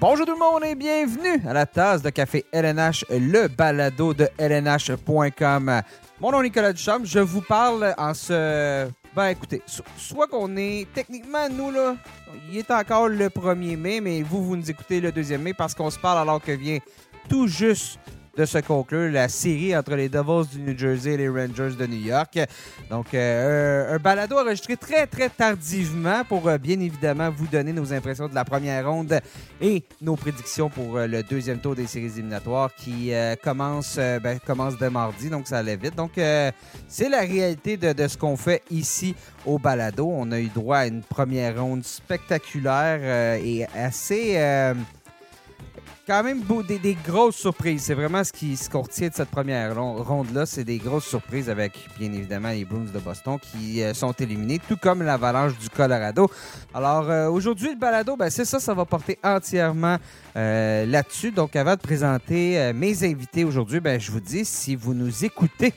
Bonjour tout le monde et bienvenue à la tasse de café LNH, le balado de LNH.com. Mon nom est Nicolas Duchamp, je vous parle en ce... Ben écoutez, so- soit qu'on est... Techniquement, nous là, il est encore le 1er mai, mais vous, vous nous écoutez le 2e mai parce qu'on se parle alors que vient tout juste de se conclure la série entre les Devils du New Jersey et les Rangers de New York. Donc, euh, un, balado enregistré très, très tardivement pour euh, bien évidemment vous donner nos impressions de la première ronde et nos prédictions pour euh, le deuxième tour des séries éliminatoires qui commence, ben, mardi, donc ça allait vite. Donc, c'est la réalité de, de ce qu'on fait ici au balado. On a eu droit à une première ronde spectaculaire et assez... quand même des, grosses surprises. C'est vraiment ce qui- ce qu'on retient de cette première ron- ronde-là. C'est des grosses surprises avec, bien évidemment, les Bruins de Boston qui euh, sont éliminés, tout comme l'Avalanche du Colorado. Alors, euh, aujourd'hui, le balado, ben, c'est ça, ça va porter entièrement euh, là-dessus. Donc, avant de présenter mes invités aujourd'hui, ben, je vous dis, si vous nous écoutez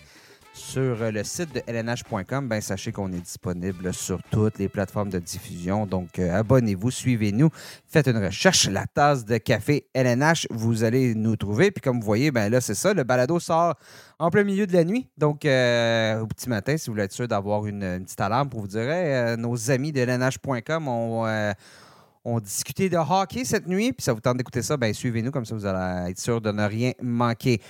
sur euh, le site de lnh.com, ben, sachez qu'on est disponible sur toutes les plateformes de diffusion. Donc, euh, abonnez-vous, suivez-nous, faites une recherche, la tasse de café LNH, vous allez nous trouver. Puis comme vous voyez, ben là, c'est ça, le balado sort en plein milieu de la nuit. Donc, euh, au petit matin, si vous voulez être sûr d'avoir une, petite alarme pour vous dire, nos amis de lnh.com ont, ont discuté de hockey cette nuit. Puis ça vous tente d'écouter ça, ben suivez-nous, comme ça vous allez être sûr de ne rien manquer.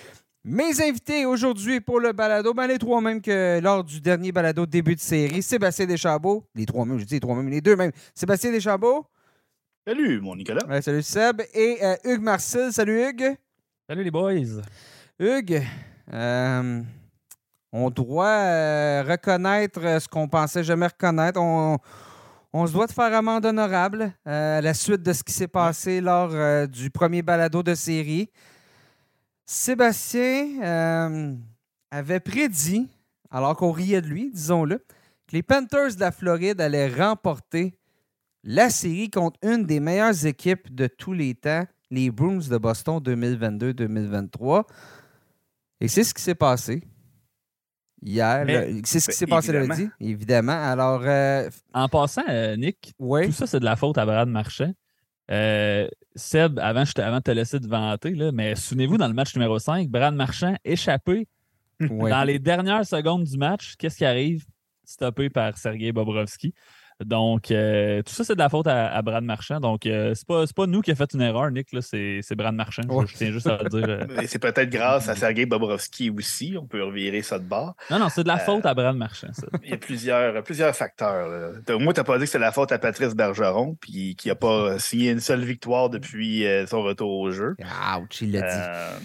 Mes invités aujourd'hui pour le balado, ben les trois mêmes que lors du dernier balado début de série, Sébastien Deschambault, les trois mêmes, je dis les trois mêmes, les deux mêmes. Sébastien Deschambault, Salut, mon Nicolas. Ouais, salut Seb. Et euh, Hugues Marcel. Salut Hugues. Salut les boys. Hugues, euh, on doit euh, reconnaître ce qu'on pensait jamais reconnaître. On, on se doit de faire amende honorable euh, à la suite de ce qui s'est passé lors euh, du premier balado de série. Sébastien euh, avait prédit, alors qu'on riait de lui, disons-le, que les Panthers de la Floride allaient remporter la série contre une des meilleures équipes de tous les temps, les Bruins de Boston 2022-2023. Et c'est ce qui s'est passé hier. C'est ce qui ben, s'est passé évidemment. lundi, évidemment. Alors, euh, En passant, euh, Nick, oui. tout ça, c'est de la faute à Brad Marchand. Euh, Seb, avant, je avant de te laisser te vanter, là, mais souvenez-vous, dans le match numéro 5, Brad Marchand échappé dans les dernières secondes du match. Qu'est-ce qui arrive? Stoppé par Sergei Bobrovski? Donc, euh, tout ça, c'est de la faute à, à Brad Marchand. Donc, euh, c'est pas, c'est pas nous qui a fait une erreur, Nick. là, C'est c'est Brad Marchand. Je- Ouais. Je, tiens juste à le dire. euh. Et C'est peut-être grâce à Sergei Bobrovski aussi. On peut revirer ça de bord. Non, non, c'est de la Euh, faute à Brad Marchand. ça. Il y a plusieurs, plusieurs facteurs. là. T'as- Moi, tu n'as pas dit que c'est la faute à Patrice Bergeron, puis qui n'a pas signé une seule victoire depuis euh, son retour au jeu. Ouch, il l'a dit.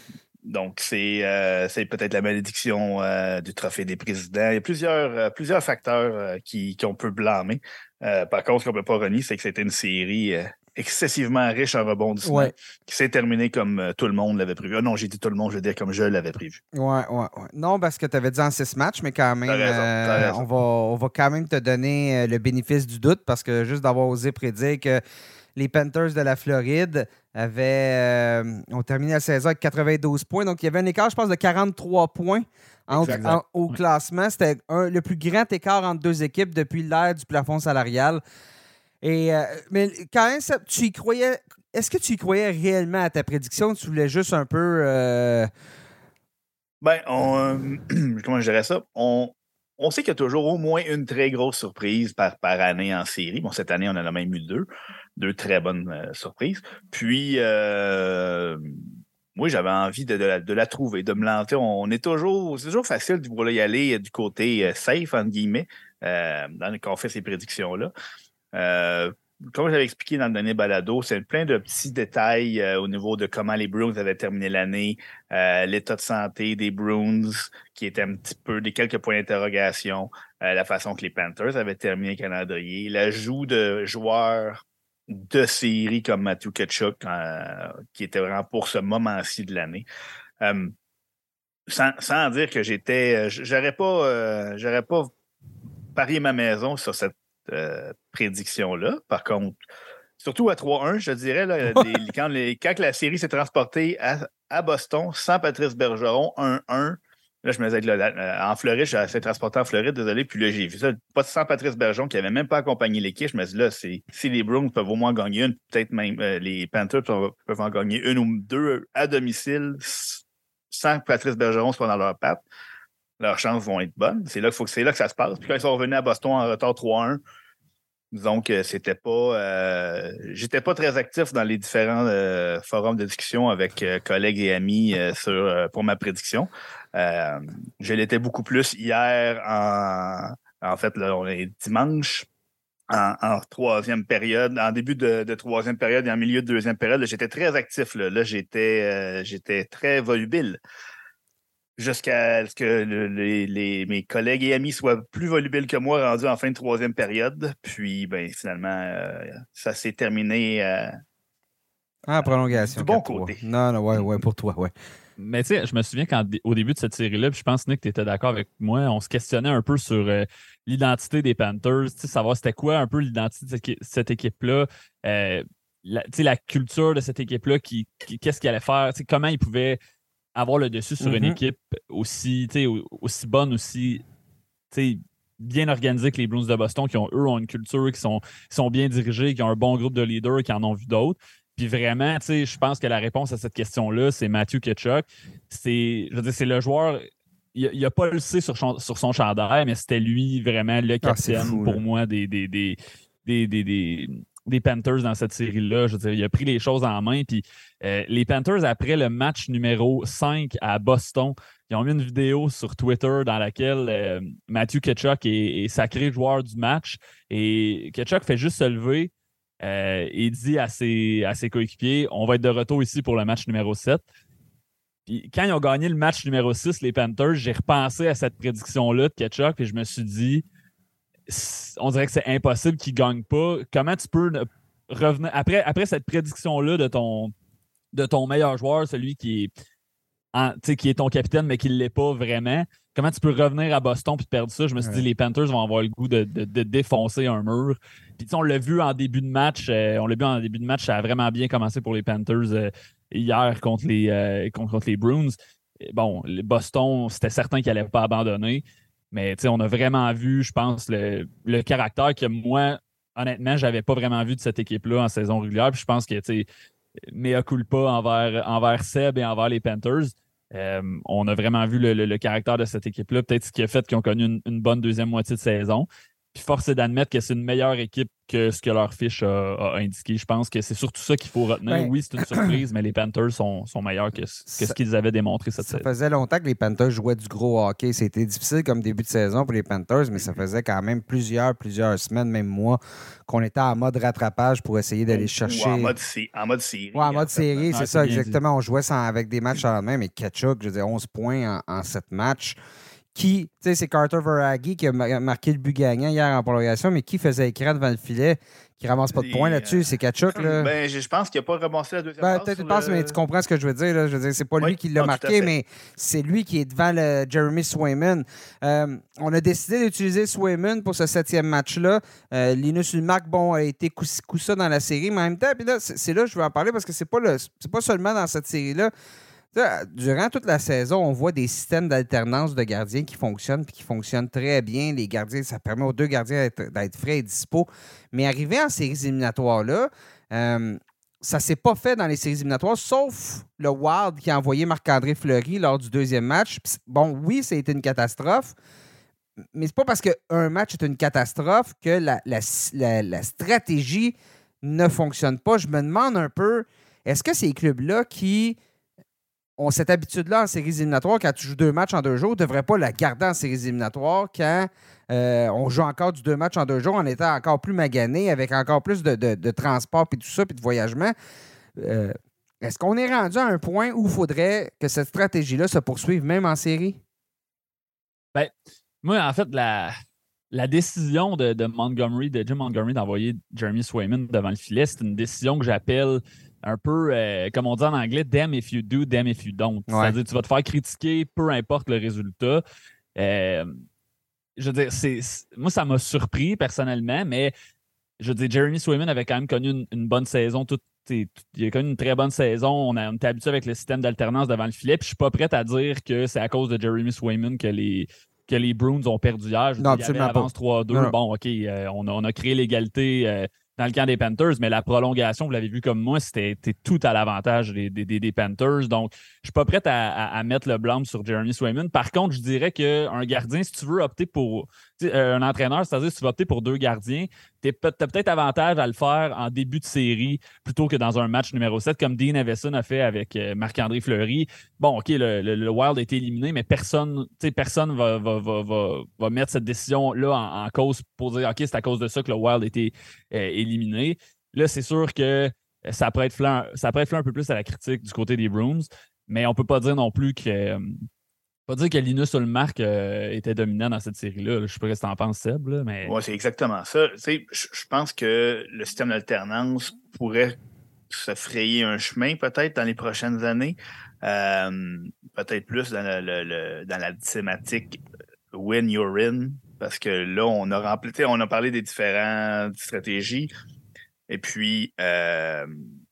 Donc, c'est euh, c'est peut-être la malédiction euh, du trophée des présidents. Il y a plusieurs, euh, plusieurs facteurs qui- qu'on peut blâmer. Par contre, ce qu'on ne peut pas renier, c'est que c'était une série excessivement riche en rebondissements Ouais. qui s'est terminée comme tout le monde l'avait prévu. Ah non, j'ai dit tout le monde, je veux dire comme je l'avais prévu. Ouais, ouais, ouais. Non, parce que tu avais dit en six matchs, mais quand même, raison, on, va, on va quand même te donner le bénéfice du doute parce que juste d'avoir osé prédire que les Panthers de la Floride euh, ont terminé la saison avec 92 points. Donc, il y avait un écart, je pense, de 43 points en- au classement. C'était le plus grand écart entre deux équipes depuis l'ère du plafond salarial. Et, euh, mais quand même, ça- tu y croyais. Est-ce que tu y croyais réellement à ta prédiction? Tu voulais juste un peu. euh, Ben, on, euh, comment je dirais ça? On, on sait qu'il y a toujours au moins une très grosse surprise par, par année en série. Bon, cette année, on en a même eu deux. Deux très bonnes euh, surprises. Puis, euh, moi, j'avais envie de, la, trouver, de me lancer. On est toujours, c'est toujours facile de vouloir y aller euh, du côté safe, entre guillemets, quand on fait ces prédictions-là. Comme j'avais expliqué dans le dernier balado, c'est plein de petits détails au niveau de comment les Bruins avaient terminé l'année, l'état de santé des Bruins, qui était un petit peu des quelques points d'interrogation, la façon que les Panthers avaient terminé le calendrier, l'ajout de joueurs de série comme Matthew Ketchuk, euh, qui était vraiment pour ce moment-ci de l'année. Euh, sans, sans dire que j'étais. J'aurais pas, euh, j'aurais pas parié ma maison sur cette prédiction-là. Par contre, surtout à 3-1, je dirais, là, quand, les- quand la série s'est transportée à, à Boston sans Patrice Bergeron, 1-1, Là, je me disais, là, en Floride, je suis transporté en Floride, désolé. Puis là, j'ai vu ça. Pas sans Patrice Bergeron qui n'avait même pas accompagné l'équipe. Je me dis, là, si les Browns peuvent au moins gagner une, peut-être même euh, les Panthers peuvent en gagner une ou deux à domicile sans Patrice Bergeron soit dans leur patte, leurs chances vont être bonnes. C'est là, que, là que ça se passe. Puis quand ils sont revenus à Boston en retard 3-1, disons que c'était pas. Euh, j'étais pas très actif dans les différents euh, forums de discussion avec euh, collègues et amis sur, pour ma prédiction. Je l'étais beaucoup plus hier en. En fait, là, on est dimanche. En, troisième période, en début de, troisième période et en milieu de deuxième période, j'étais très actif. Là, là j'étais, j'étais très volubile jusqu'à ce que les, mes collègues et amis soient plus volubiles que moi rendus en fin de troisième période. Puis, ben, finalement, euh, ça s'est terminé euh, en prolongation. Du bon côté. Non, non, ouais, ouais, pour toi, ouais. Mais tu sais, je me souviens qu'au début de cette série-là, je pense, Nick, tu étais d'accord avec moi, on se questionnait un peu sur euh, l'identité des Panthers, savoir c'était quoi un peu l'identité de cette équipe-là, la, la culture de cette équipe-là, qui, qu'est-ce qu'elle allait faire, comment ils pouvaient avoir le dessus sur une mm-hmm. équipe aussi, aussi bonne, aussi bien organisée que les Bruins de Boston, qui ont, eux, ont une culture, qui sont, sont bien dirigés, qui ont un bon groupe de leaders, qui en ont vu d'autres. Puis vraiment, je pense que la réponse à cette question-là, c'est Matthew Ketchuk. C'est, je veux dire, c'est le joueur. Il n'a pas le C sur, sur son chandail, mais c'était lui vraiment le ah, capitaine pour moi des, des, des, des des Panthers dans cette série-là. Je veux dire, il a pris les choses en main. Puis euh, les Panthers, après le match numéro 5 à Boston, ils ont mis une vidéo sur Twitter dans laquelle euh, Matthew Ketchuk est, sacré joueur du match. Et Ketchuk fait juste se lever euh, et dit à ses, à ses coéquipiers On va être de retour ici pour le match numéro 7. Puis quand ils ont gagné le match numéro 6, les Panthers, j'ai repensé à cette prédiction-là de Ketchuk et je me suis dit on dirait que c'est impossible qu'il ne gagne pas. Comment tu peux revenir après, après cette prédiction-là de ton, de ton meilleur joueur, celui qui est, qui est ton capitaine, mais qui ne l'est pas vraiment? Comment tu peux revenir à Boston et perdre ça? Je me suis dit, les Panthers vont avoir le goût de, défoncer un mur. Puis on l'a vu en début de match. Euh, on l'a vu en début de match. Ça a vraiment bien commencé pour les Panthers euh, hier contre les, euh, contre, les Bruins. Bon, Boston, c'était certain qu'ils n'allaient pas abandonner. Mais on a vraiment vu, je pense, le, caractère que moi, honnêtement, j'avais pas vraiment vu de cette équipe-là en saison régulière. Puis je pense que, mea culpa envers, envers Seb et envers les Panthers. On a vraiment vu le, caractère de cette équipe-là. Peut-être ce qui a fait qu'ils ont connu une, bonne deuxième moitié de saison. Puis force est d'admettre que c'est une meilleure équipe que ce que leur fiche a, indiqué. Je pense que c'est surtout ça qu'il faut retenir. Ben, oui, c'est une surprise, mais les Panthers sont, meilleurs que, ce qu'ils avaient démontré cette saison. Ça faisait longtemps que les Panthers jouaient du gros hockey. C'était difficile comme début de saison pour les Panthers, mais ça faisait quand même plusieurs, plusieurs semaines, même mois, qu'on était en mode rattrapage pour essayer d'aller chercher. en mode, en mode série. en mode série, c'est ça, exactement. On jouait avec des matchs en main, mais Ketchuk, je veux dire, 11 points en, en 7 matchs qui, tu sais, c'est Carter Veraghi qui a marqué le but gagnant hier en prolongation, mais qui faisait écran devant le filet, qui ramasse pas de points là-dessus, c'est Kachuk. Là. Ben, je pense qu'il n'a pas ramassé la deuxième ben, Peut-être passe, mais tu comprends ce que je veux dire. Là. Je veux dire, c'est pas lui qui l'a marqué, mais c'est lui qui est devant le Jeremy Swayman. Euh, on a décidé d'utiliser Swayman pour ce septième match-là. Euh, Linus Ulmark, bon, a été coup, ça dans la série, mais en même temps, puis là, c'est là que je veux en parler parce que c'est pas, le, pas seulement dans cette série-là durant toute la saison, on voit des systèmes d'alternance de gardiens qui fonctionnent puis qui fonctionnent très bien. Les gardiens, ça permet aux deux gardiens d'être frais et dispo. Mais arrivé en séries éliminatoires-là, euh, ça s'est pas fait dans les séries éliminatoires, sauf le Wild qui a envoyé Marc-André Fleury lors du deuxième match. Bon, oui, ça a été une catastrophe, mais c'est pas parce qu'un match est une catastrophe que la, la, stratégie ne fonctionne pas. Je me demande un peu, est-ce que ces clubs-là qui on, cette habitude-là en séries éliminatoires, quand tu joues deux matchs en deux jours, ne devrait pas la garder en séries éliminatoires quand euh, on joue encore du deux matchs en deux jours en étant encore plus magané, avec encore plus de, transport et tout ça, puis de voyagement. Euh, est-ce qu'on est rendu à un point où il faudrait que cette stratégie-là se poursuive même en série? Ben, moi, en fait, la, décision de, de Montgomery, de Jim Montgomery d'envoyer Jeremy Swayman devant le filet, c'est une décision que j'appelle un peu, euh, comme on dit en anglais, damn if you do, damn if you don't. C'est-à-dire, tu vas te faire critiquer, peu importe le résultat. Euh, je veux dire, c'est, moi, ça m'a surpris personnellement, mais je veux dire, Jeremy Swayman avait quand même connu une, bonne saison toute, il y a même une très bonne saison. On, a, on était habitué avec le système d'alternance devant le filet. Puis je suis pas prêt à dire que c'est à cause de Jeremy Swayman que les, que les Bruins ont perdu hier. non, absolument avance 3-2. Bon, OK, euh, on, a, on, a, créé l'égalité dans le camp des Panthers, mais la prolongation, vous l'avez vu comme moi, c'était tout à l'avantage des, des, des, Panthers. Donc, je suis pas prêt à, à, mettre le blâme sur Jeremy Swayman. Par contre, je dirais qu'un gardien, si tu veux opter pour un entraîneur, c'est-à-dire si tu vas opter pour deux gardiens, tu as peut-être avantage à le faire en début de série plutôt que dans un match numéro 7, comme Dean Evison a fait avec euh, Marc-André Fleury. Bon, OK, le, Wild a été éliminé, mais personne personne va, va, va, va, mettre cette décision-là en, cause pour dire OK, c'est à cause de ça que le Wild a été euh, éliminé. Là, c'est sûr que ça pourrait, être ça pourrait être un peu plus à la critique du côté des Bruins, mais on ne peut pas dire non plus que pas dire que Linus Ulmark euh, était dominant dans cette série-là. Je sais pas ce penses, Seb. mais... Oui, c'est exactement ça. Je pense que le système d'alternance pourrait se frayer un chemin peut-être dans les prochaines années. Euh, peut-être plus dans, le, dans la thématique win your in. Parce que là, on a rempli, on a parlé des différentes stratégies. Et puis, euh,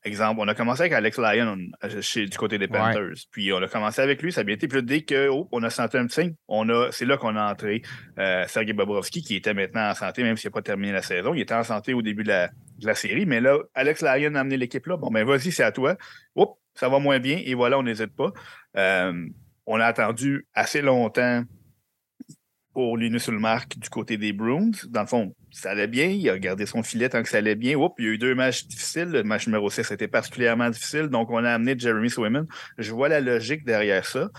Exemple, on a commencé avec Alex Lyon euh, chez, du côté des Panthers. Puis on a commencé avec lui, ça a bien été. Puis dès qu'on oh, a senti un petit signe, on a, c'est là qu'on a entré euh, Sergei Bobrovski, qui était maintenant en santé, même s'il n'a pas terminé la saison. Il était en santé au début de la, série. Mais là, Alex Lyon a amené l'équipe là. Bon, ben vas-y, c'est à toi. Oups, ça va moins bien. Et voilà, on n'hésite pas. Euh, on a attendu assez longtemps pour Linus Ulmark du côté des Bruins. Dans le fond, ça allait bien. Il a gardé son filet tant que ça allait bien. Oups, il y a eu deux matchs difficiles. Le match numéro 6 était particulièrement difficile. Donc, on a amené Jeremy Swayman. Je vois la logique derrière ça.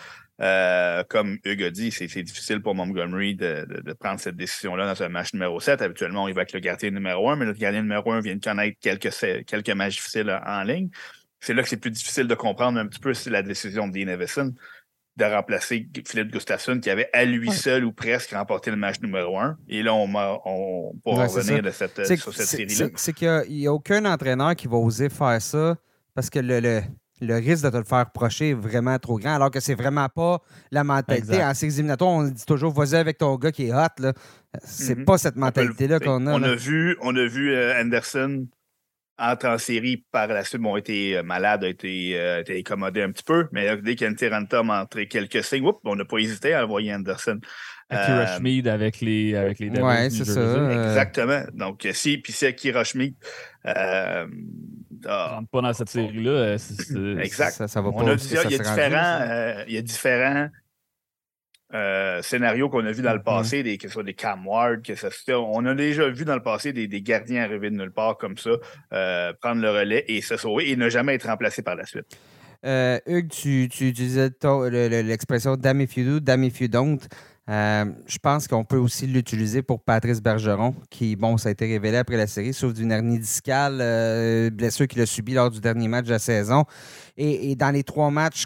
Euh, comme Hugues a dit, c'est difficile pour Montgomery de, prendre cette décision-là dans un match numéro 7. Habituellement, il va avec le gardien numéro 1, mais le gardien numéro 1 vient de connaître quelques, quelques matchs difficiles en ligne. C'est là que c'est plus difficile de comprendre un petit peu si la décision de Dean Evison de remplacer Philippe Gustafsson qui avait à lui seul ou presque remporté le match numéro un. Et là, on, on pourra revenir de cette, sur cette série-là. C'est qu'il n'y a, aucun entraîneur qui va oser faire ça parce que le, le, risque de te le faire reprocher est vraiment trop grand, alors que c'est vraiment pas la mentalité. En éliminatoires, on dit toujours vas-y avec ton gars qui est hot. C'est mm-hmm. pas cette mentalité-là qu'on a. On a vu, on a vu euh, Anderson entre en série par la suite, bon, été euh, malade, a été, euh, été incommodé un petit peu, mais dès qu'Antti a montré quelques signes, on n'a pas hésité à envoyer Anderson. Akira euh, Schmid avec les, avec les Ouais, c'est ça. Exactement. Donc, si, puis c'est Akira Schmid. Euh, ah, pas dans cette série-là. exact. Ça, ça va pas, il, y a différents, il y a différents euh, scénarios qu'on a vu dans le mm-hmm. passé, des, que ce soit des Cam Ward, que ça on a déjà vu dans le passé des, gardiens arriver de nulle part comme ça, euh, prendre le relais et se sauver et ne jamais être remplacé par la suite. Euh, Hugues, tu, tu utilisais l'expression damn if you do, damn if you don't. je pense qu'on peut aussi l'utiliser pour Patrice Bergeron, qui, bon, ça a été révélé après la série, sauf d'une hernie discale, blessure qu'il a subie lors du dernier match de la saison. Et, et dans les trois matchs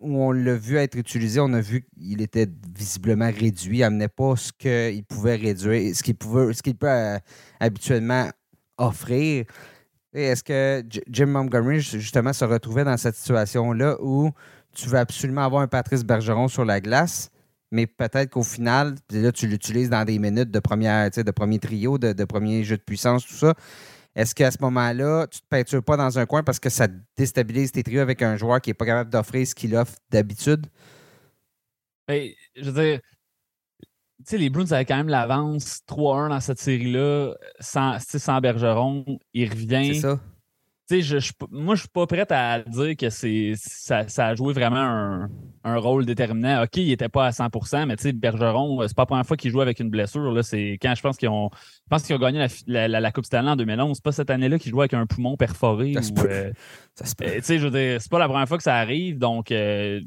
où on l'a vu être utilisé, on a vu qu'il était visiblement réduit, il n'amenait pas ce qu'il pouvait réduire, ce qu'il pouvait, peut euh, habituellement offrir. Est-ce que Jim Montgomery, justement, se retrouvait dans cette situation-là où tu veux absolument avoir un Patrice Bergeron sur la glace, mais peut-être qu'au final, là, tu l'utilises dans des minutes de, première, de premier trio, de, de premier jeu de puissance, tout ça. Est-ce qu'à ce, moment-là, tu ne te peintures pas dans un coin parce que ça déstabilise tes trios avec un joueur qui n'est pas capable d'offrir ce qu'il offre d'habitude? Ben, je veux dire, tu sais, les Bruins avaient quand même l'avance 3-1 dans cette série-là, sans, sans Bergeron. Il revient. Ça je, moi, je suis pas prêt à dire que c'est ça, a joué vraiment un, rôle déterminant. OK, il n'était pas à 100% mais Bergeron, c'est pas la première fois qu'il joue avec une blessure. Là, c'est quand je pense qu'ils ont, pense qu'ils ont gagné la, la, Coupe Stanley en 2011. C'est pas cette année-là qu'il jouait avec un poumon perforé. Ça se peut. Euh, ça se peut. Euh, je veux dire, c'est pas la première fois que ça arrive. Donc, euh,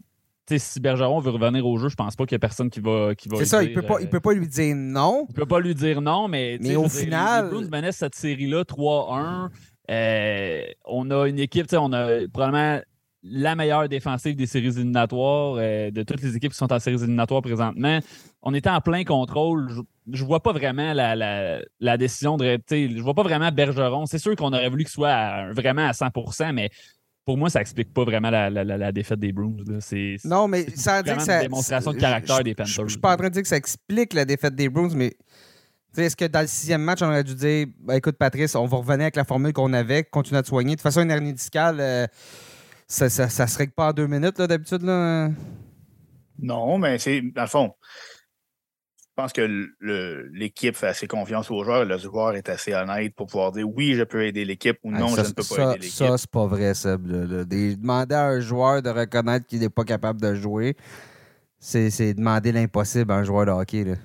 si Bergeron veut revenir au jeu, je pense pas qu'il y a personne qui va, qui va C'est ça, il peut, pas, il peut pas lui dire non. Il peut pas lui dire non, mais, mais au final. Dire, les Blues cette série-là 3-1. Euh, on a une équipe, on a probablement la meilleure défensive des séries éliminatoires, euh, de toutes les équipes qui sont en séries éliminatoires présentement. On était en plein contrôle. Je, ne vois pas vraiment la, décision de. Je vois pas vraiment Bergeron. C'est sûr qu'on aurait voulu qu'il soit vraiment à 100% mais pour moi, ça explique pas vraiment la, défaite des Bruins. Non, mais ça une démonstration de caractère des Panthers. Je, ne suis pas en train de dire que ça explique la défaite des Bruins, mais Est-ce que dans le sixième match, on aurait dû dire ben, écoute, Patrice, on va revenir avec la formule qu'on avait, continuer à te soigner. De toute façon, une hernie discale, euh, ça, ça, se règle pas en deux minutes, d'habitude. Non, mais c'est, dans le fond, je pense que l'équipe fait assez confiance aux joueurs. Le joueur est assez honnête pour pouvoir dire oui, je peux aider l'équipe ou non, je ne peux pas aider l'équipe. Ça, c'est pas vrai, ça. Demander à un joueur de reconnaître qu'il n'est pas capable de jouer, c'est demander l'impossible à un joueur de hockey. Là.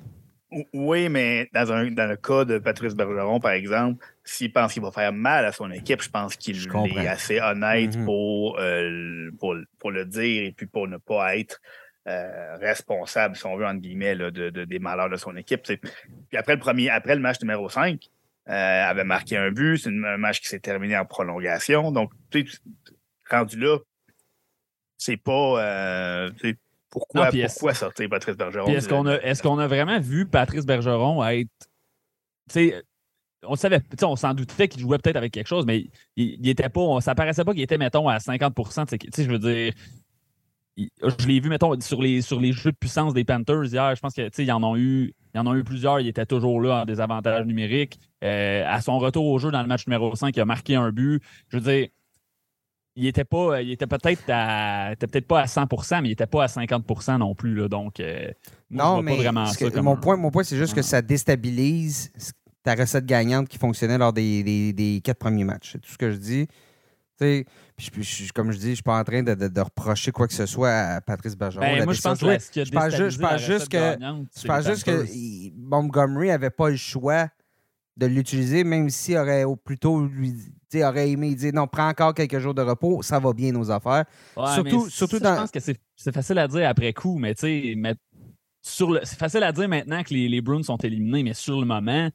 Oui, mais dans, un, dans le cas de Patrice Bergeron, par exemple, s'il pense qu'il va faire mal à son équipe, je pense qu'il est assez honnête mm-hmm. pour, euh, pour, pour, le dire et puis pour ne pas être euh, responsable, si on veut, entre guillemets, de, de, des malheurs de son équipe. Puis après le premier, après le match numéro 5, euh, avait marqué un but. C'est un match qui s'est terminé en prolongation. Donc, rendu là, c'est pas. Euh, pourquoi, pourquoi sortir Patrice Bergeron? Est-ce qu'on a, est qu'on a vraiment vu Patrice Bergeron être. on savait, on s'en doutait qu'il jouait peut-être avec quelque chose, mais il, il était pas, ça paraissait pas qu'il était, mettons, à 50% Je veux dire, je l'ai vu, mettons, sur les, sur les jeux de puissance des Panthers hier. Je pense qu'ils en ont eu. en ont eu plusieurs. Il était toujours là en désavantage numérique. Euh, à son retour au jeu dans le match numéro 5, il a marqué un but. Je veux dire, il était pas. Il était peut-être à. peut-être pas à 100% mais il était pas à 50% non plus. Là, donc, euh, non, mais vraiment mon, point, mon point, c'est juste que ça déstabilise ta recette gagnante qui fonctionnait lors des, des quatre premiers matchs. C'est tout ce que je dis comme je dis, je ne suis pas en train de, reprocher quoi que ce soit à Patrice Bergeron. Ben, moi, je pense, que je pense juste, que, je pense juste que Montgomery n'avait pas le choix de l'utiliser, même s'il aurait plutôt lui aurait aimé dire non, prends encore quelques jours de repos, ça va bien nos affaires. surtout, surtout dans... Je pense que c'est facile à dire après coup, mais tu sais, c'est facile à dire maintenant que les, les Bruins sont éliminés, mais sur le moment,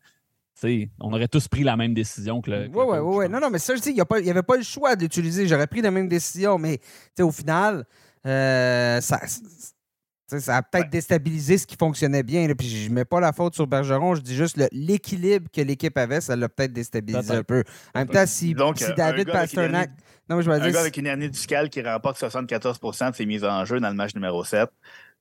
on aurait tous pris la même décision que le. Oui, oui, oui. Non, non, mais ça, je dis, il n'y avait pas le choix d'utiliser. J'aurais pris la même décision, mais au final, euh, ça, ça a peut-être déstabilisé ce qui fonctionnait bien. Puis je ne mets pas la faute sur Bergeron, je dis juste l'équilibre que l'équipe avait, ça l'a peut-être déstabilisé un peu. En même temps, si, David Pasternak. Non, je un gars avec une année fiscale qui remporte 74 de ses mises en jeu dans le match numéro 7.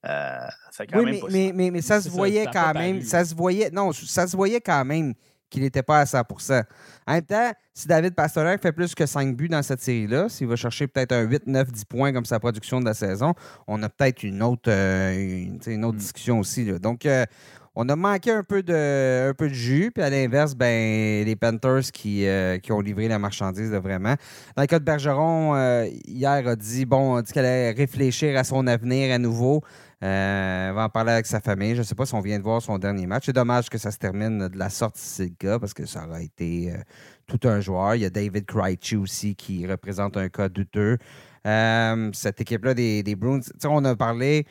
Euh, quand oui, même mais, mais, mais, ça se voyait quand même. Ça se voyait. Non, ça se voyait quand même qu'il n'était pas à 100% En même temps, si David Pasternak fait plus que 5 buts dans cette série-là, s'il va chercher peut-être un 8, 9, 10 points comme sa production de la saison, on a peut-être une autre, euh, une, autre hmm. discussion aussi. Donc, euh, on a manqué un peu de, un peu de jus. Puis à l'inverse, ben, les Panthers qui, euh, qui, ont livré la marchandise vraiment. Dans le cas de Bergeron, hier a dit bon, dit qu'elle allait réfléchir à son avenir à nouveau. Euh, on va en parler avec sa famille. Je ne sais pas si on vient de voir son dernier match. C'est dommage que ça se termine de la sorte c'est le cas, parce que ça aurait été euh, tout un joueur. Il y a David Krejci aussi qui représente un cas douteux. Euh, cette équipe-là des, des Bruins, on a parlé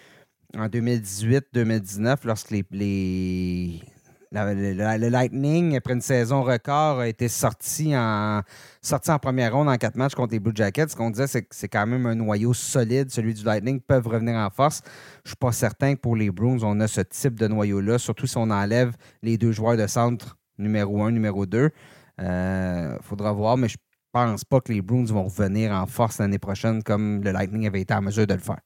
en 2018-2019 lorsque les, le, Lightning, après une saison record, a été sorti en, sorti en première ronde en quatre matchs contre les Blue Jackets. Ce qu'on disait, c'est que c'est quand même un noyau solide, celui du Lightning, peuvent revenir en force. Je ne suis pas certain que pour les Bruins, on a ce type de noyau-là, surtout si on enlève les deux joueurs de centre, numéro un, numéro deux. Il euh, faudra voir, mais je pense pas que les Bruins vont revenir en force l'année prochaine comme le Lightning avait été en mesure de le faire.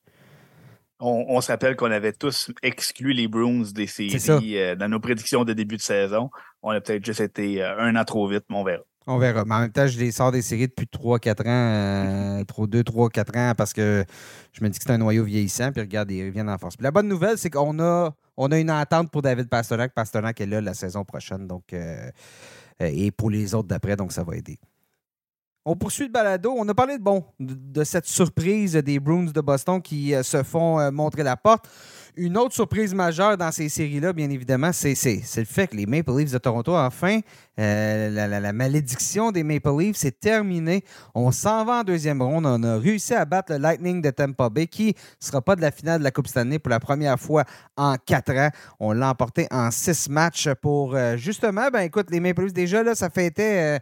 On, se rappelle qu'on avait tous exclu les Bruins des séries euh, dans nos prédictions de début de saison. On a peut-être juste été euh, un an trop vite, mais on verra. On verra. Mais en même temps, je les sors des séries depuis 3-4 ans, 2, 3, 4 ans, parce que je me dis que c'est un noyau vieillissant. Puis regarde, ils reviennent en force. la bonne nouvelle, c'est qu'on a, on a une entente pour David Pasternak. Pasternak est là la saison prochaine. Donc, euh, et pour les autres d'après, donc ça va aider. On poursuit le balado. On a parlé de, bon, de, cette surprise des Bruins de Boston qui euh, se font euh, montrer la porte. Une autre surprise majeure dans ces séries-là, bien évidemment, c'est le fait que les Maple Leafs de Toronto, enfin, euh, la, malédiction des Maple Leafs, c'est terminé. On s'en va en deuxième ronde. On a réussi à battre le Lightning de Tampa Bay, qui ne sera pas de la finale de la Coupe Stanley pour la première fois en quatre ans. On l'a emporté en six matchs pour, justement, ben écoute, les Maple Leafs, déjà, là, ça fêtait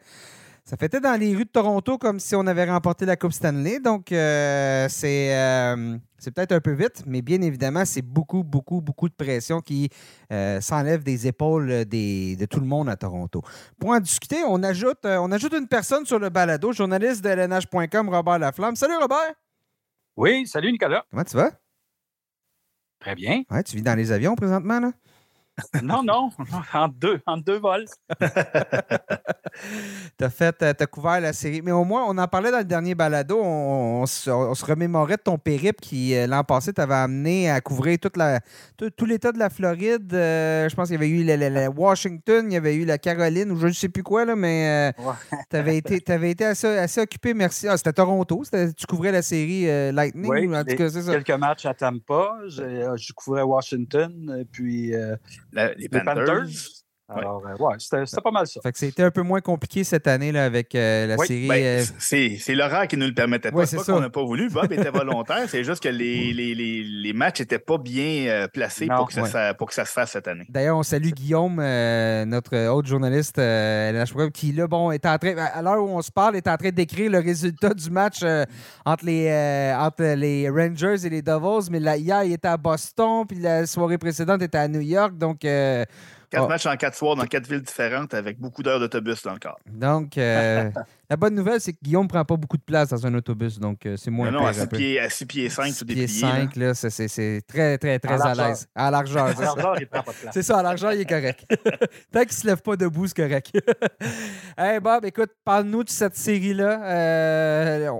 ça fêtait dans les rues de Toronto comme si on avait remporté la Coupe Stanley. Donc, euh, euh, c'est peut-être un peu vite, mais bien évidemment, c'est beaucoup, beaucoup, beaucoup de pression qui euh, s'enlève des épaules de tout le monde à Toronto. Pour en discuter, on ajoute, on ajoute une personne sur le balado, journaliste de LNH.com, Robert Laflamme. Salut, Robert! Oui, salut, Nicolas. Comment tu vas? Très bien. Ouais, tu vis dans les avions présentement, là? Non, non, en deux, en deux vols. t'as fait, euh, t'as couvert la série. Mais au moins, on en parlait dans le dernier balado. On, se, remémorait de ton périple qui, euh, l'an passé, t'avait amené à couvrir toute la, tout, l'État de la Floride. Euh, je pense qu'il y avait eu la, Washington, il y avait eu la Caroline, ou je ne sais plus quoi, là, mais t'avais été, avais été assez, occupé. Merci. Ah, c'était Toronto. tu couvrais la série Lightning. Oui, en tout cas, ça. quelques matchs à Tampa. Je couvrais Washington, puis les, Panthers? Alors, euh, ouais, c'était pas mal ça. Fait que c'était un peu moins compliqué cette année là, avec euh, la série. Ben, euh, c'est Laurent qui ne nous le permettait pas. c'est pas qu'on n'a pas voulu. Bob était volontaire. C'est juste que les, les, les, les matchs n'étaient pas bien placés pour, que ça, pour que ça se fasse cette année. D'ailleurs, on salue Guillaume, notre autre journaliste, qui, là, bon, est en train, à l'heure où on se parle, est en train d'écrire le résultat du match entre, les, entre les Rangers et les Devils. Mais là, hier, il était à Boston, puis la soirée précédente était à New York. Donc, Quatre ah. matchs en quatre soirs dans quatre villes différentes avec beaucoup d'heures d'autobus là encore. Donc, euh, la bonne nouvelle, c'est que Guillaume ne prend pas beaucoup de place dans un autobus, donc euh, c'est moins Non, non à 6 pieds, à pieds 5, tout pieds 5, là, c'est très, très, très à, l'aise. À l'argent. À l'argent, il prend pas de place. C'est ça, à l'argent, il est correct. Tant qu'il ne se lève pas debout, c'est correct. hey Bob, écoute, parle-nous de cette série-là. Euh,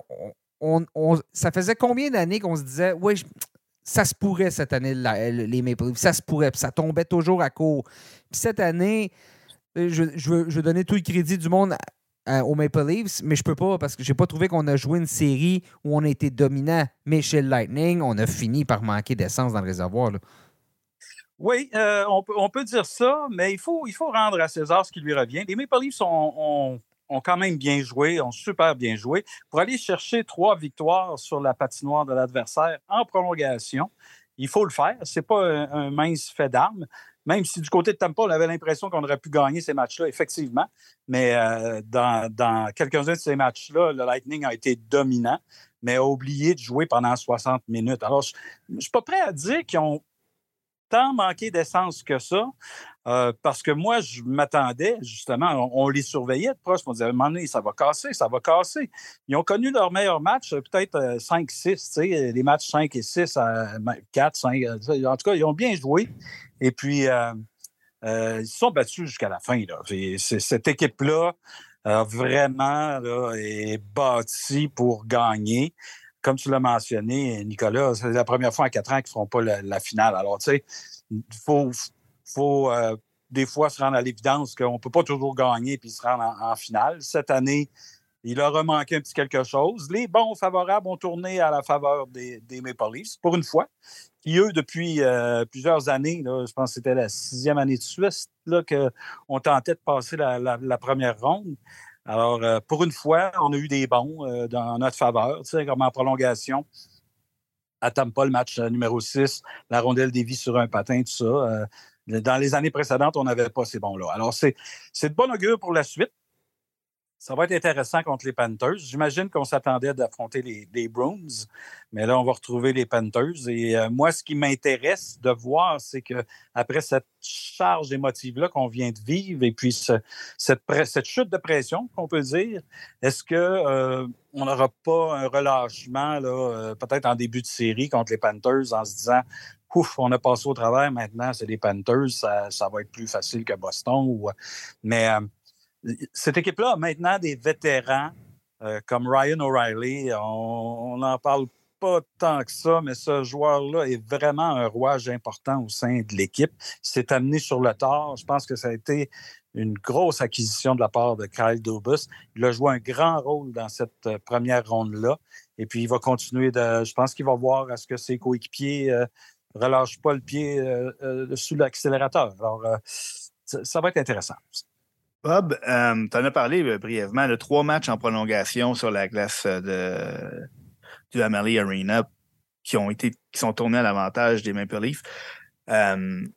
on, ça faisait combien d'années qu'on se disait, oui, ça se pourrait cette année, les Maple Leafs. Ça se pourrait. Puis ça tombait toujours à court. Cette année, euh, je, veux, donner tout le crédit du monde aux Maple Leafs, mais je peux pas parce que j'ai pas trouvé qu'on a joué une série où on a été dominant. Mais chez Lightning, on a fini par manquer d'essence dans le réservoir. Oui, euh, on, peut, dire ça, mais il faut, il faut rendre à César ce qui lui revient. Les Maple Leafs ont, ont quand même bien joué, ont super bien joué, pour aller chercher trois victoires sur la patinoire de l'adversaire en prolongation. Il faut le faire. Ce n'est pas un, mince fait d'armes. Même si du côté de Tampa, on avait l'impression qu'on aurait pu gagner ces matchs-là, effectivement. Mais euh, dans, quelques-uns de ces matchs-là, le Lightning a été dominant, mais a oublié de jouer pendant 60 minutes. Alors, je ne suis pas prêt à dire qu'ils ont tant manqué d'essence que ça. Euh, parce que moi, je m'attendais, justement, on, les surveillait de proche. On disait, à un moment donné, ça va casser, ça va casser. Ils ont connu leur meilleur match, euh, peut-être 5-6, euh, les matchs 5 et 6, 4, 5. En tout cas, ils ont bien joué. Et puis, ils se sont battus jusqu'à la fin. Là. cette équipe-là, vraiment est bâtie pour gagner comme tu l'as mentionné, Nicolas, c'est la première fois en quatre ans qu'ils ne feront pas la, finale. Alors, tu sais, il faut, faut euh, des fois se rendre à l'évidence qu'on ne peut pas toujours gagner puis se rendre en, finale. Cette année, il leur manqué un petit quelque chose. Les bons favorables ont tourné à la faveur des, des Maple Leafs, pour une fois, qui, eux, depuis euh, plusieurs années, je pense que c'était la sixième année de Suisse, qu'on tentait de passer la première ronde. Alors, euh, pour une fois, on a eu des bons euh, dans notre faveur, comme en prolongation. À Tampa, le match numéro 6, la rondelle dévie sur un patin, tout ça. Dans les années précédentes, on n'avait pas ces bons-là. Alors, c'est de bon augure pour la suite. Ça va être intéressant contre les Panthers. J'imagine qu'on s'attendait d'affronter les, les, mais là, on va retrouver les Panthers. Et euh, moi, ce qui m'intéresse de voir, c'est que après cette charge émotive-là qu'on vient de vivre et puis cette, cette, chute de pression, qu'on peut dire, est-ce qu'on euh, n'aura pas un relâchement, euh, peut-être en début de série contre les Panthers, en se disant ouf, on a passé au travers, maintenant, c'est les Panthers, ça, va être plus facile que Boston. Mais cette équipe-là maintenant des vétérans euh, comme Ryan O'Reilly. On n'en parle pas tant que ça, mais ce joueur-là est vraiment un rouage important au sein de l'équipe. s'est amené sur le tard. Je pense que ça a été une grosse acquisition de la part de Kyle Dubus. Il a joué un grand rôle dans cette euh, première ronde-là. Et puis, il va continuer de. Je pense qu'il va voir à ce que ses coéquipiers euh, relâchent pas le pied sous l'accélérateur. Alors, ça va être intéressant. Bob, euh, tu en as parlé euh, brièvement de trois matchs en prolongation sur la glace euh, de, du Amalie Arena qui ont été qui sont tournés à l'avantage des Maple Leafs. on,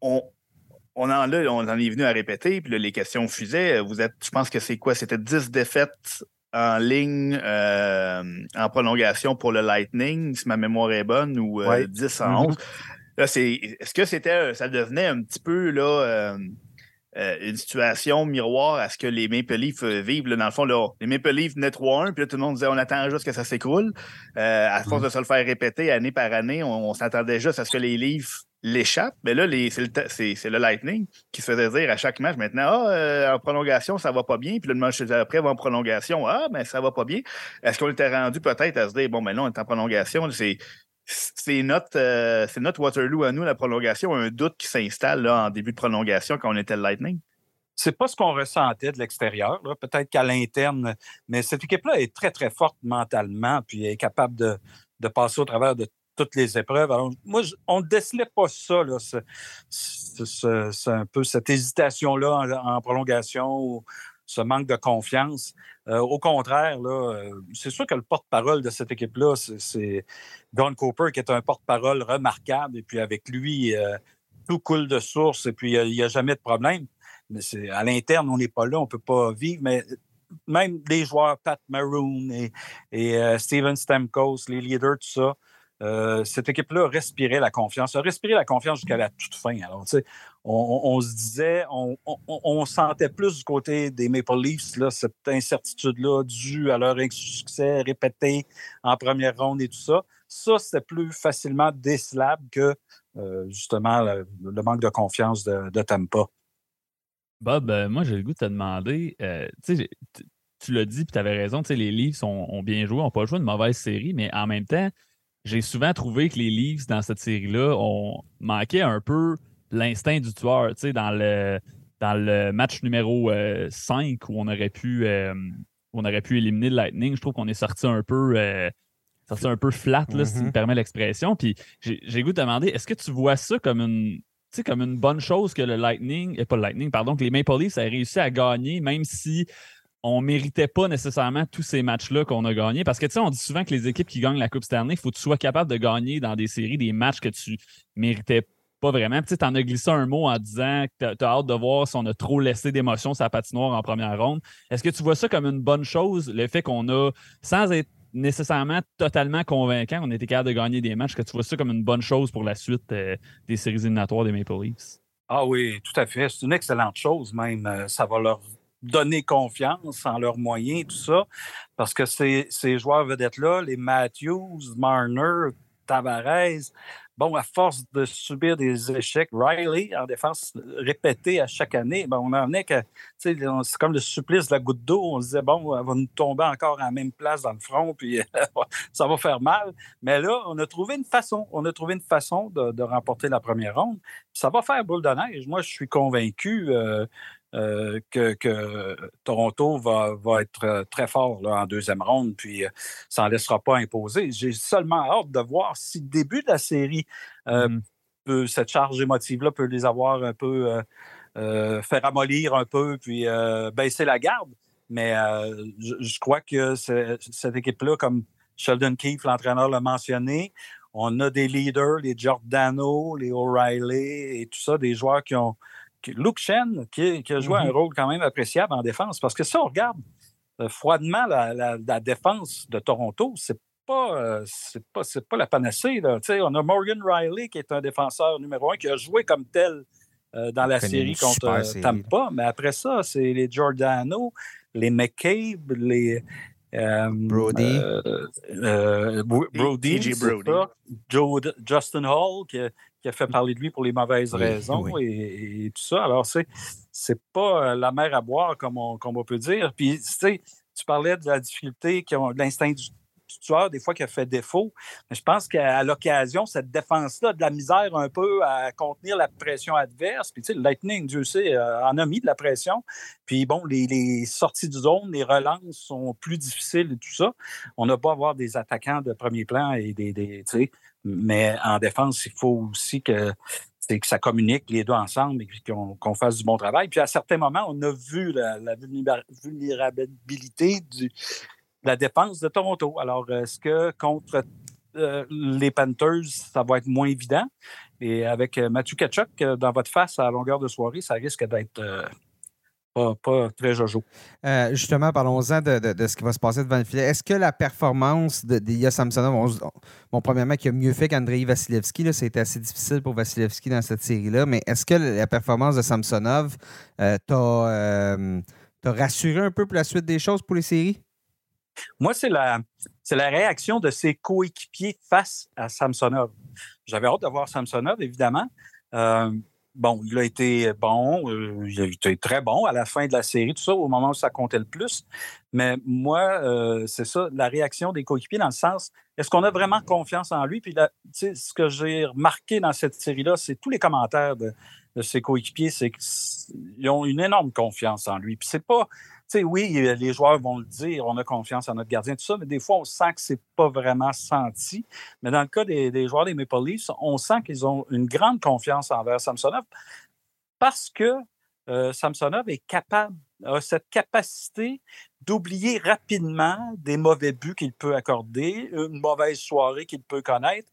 on, en, là, on en est venu à répéter, puis les questions fusaient. Vous êtes, je pense que c'est quoi? C'était 10 défaites en ligne en prolongation pour le Lightning, si ma mémoire est bonne, ou 10 en 11. Mm-hmm. Là, c'est, est-ce que c'était ça devenait un petit peu là une situation miroir à ce que les Maple Leafs vivent. dans le fond, là, les Maple Leafs venaient 3-1, puis là, tout le monde disait on attend juste que ça s'écroule. à force de se le faire répéter année par année, on, s'attendait juste à ce que les Leafs l'échappent. Mais là, c'est le, Lightning qui se faisait dire à chaque match maintenant Ah, en prolongation, ça va pas bien. Puis le match après va en prolongation. Ah, mais ben, ça va pas bien. Est-ce qu'on était rendu peut-être à se dire bon, mais ben non, on est en prolongation. C'est c'est notre, euh, notre Waterloo à nous, la prolongation, un doute qui s'installe en début de prolongation quand on était le Lightning? C'est pas ce qu'on ressentait de l'extérieur, peut-être qu'à l'interne, mais cette équipe-là est très, très forte mentalement, puis est capable de, passer au travers de toutes les épreuves. Alors, moi, on ne décelait pas ça, c'est un peu cette hésitation-là en, prolongation ce manque de confiance. Euh, au contraire, euh, c'est sûr que le porte-parole de cette équipe-là, c'est Don Cooper, qui est un porte-parole remarquable. Et puis avec lui, euh, tout coule de source et puis il n'y a, jamais de problème. Mais à l'interne, on n'est pas là, on ne peut pas vivre. Mais même les joueurs, Pat Maroon et, Steven Stamkos, les leaders, tout ça, cette équipe-là respirait la confiance, a respiré la confiance jusqu'à la toute fin. Alors, tu sais, on, se disait, on, sentait plus du côté des Maple Leafs, cette incertitude-là due à leur insuccès répété en première ronde et tout ça. Ça, c'était plus facilement décelable que, euh, justement, le, manque de confiance de, Tampa. Bob, euh, moi, j'ai le goût de te demander, tu sais, tu l'as dit, puis tu avais raison, les Leafs ont, ont bien joué, n'ont pas joué une mauvaise série, mais en même temps, j'ai souvent trouvé que les Leafs dans cette série-là ont manqué un peu l'instinct du tueur. Tu sais, dans le, dans le match numéro 5 euh, où on aurait pu euh, on aurait pu éliminer le Lightning, je trouve qu'on est sorti un peu euh, sorti un peu flat, là, si tu me mm-hmm. permets l'expression. Puis j'ai goût de demander, est-ce que tu vois ça comme une comme une bonne chose que le Lightning, et pas le Lightning, pardon, que les Maple Leafs aient réussi à gagner, même si on méritait pas nécessairement tous ces matchs-là qu'on a gagnés? Parce que, tu sais, on dit souvent que les équipes qui gagnent la Coupe Stanley, il faut que tu sois capable de gagner dans des séries des matchs que tu méritais pas vraiment. Tu en as glissé un mot en disant que tu as, hâte de voir si on a trop laissé d'émotion la patinoire en première ronde. Est-ce que tu vois ça comme une bonne chose, le fait qu'on a, sans être nécessairement totalement convaincant, on était capable de gagner des matchs, que tu vois ça comme une bonne chose pour la suite euh, des séries éliminatoires des Maple Leafs? Ah oui, tout à fait. C'est une excellente chose même. Euh, ça va leur donner confiance en leurs moyens, tout ça, parce que ces, ces joueurs vedettes-là, les Matthews, Marner, Tavares, bon, à force de subir des échecs, Riley en défense répétée à chaque année, ben, on en est que, c'est comme le supplice de la goutte d'eau. On se disait, bon, elle va nous tomber encore à la même place dans le front, puis ça va faire mal. Mais là, on a trouvé une façon, on a trouvé une façon de, remporter la première ronde. Ça va faire boule de neige. Moi, je suis convaincu. Euh, euh, que, Toronto va, être euh, très fort en deuxième ronde, puis euh, ça n'en laissera pas imposer. J'ai seulement hâte de voir si le début de la série, mmh. cette charge émotive-là peut les avoir un peu, faire amollir un peu, puis baisser la garde. Mais je, crois que cette équipe-là, comme Sheldon Keefe, l'entraîneur, l'a mentionné, on a des leaders, les Giordano, les O'Reilly et tout ça, des joueurs qui ont, Luke Shen, qui, a joué un mm-hmm. rôle quand même appréciable en défense, parce que si on regarde euh, froidement la, défense de Toronto, c'est pas, euh, pas, pas la panacée. On a Morgan Riley, qui est un défenseur numéro un, qui a joué comme tel euh, dans la série contre Tampa, mais après ça, c'est les Giordano, les McCabe, les. Brody. Brody, Justin Hall, qui, qui a fait parler de lui pour les mauvaises raisons Et, tout ça. Alors, c'est, c'est pas euh, la mer à boire, comme on, peut dire. Puis, tu sais, tu parlais de la difficulté, de l'instinct du, tueur, des fois, qui a fait défaut. Mais je pense qu'à l'occasion, cette défense-là, de la misère un peu à contenir la pression adverse. Puis, tu sais, le Lightning, Dieu sait, euh, en a mis de la pression. Puis, bon, les, sorties du zone, les relances sont plus difficiles et tout ça. On n'a pas à avoir des attaquants de premier plan et des, tu sais, mais en défense, il faut aussi que, que ça communique les deux ensemble et qu'on fasse du bon travail. Puis à certains moments, on a vu la, vulnérabilité de la défense de Toronto. Alors, est-ce que contre euh, les Panthers, ça va être moins évident? Et avec euh, Mathieu Kachuk euh, dans votre face à longueur de soirée, ça risque d'être pas, très jojo. Euh, justement, parlons-en de, ce qui va se passer devant le filet. Est-ce que la performance d'Ilya Samsonov, bon, premièrement, qui a mieux fait qu'Andrei Vasilevski, c'était assez difficile pour Vasilevski dans cette série-là, mais est-ce que la performance de Samsonov euh, euh, t'a rassuré un peu pour la suite des choses pour les séries? Moi, c'est la, la réaction de ses coéquipiers face à Samsonov. J'avais hâte de voir Samsonov, évidemment bon, il a été bon, euh, il a été très bon à la fin de la série, tout ça, au moment où ça comptait le plus. Mais moi, euh, c'est ça, la réaction des coéquipiers dans le sens, est-ce qu'on a vraiment confiance en lui? Puis là, ce que j'ai remarqué dans cette série-là, c'est tous les commentaires de, de ses coéquipiers, c'est qu'ils ont une énorme confiance en lui. Puis c'est pas, sais, oui, les joueurs vont le dire, on a confiance en notre gardien, tout ça, mais des fois, on sent que c'est pas vraiment senti. Mais dans le cas des, joueurs des Maple Leafs, on sent qu'ils ont une grande confiance envers Samsonov parce que euh, Samsonov est capable, a cette capacité d'oublier rapidement des mauvais buts qu'il peut accorder, une mauvaise soirée qu'il peut connaître.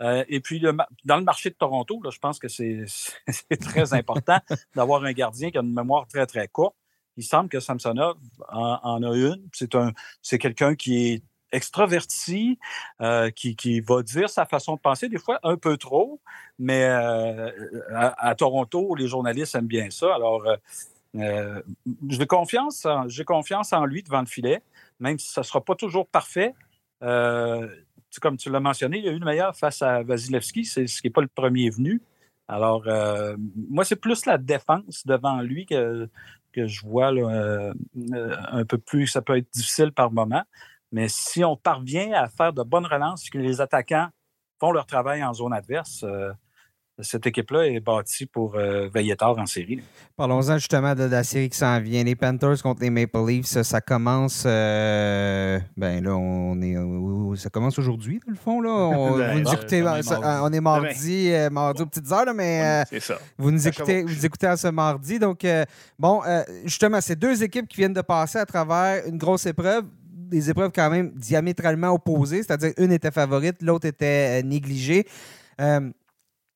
Euh, et puis, dans le marché de Toronto, je pense que c'est très important d'avoir un gardien qui a une mémoire très, très courte il semble que Samsonov en, a une. C'est un, c'est quelqu'un qui est extraverti, euh, qui, va dire sa façon de penser, des fois un peu trop, mais euh, à, Toronto, les journalistes aiment bien ça. Alors, euh, j'ai confiance, j'ai confiance en lui devant le filet, même si ça ne sera pas toujours parfait. comme tu l'as mentionné, il y a eu le meilleur face à Vasilevski, c'est ce qui n'est pas le premier venu. Alors, moi, c'est plus la défense devant lui que, que je vois euh, euh, un peu plus, ça peut être difficile par moment. Mais si on parvient à faire de bonnes relances, que les attaquants font leur travail en zone adverse, euh, cette équipe-là est bâtie pour veiller tard en série. Parlons-en justement de, la série qui s'en vient. Les Panthers contre les Maple Leafs, ça, commence. ben là, on est. ça commence aujourd'hui, dans le fond. Là. On, ben, on, est mardi, mardi aux petites heures, mais vous nous écoutez, vous écoutez à ce mardi. Donc, bon, justement, c'est deux équipes qui viennent de passer à travers une grosse épreuve des épreuves quand même diamétralement opposées, c'est-à-dire une était favorite, l'autre était négligée.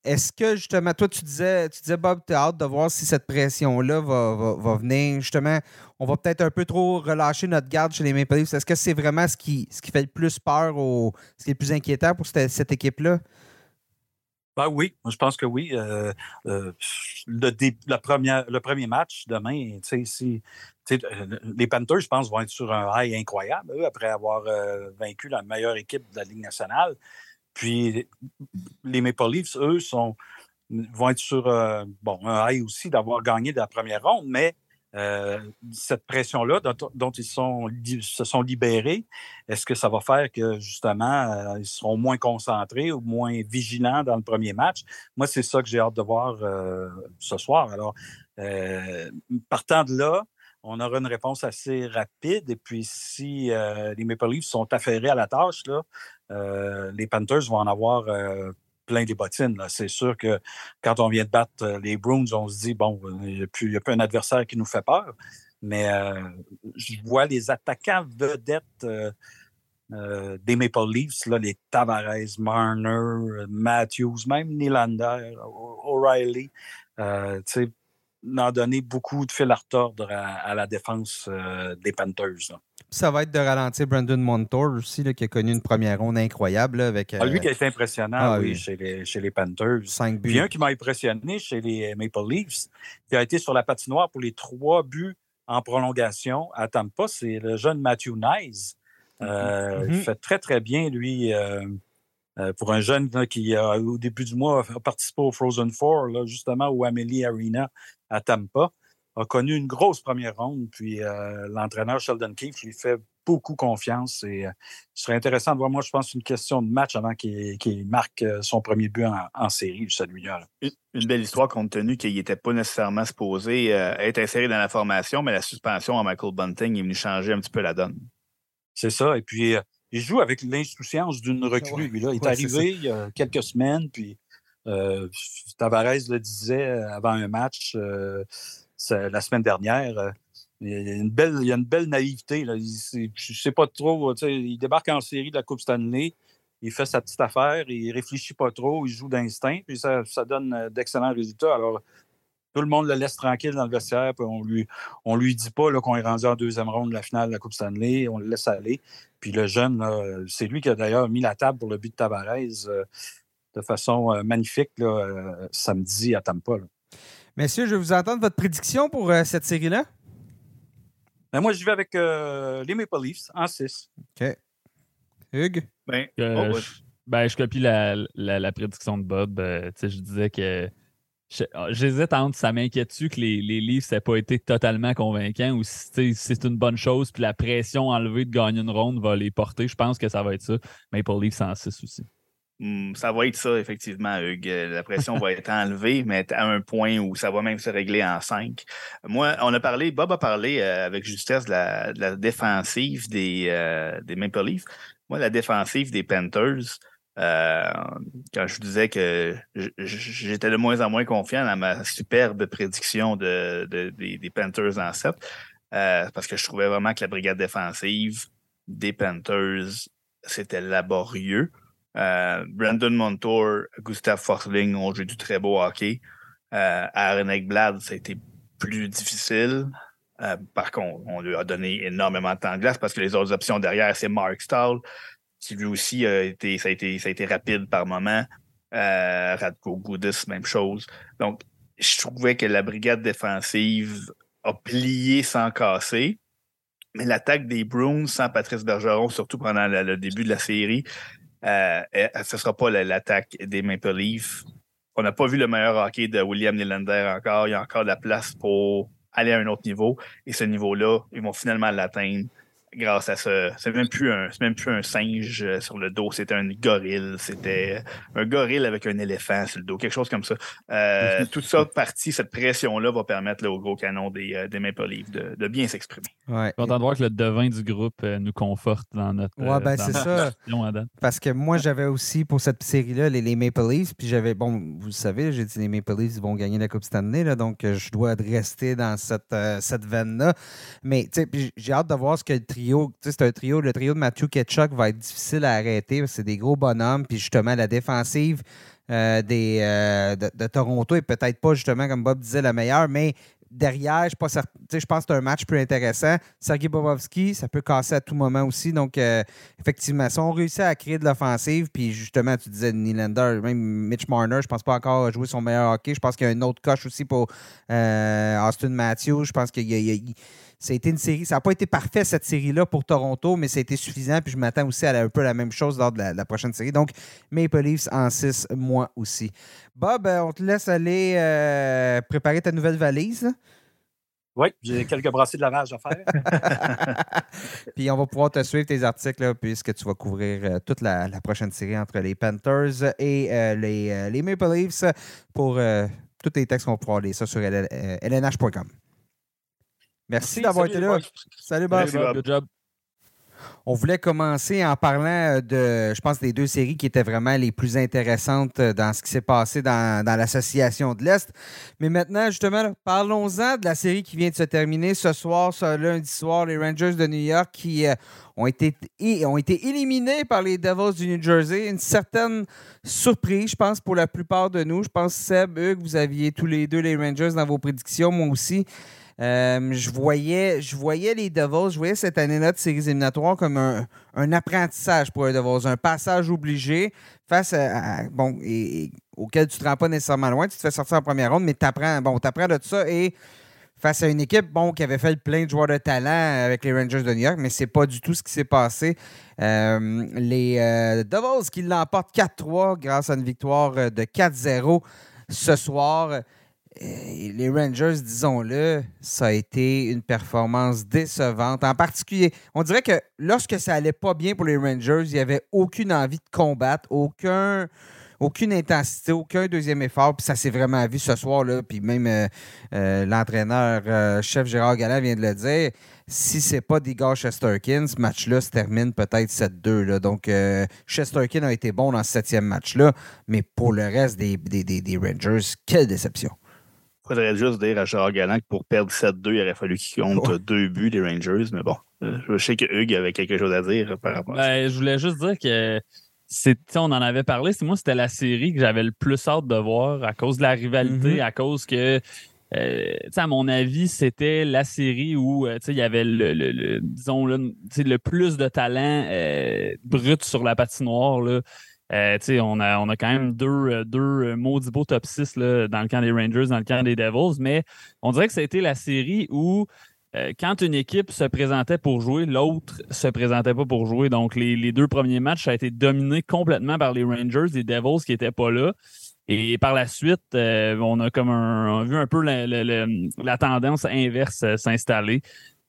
Est-ce que justement, toi, tu disais, tu disais Bob, tu as hâte de voir si cette pression-là va, venir. Justement, on va peut-être un peu trop relâcher notre garde chez les Maple Leafs. Est-ce que c'est vraiment ce qui, ce qui fait le plus peur ou ce qui est le plus inquiétant pour cette, équipe-là? Ben oui, je pense que oui. Euh, euh, le, le premier match demain, si, les Panthers, je pense, vont être sur un high incroyable après avoir euh, vaincu la meilleure équipe de la Ligue nationale. Puis les Maple Leafs, eux, sont, vont être sur euh, bon, un high aussi d'avoir gagné de la première ronde, mais euh, cette pression-là dont, ils sont, se sont libérés, est-ce que ça va faire que justement euh, ils seront moins concentrés ou moins vigilants dans le premier match? Moi, c'est ça que j'ai hâte de voir ce soir. Alors, partant de là, on aura une réponse assez rapide. Et puis, si les Maple Leafs sont affairés à la tâche, euh, les Panthers vont en avoir euh, plein des bottines. C'est sûr que quand on vient de battre euh, les Bruins, on se dit, bon, il n'y a, plus un adversaire qui nous fait peur. Mais je vois les attaquants vedettes des Maple Leafs, là, les Tavares, Marner, Matthews, même Nylander, O'Reilly, en donner beaucoup de fil à retordre à, la défense des Panthers ça va être de ralentir Brandon Montour aussi, qui a connu une première ronde incroyable. avec, ah, lui qui a été impressionnant, ah oui, Chez, les, chez les Panthers. Cinq buts. Puis un qui m'a impressionné chez les Maple Leafs, qui a été sur la patinoire pour les trois buts en prolongation à Tampa, c'est le jeune Matthew Nyes. Euh, il mm-hmm. fait très, très bien, lui. Euh, euh, pour un jeune qui, au début du mois, a participé au Frozen Four, là, justement, au Amelie Arena à Tampa a connu une grosse première ronde, puis euh, l'entraîneur Sheldon Keefe lui fait beaucoup confiance et euh, ce serait intéressant de voir, moi, je pense, une question de match avant qu'il marque euh, son premier but en, série, celui-là. Une, belle histoire compte tenu qu'il n'était pas nécessairement supposé être inséré dans la formation, mais la suspension à Michael Bunting est venue changer un petit peu la donne. C'est ça, et puis il joue avec l'insouciance d'une recrue, lui, là. Il est arrivé il y a quelques semaines, puis Tavares le disait avant un match la semaine dernière. Euh, il y a une belle, il naïveté. Ne sais pas trop. Il débarque en série de la Coupe Stanley. Il fait sa petite affaire. Il réfléchit pas trop. Il joue d'instinct. Puis ça, donne euh, d'excellents résultats. Alors, tout le monde le laisse tranquille dans le vestiaire, on lui, on lui dit pas qu'on est rendu en deuxième ronde de la finale de la Coupe Stanley, on le laisse aller. Puis le jeune, c'est lui qui a d'ailleurs mis la table pour le but de Tavares euh, de façon euh, magnifique là, euh, samedi à Tampa. Messieurs, je vais vous entendre votre prédiction pour cette série-là. Ben moi, je vais avec les Maple Leafs en 6. OK. Hugues? Ben, oh, je, ben, je copie la, la, prédiction de Bob. je disais que ah, j'hésite entre ça m'inquiète-tu que les, les Leafs n'aient pas été totalement convaincants ou si c'est une bonne chose, puis la pression enlevée de gagner une ronde va les porter. Je pense que ça va être ça. Maple Leafs en 6 aussi. Hmm, ça va être ça, effectivement, Hugues. La pression va être enlevée, mais à un point où ça va même se régler en 5. Moi, on a parlé, Bob a parlé euh, avec justesse de la, défensive des, euh, des Maple Leafs. Moi, la défensive des Panthers, euh, quand je vous disais que j'étais de moins en moins confiant dans ma superbe prédiction de, des, Panthers en 7, euh, parce que je trouvais vraiment que la brigade défensive des Panthers, c'était laborieux. Euh, Brandon Montour, Gustav Forsling ont joué du très beau hockey. Euh, Aaron Ekblad, ça a été plus difficile. par contre, on lui a donné énormément de temps de glace parce que les autres options derrière, c'est Mark Stahl, qui lui aussi a été, ça a été, ça a été rapide par moment. Euh, Radko Goudis, même chose. Donc, je trouvais que la brigade défensive a plié sans casser. Mais l'attaque des Bruins sans Patrice Bergeron, surtout pendant le, début de la série, euh, ce ne sera pas l'attaque des Maple Leafs. On n'a pas vu le meilleur hockey de William Nylander encore. Il y a encore de la place pour aller à un autre niveau. Et ce niveau-là, ils vont finalement l'atteindre grâce à ça. C'est même plus un, même plus un singe euh, sur le dos, c'était un gorille, c'était un gorille avec un éléphant sur le dos, quelque chose comme ça. Euh, toute ça partie, cette pression-là va permettre au gros canon des, euh, des Maple Leafs de, bien s'exprimer. Ouais. Content de voir que le devin du groupe nous conforte dans notre. Ouais, ben c'est ça. Parce que moi, j'avais aussi pour cette série-là les, Maple Leafs, puis j'avais, bon, vous le savez, j'ai dit les Maple Leafs vont gagner la Coupe Stanley, là, donc je dois rester dans cette, cette veine-là. Mais, tu sais, j'ai hâte de voir ce que le c'est un trio. Le trio de Matthew Ketchuk va être difficile à arrêter. C'est des gros bonhommes. Puis justement, la défensive euh, des, euh, de, Toronto est peut-être pas, justement, comme Bob disait, la meilleure, mais derrière, je, pense que c'est un match plus intéressant. Sergei Bobovski, ça peut casser à tout moment aussi. Donc, euh, effectivement, si on réussit à créer de l'offensive, puis justement, tu disais Nylander, même Mitch Marner, je pense pas encore jouer son meilleur hockey. Je pense qu'il y a une autre coche aussi pour Austin Matthews. Je pense qu'il y a ça a été une série. Ça n'a pas été parfait, cette série-là, pour Toronto, mais ça a été suffisant. Puis je m'attends aussi à un peu la même chose lors de la, prochaine série. Donc, Maple Leafs en 6 mois aussi. Bob, euh, on te laisse aller euh, préparer ta nouvelle valise. Oui, j'ai quelques brassées de lavage à faire. puis on va pouvoir te suivre tes articles puisque tu vas couvrir euh, toute la, prochaine série entre les Panthers et les, les, Maple Leafs pour tous les textes qu'on va pouvoir lire ça sur lnh.com. Merci, d'avoir été là. Salut, Bob. Good job. On voulait commencer en parlant de, je pense, des deux séries qui étaient vraiment les plus intéressantes dans ce qui s'est passé dans, l'association de l'Est. Mais maintenant, justement, parlons-en de la série qui vient de se terminer ce soir, ce lundi soir, les Rangers de New York qui euh, ont, été, ont été éliminés par les Devils du New Jersey. Une certaine surprise, je pense, pour la plupart de nous. Je pense, Seb, Hugues, vous aviez tous les deux les Rangers dans vos prédictions, moi aussi. Euh, je, voyais, je voyais les Devils, je voyais cette année-là de séries éliminatoires comme un, apprentissage pour les Devils, un passage obligé face à, bon, auquel tu ne te rends pas nécessairement loin. Tu te fais sortir en première ronde, mais tu apprends, bon, apprends de ça et face à une équipe bon, qui avait fait plein de joueurs de talent avec les Rangers de New York, mais c'est pas du tout ce qui s'est passé. Euh, les euh, Devils qui l'emportent 4-3 grâce à une victoire de 4-0 ce soir les Rangers, disons-le, ça a été une performance décevante. En particulier, on dirait que lorsque ça allait pas bien pour les Rangers, il n'y avait aucune envie de combattre, aucun, aucune intensité, aucun deuxième effort. Puis ça s'est vraiment vu ce soir. Là. Puis même euh, euh, l'entraîneur, euh, chef Gérard Galland vient de le dire. Si c'est pas d'Igor Chesterkin, ce match-là se termine peut-être 7-2. Donc, Chesterkin a été bon dans ce septième match-là. Mais pour le reste des, des Rangers, quelle déception. Faudrait juste dire à Gérard Galland que pour perdre 7-2, il aurait fallu qu'il compte deux buts des Rangers, mais bon. Euh, je sais que Hugues avait quelque chose à dire par rapport à ça. Ben, je voulais juste dire que on en avait parlé. Moi, c'était la série que j'avais le plus hâte de voir à cause de la rivalité, mm-hmm. à cause que à mon avis, c'était la série où il y avait le, disons, le plus de talent brut sur la patinoire. Là. On, a, on a quand même deux, deux maudits beaux top 6 là, dans le camp des Rangers, dans le camp des Devils, mais on dirait que ça a été la série où euh, quand une équipe se présentait pour jouer, l'autre se présentait pas pour jouer. Donc, les, deux premiers matchs, ça a été dominé complètement par les Rangers, les Devils qui n'étaient pas là. Et par la suite, euh, on a comme un, vu un peu la, tendance inverse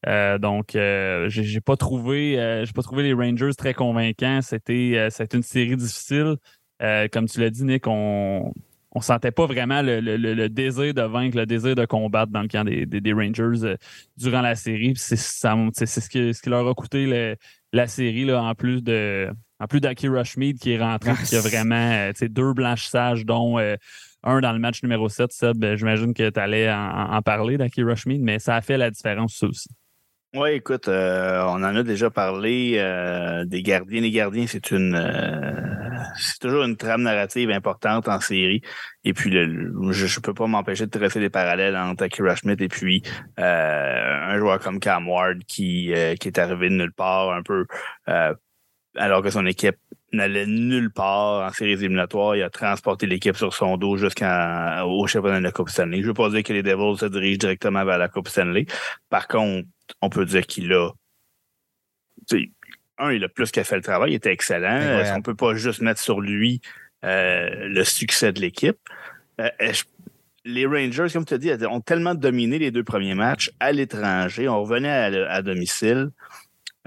euh, donc, j'ai pas trouvé, j'ai pas trouvé les Rangers très convaincants. C'était, c'était une série difficile. comme tu l'as dit, Nick, on, on sentait pas vraiment le, désir de vaincre, le désir de combattre dans le camp des, Rangers euh, durant la série. C'est ce, qui leur a coûté la série, là, en plus de en plus d'Aki Rushmead qui est rentré, qui a vraiment euh, deux blanchissages, dont euh, un dans le match numéro 7. Seb, j'imagine que tu allais en, parler d'Aki Rushmead, mais ça a fait la différence, ça aussi. Oui, écoute, euh, on en a déjà parlé euh, des gardiens. Les gardiens, c'est une euh, c'est toujours une trame narrative importante en série. Et puis je ne peux pas m'empêcher de tracer des parallèles entre Akira Schmidt et puis un joueur comme Cam Ward qui, qui est arrivé de nulle part un peu alors que son équipe n'allait nulle part en séries éliminatoires. Il a transporté l'équipe sur son dos jusqu'au championnat de la Coupe Stanley. Je ne veux pas dire que les Devils se dirigent directement vers la Coupe Stanley. Par contre, on peut dire qu'il a. Un, il a plus qu'à fait le travail, il était excellent. On ne peut pas juste mettre sur lui euh, le succès de l'équipe. Euh, les Rangers, comme tu as dit, ont tellement dominé les deux premiers matchs à l'étranger. On revenait à domicile.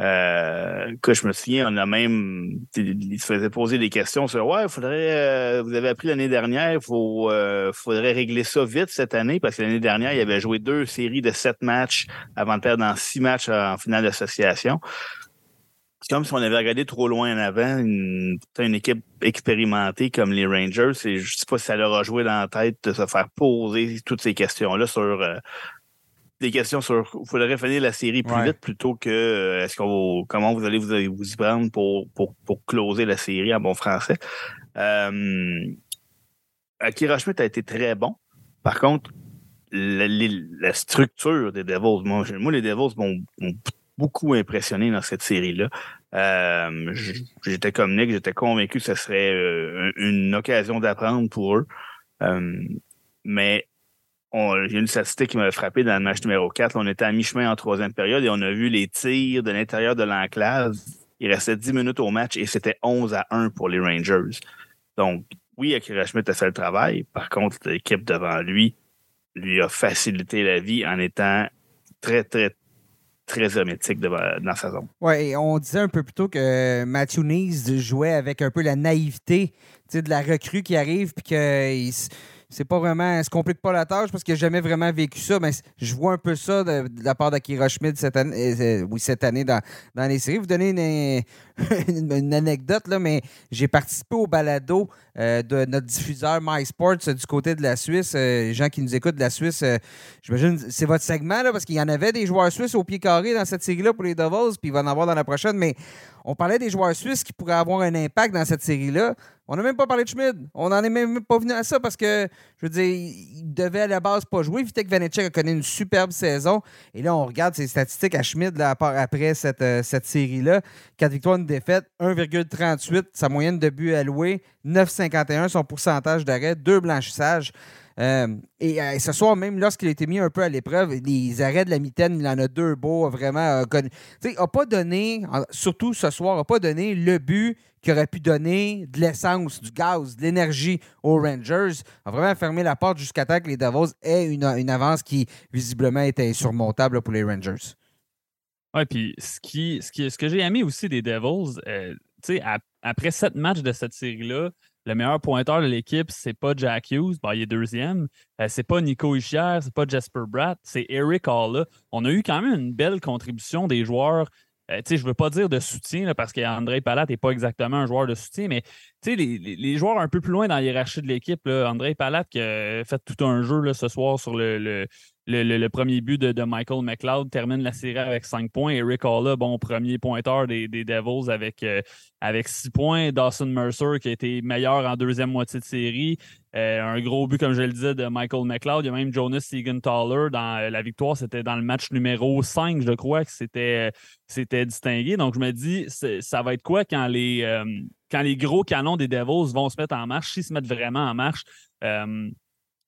Euh, que je me souviens, on a même, il se faisait poser des questions sur ouais, faudrait, euh, vous avez appris l'année dernière, il faut, euh, faudrait régler ça vite cette année parce que l'année dernière, il avait joué deux séries de sept matchs avant de perdre dans six matchs en finale d'association. C'est comme si on avait regardé trop loin en avant une, une équipe expérimentée comme les Rangers. Et je sais pas si ça leur a joué dans la tête de se faire poser toutes ces questions-là sur euh, des questions sur il faudrait finir la série plus vite plutôt que euh, est-ce qu'on comment vous allez vous, vous y prendre pour, pour, pour closer la série en bon français. Euh, Akira Schmidt a été très bon. Par contre, la, structure des Devils, moi, moi les Devils m'ont beaucoup impressionné dans cette série-là. Euh, j'étais comme Nick, j'étais convaincu que ce serait euh, une occasion d'apprendre pour eux. mais il a une statistique qui m'a frappé dans le match numéro 4. On était à mi-chemin en troisième période et on a vu les tirs de l'intérieur de l'enclave. Il restait 10 minutes au match et c'était 11 à 1 pour les Rangers. Donc, oui, Akira Schmidt a fait le travail. Par contre, l'équipe devant lui lui a facilité la vie en étant très, très, très hermétique dans sa zone. Oui, on disait un peu plus tôt que Matthew Nees jouait avec un peu la naïveté de la recrue qui arrive puis qu'il c'est pas vraiment. se complique pas la tâche? Parce qu'il n'a jamais vraiment vécu ça. Mais je vois un peu ça de, la part d'Akira Schmidt cette année, euh, oui, cette année dans, dans les séries. Vous donnez une, anecdote, là, mais j'ai participé au balado euh, de notre diffuseur MySports euh, du côté de la Suisse. les gens qui nous écoutent de la Suisse, j'imagine c'est votre segment là, parce qu'il y en avait des joueurs suisses au pied carré dans cette série-là pour les Devils, puis il va en avoir dans la prochaine. Mais on parlait des joueurs suisses qui pourraient avoir un impact dans cette série-là. On n'a même pas parlé de Schmid. On n'en est même pas venu à ça parce que, je veux dire, il devait à la base pas jouer. Vitek Vanecek a connu une superbe saison. Et là, on regarde ses statistiques à Schmid après cette, euh, série-là. 4 victoires, une défaite, 1,38 sa moyenne de buts alloués, 9,51 son pourcentage d'arrêt, deux blanchissages. Euh, et euh, ce soir, même lorsqu'il a été mis un peu à l'épreuve, les arrêts de la mitaine, il en a deux beaux, vraiment. Il n'a pas donné, surtout ce soir, n'a pas donné le but qui aurait pu donner de l'essence, du gaz, de l'énergie aux Rangers. A vraiment fermé la porte jusqu'à temps que les Davos aient une, avance qui, visiblement, était insurmontable pour les Rangers. Oui, puis ce, qui, ce, qui, ce que j'ai aimé aussi des Devils, euh, tu sais, après sept matchs de cette série-là, le meilleur pointeur de l'équipe, c'est pas Jack Hughes, il est deuxième. Euh, c'est pas Nico Ischier, c'est pas Jasper Bratt, c'est Eric Hall. On a eu quand même une belle contribution des joueurs. Euh, je ne veux pas dire de soutien parce qu'André Palat n'est pas exactement un joueur de soutien, mais les, les, joueurs un peu plus loin dans la de l'équipe, André Palat qui a fait tout un jeu là, ce soir sur le, le, premier but de, Michael McLeod termine la série avec 5 points. Eric Halla, bon, premier pointeur des, Devils avec, euh, avec 6 points. Dawson Mercer qui a été meilleur en deuxième moitié de série. Euh, un gros but, comme je le disais, de Michael McLeod. Il y a même Jonas Siegenthaler dans euh, la victoire. C'était dans le match numéro 5, je crois, que c'était, distingué. Donc, je me dis, ça va être quoi quand les, quand les gros canons des Devils vont se mettre en marche, s'ils se mettent vraiment en marche?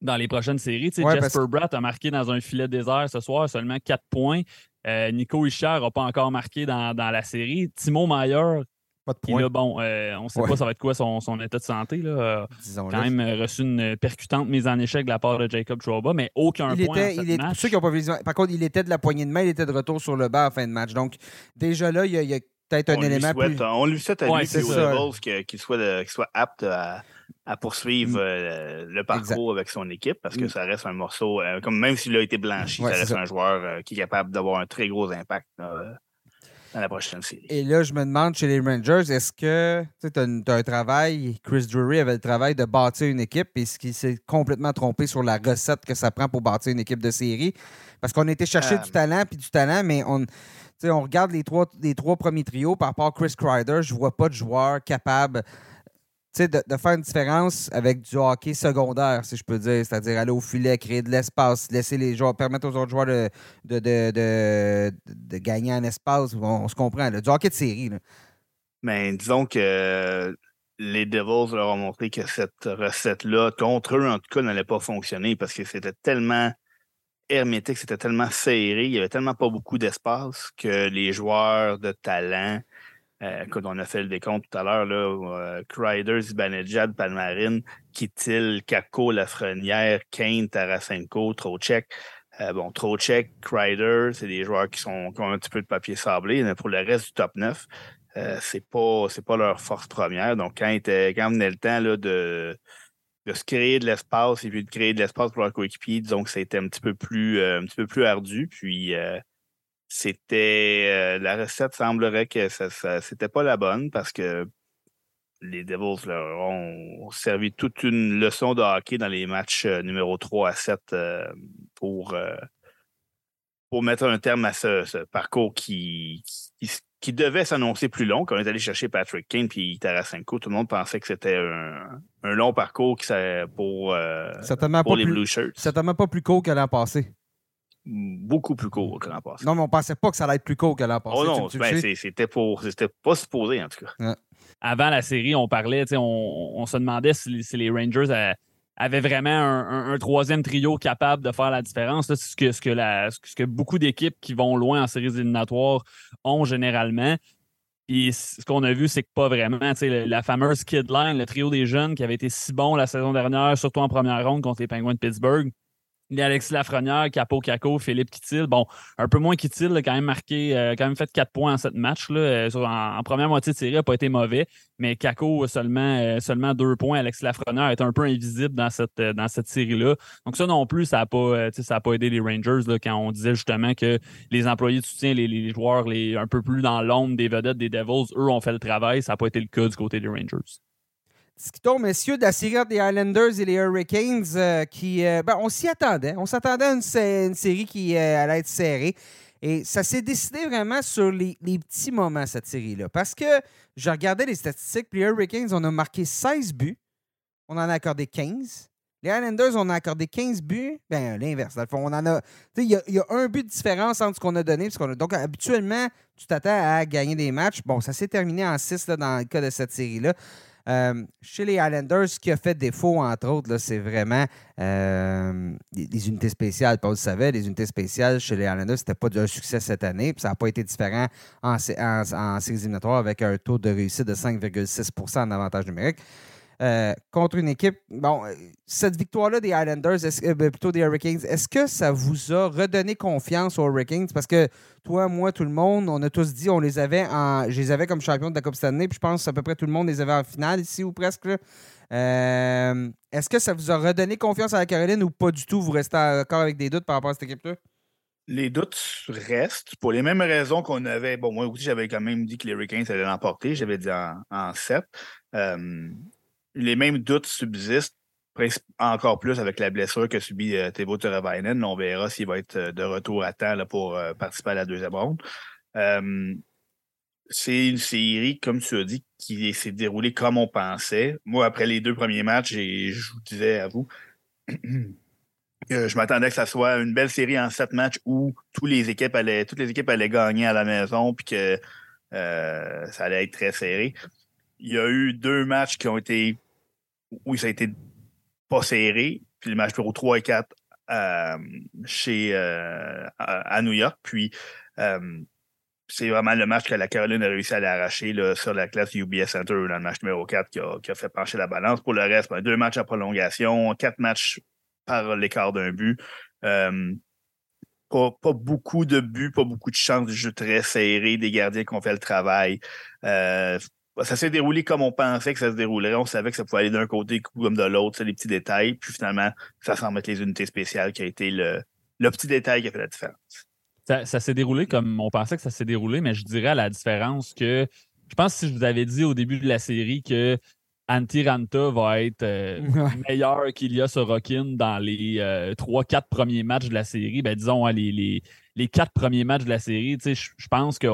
Dans les prochaines séries. Jasper Bratt a marqué dans un filet désert ce soir seulement 4 points. Euh, Nico Ischer n'a pas encore marqué dans, la série. Timo Mayer, pas de points. bon, euh, on ne sait pas ça va être quoi son, état de santé. Là. Disons quand même reçu une percutante mise en échec de la part de Jacob Trouba, mais aucun point. Était, il est, Pour ceux qui n'ont pas vu, par contre, il était de la poignée de main, il était de retour sur le banc en fin de match. Donc, déjà là, il y a, peut-être un élément. plus... On lui souhaite à lui qu'il soit, soit apte à à poursuivre mm. euh, le parcours avec son équipe parce que mm. ça reste un morceau, euh, comme même s'il a été blanchi, ça reste un joueur euh, qui est capable d'avoir un très gros impact dans la prochaine série. Et là, je me demande chez les Rangers, est-ce que tu as, un travail, Chris Drury avait le travail de bâtir une équipe, et ce qu'il s'est complètement trompé sur la recette que ça prend pour bâtir une équipe de série? Parce qu'on a été chercher du talent, puis du talent, mais on, on regarde les trois, les trois premiers trios, par rapport à Chris Kreider, je vois pas de joueur capable de, de, faire une différence avec du hockey secondaire, si je peux dire, c'est-à-dire aller au filet, créer de l'espace, laisser les joueurs, permettre aux autres joueurs de, de, de gagner en espace. On, se comprend, du hockey de série. Mais disons que les Devils leur ont montré que cette recette-là, contre eux en tout cas, n'allait pas fonctionner parce que c'était tellement hermétique, c'était tellement serré, il n'y avait tellement pas beaucoup d'espace que les joueurs de talent euh, on a fait le décompte tout à l'heure, là, euh, Crider, Zibanejad, Palmarine, Kittil, Kako, Lafrenière, Kane, Tarasenko, Trocheck. Euh, bon, Trocheck, Crider, c'est des joueurs qui, sont, qui ont un petit peu de papier sablé, mais pour le reste du top 9, euh, c'est pas, pas leur force première. Donc, quand, était, quand venait le temps là, de, de se créer de l'espace et puis de créer de l'espace pour leur coéquipier, disons que c'était un petit peu plus, un petit peu plus ardu. Puis, c'était euh, la recette semblerait que ça, ça c'était pas la bonne parce que les Devils leur ont servi toute une leçon de hockey dans les matchs euh, numéro 3 à 7 euh, pour, pour mettre un terme à ce, parcours qui, qui, devait s'annoncer plus long. Quand on est allé chercher Patrick Kane puis Tarasenko, tout le monde pensait que c'était un, long parcours qui, pour, pour les Blue Shirts. Certainement pas plus court que l'an passé beaucoup plus court que l'an passé. Non, mais on pensait pas que ça allait être plus court que l'an passé. Oh non, ben, c'était pour c'était pas supposé en tout cas. Avant la série, on parlait, on, on se demandait si, les Rangers avaient vraiment un, troisième trio capable de faire la différence. C'est ce que, ce, que ce que beaucoup d'équipes qui vont loin en séries éliminatoires ont généralement. Puis ce qu'on a vu, c'est que pas vraiment. la fameuse Kid Line, le trio des jeunes qui avait été si bon la saison dernière, surtout en première ronde contre les Penguins de Pittsburgh. Alexis Lafrenière, Capo Caco, Philippe Kittil. Bon, un peu moins Kittil, quand même marqué, euh, quand même fait 4 points en cette match. Là, euh, en, première moitié de série, n'a pas été mauvais, mais Caco seulement, euh, seulement 2 points. Alexis Lafrenière est un peu invisible dans cette, cette série-là. Donc, ça non plus, ça n'a pas, ça pas aidé les Rangers là, quand on disait justement que les employés de soutien, les, les joueurs les, un peu plus dans l'ombre des vedettes des Devils, eux ont fait le travail. Ça n'a pas été le cas du côté des Rangers tombe, messieurs, de la série des Islanders et les Hurricanes, euh, qui, euh, ben, on s'y attendait. On s'attendait à une, série qui euh, allait être serrée. Et ça s'est décidé vraiment sur les, petits moments, cette série-là. Parce que je regardais les statistiques, les Hurricanes, on a marqué 16 buts. On en a accordé 15. Les Islanders, on a accordé 15 buts. Ben, l'inverse. On en a. Il y, a un but de différence entre ce qu'on a donné. a, donc, habituellement, tu t'attends à gagner des matchs. Bon, ça s'est terminé en 6 dans le cas de cette série-là. Euh, chez les Islanders, ce qui a fait défaut, entre autres, c'est vraiment euh, les, unités spéciales. Paul savait, les unités spéciales chez les Islanders, c'était pas un succès cette année. ça n'a pas été différent en, en, en séries avec un taux de réussite de 5,6% en avantage numérique. Euh, contre une équipe. Bon, cette victoire-là des Islanders, ben, plutôt des Hurricanes, est-ce que ça vous a redonné confiance aux Hurricanes? Parce que toi, moi, tout le monde, on a tous dit, on les avait en. Je les avais comme champion de la Coupe Stanley, puis je pense à peu près tout le monde les avait en finale ici ou presque. Euh, est-ce que ça vous a redonné confiance à la Caroline ou pas du tout? Vous restez encore avec des doutes par rapport à cette équipe-là? Les doutes restent pour les mêmes raisons qu'on avait. Bon, moi aussi, j'avais quand même dit que les Hurricanes allaient l'emporter. J'avais dit en, en 7 les mêmes doutes subsistent encore plus avec la blessure que subit euh, Teravainen. On verra s'il va être de retour à temps pour participer à la deuxième ronde. c'est une série, comme tu as dit, qui s'est déroulée comme on pensait. Moi, après les deux premiers matchs, je vous disais à vous, je m'attendais que ça soit une belle série en sept matchs où toutes les équipes allaient, toutes les équipes allaient gagner à la maison puis que euh, ça allait être très serré. Il y a eu deux matchs qui ont été où ça a été pas serré, puis les matchs numéro 3 et 4 euh, chez, euh, à, New York. Puis c'est vraiment le match que la Caroline a réussi à l'arracher sur la classe UBS Center dans le match numéro 4 qui a, fait pencher la balance. Pour le reste, ben, deux matchs à prolongation, quatre matchs par l'écart d'un but. Euh, pas, beaucoup de buts, pas beaucoup de chances de jeu très serré, des gardiens qui ont fait le travail. Euh, ça s'est déroulé comme on pensait que ça se déroulerait. On savait que ça pouvait aller d'un côté comme de l'autre, c'est les petits détails. Puis finalement, ça semble être les unités spéciales qui a été le, le petit détail qui a fait la différence. Ça, s'est déroulé comme on pensait que ça s'est déroulé, mais je dirais à la différence que je pense que si je vous avais dit au début de la série que Antiranta va être euh, meilleur qu'Ilias Sorokin dans les 3-4 euh, premiers matchs de la série. Ben, disons, hein, les, les, les, 4 premiers matchs de la série, je pense qu'il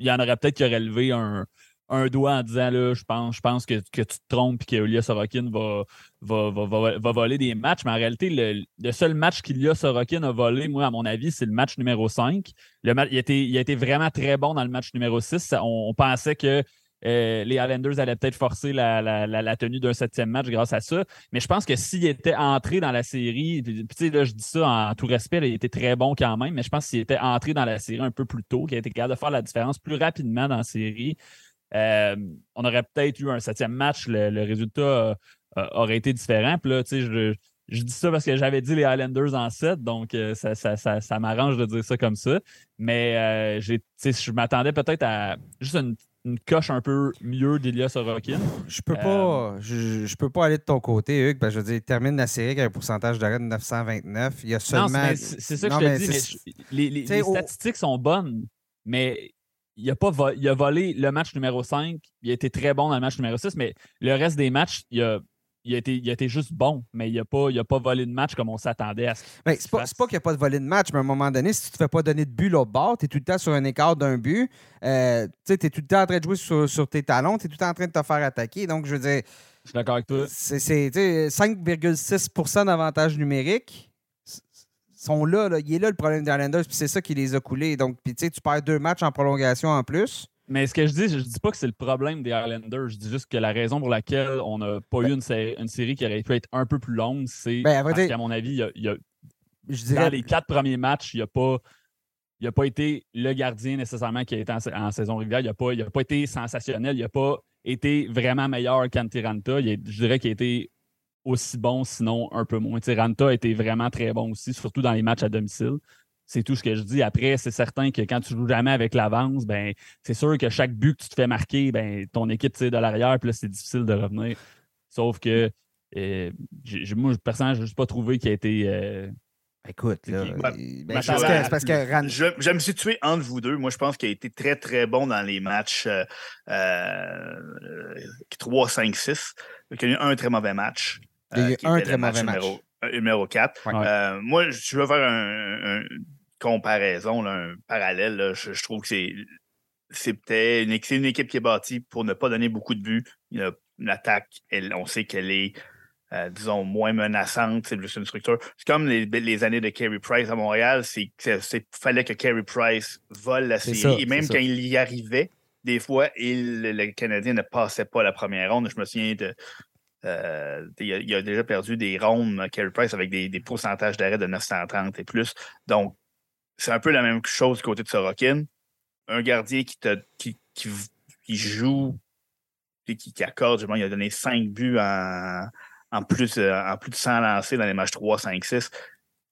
y en aurait peut-être qui aurait levé un, un doigt en disant là, je pense, je pense que, que tu te trompes et qu'Ilias Sorokin va, va, va, va, voler des matchs. Mais en réalité, le, seul match qu'Ilias Sorokin a volé, moi, à mon avis, c'est le match numéro 5. Le il, a été, il a été vraiment très bon dans le match numéro 6. on pensait que euh, les Islanders allaient peut-être forcer la, tenue d'un septième match grâce à ça. Mais je pense que s'il était entré dans la série, là, je dis ça en tout respect, il était très bon quand même, mais je pense s'il était entré dans la série un peu plus tôt, qu'il a été capable de faire la différence plus rapidement dans la série, euh, on aurait peut-être eu un septième match, le, résultat euh, aurait été différent. Puis là, tu sais, je, je dis ça parce que j'avais dit les Islanders en 7, donc ça, ça, m'arrange de dire ça comme ça. Mais je m'attendais peut-être à juste une une coche un peu mieux d'Elias Sorokin. Je peux pas euh, je, peux pas aller de ton côté, Hugues. je veux dire, il termine la série avec un pourcentage d'arrêt de 929. Il y a seulement. C'est ça que je te dis. Mais les, statistiques sont bonnes, mais il a, pas il a volé le match numéro 5. Il a été très bon dans le match numéro 6, mais le reste des matchs, il a il a, été, il a été juste bon, mais il n'a pas, pas volé de match comme on s'attendait à ce ben, C'est pas, pas qu'il n'a pas volé de match, mais à un moment donné, si tu ne te fais pas donner de but l'autre bord, tu es tout le temps sur un écart d'un but, euh, tu es tout le temps en train de jouer sur, tes talons, tu es tout le temps en train de te faire attaquer. Donc, je veux dire. Je suis d'accord avec toi. C'est 5,6% d'avantage numérique sont là, là, Il est là le problème des Islanders, puis c'est ça qui les a coulés. Donc, puis tu perds deux matchs en prolongation en plus. Mais ce que je dis, je dis pas que c'est le problème des Islanders. Je dis juste que la raison pour laquelle on n'a pas eu ben une, série, qui aurait pu être un peu plus longue, c'est ben, parce qu'à mon avis, il y a, dans les quatre premiers matchs, il n'a pas, pas été le gardien nécessairement qui a été en, saison régulière. Il n'a pas, pas été sensationnel. Il n'a pas été vraiment meilleur qu'Antiranta. Je dirais qu'il a été aussi bon, sinon un peu moins. Tiranta a été vraiment très bon aussi, surtout dans les matchs à domicile. C'est tout ce que je dis. Après, c'est certain que quand tu joues jamais avec l'avance, ben, c'est sûr que chaque but que tu te fais marquer, ben, ton équipe tire de l'arrière, puis là, c'est difficile de revenir. Sauf que euh, moi, personnellement, je n'ai juste pas trouvé qu'il a été. Euh, Écoute, là, ben, c'est parce que, je, me suis tué entre vous deux. Moi, je pense qu'il a été très, très bon dans les matchs 3, 5, 6. Il y a eu un très mauvais match. Il y a eu un très mauvais match. Numéro, 4. moi, je veux faire un, comparaison, un parallèle, je, trouve que c'est c'est peut-être une, équipe qui est bâtie pour ne pas donner beaucoup de buts. Une, une attaque, on sait qu'elle est, euh, disons, moins menaçante. C'est plus une structure. C'est comme les, années de Carey Price à Montréal. Il fallait que Carey Price vole la série. et même quand il y arrivait, des fois, il, le Canadien ne passait pas la première ronde. Je me souviens de. Euh, il, a, déjà perdu des rondes, Carey Price, avec des, pourcentages d'arrêt de 930 et plus. Donc, c'est un peu la même chose du côté de Sorokin. Un gardien qui, joue et qui, qui accorde, il a donné 5 buts en, en, plus, de 100 lancés dans les matchs 3, 5, 6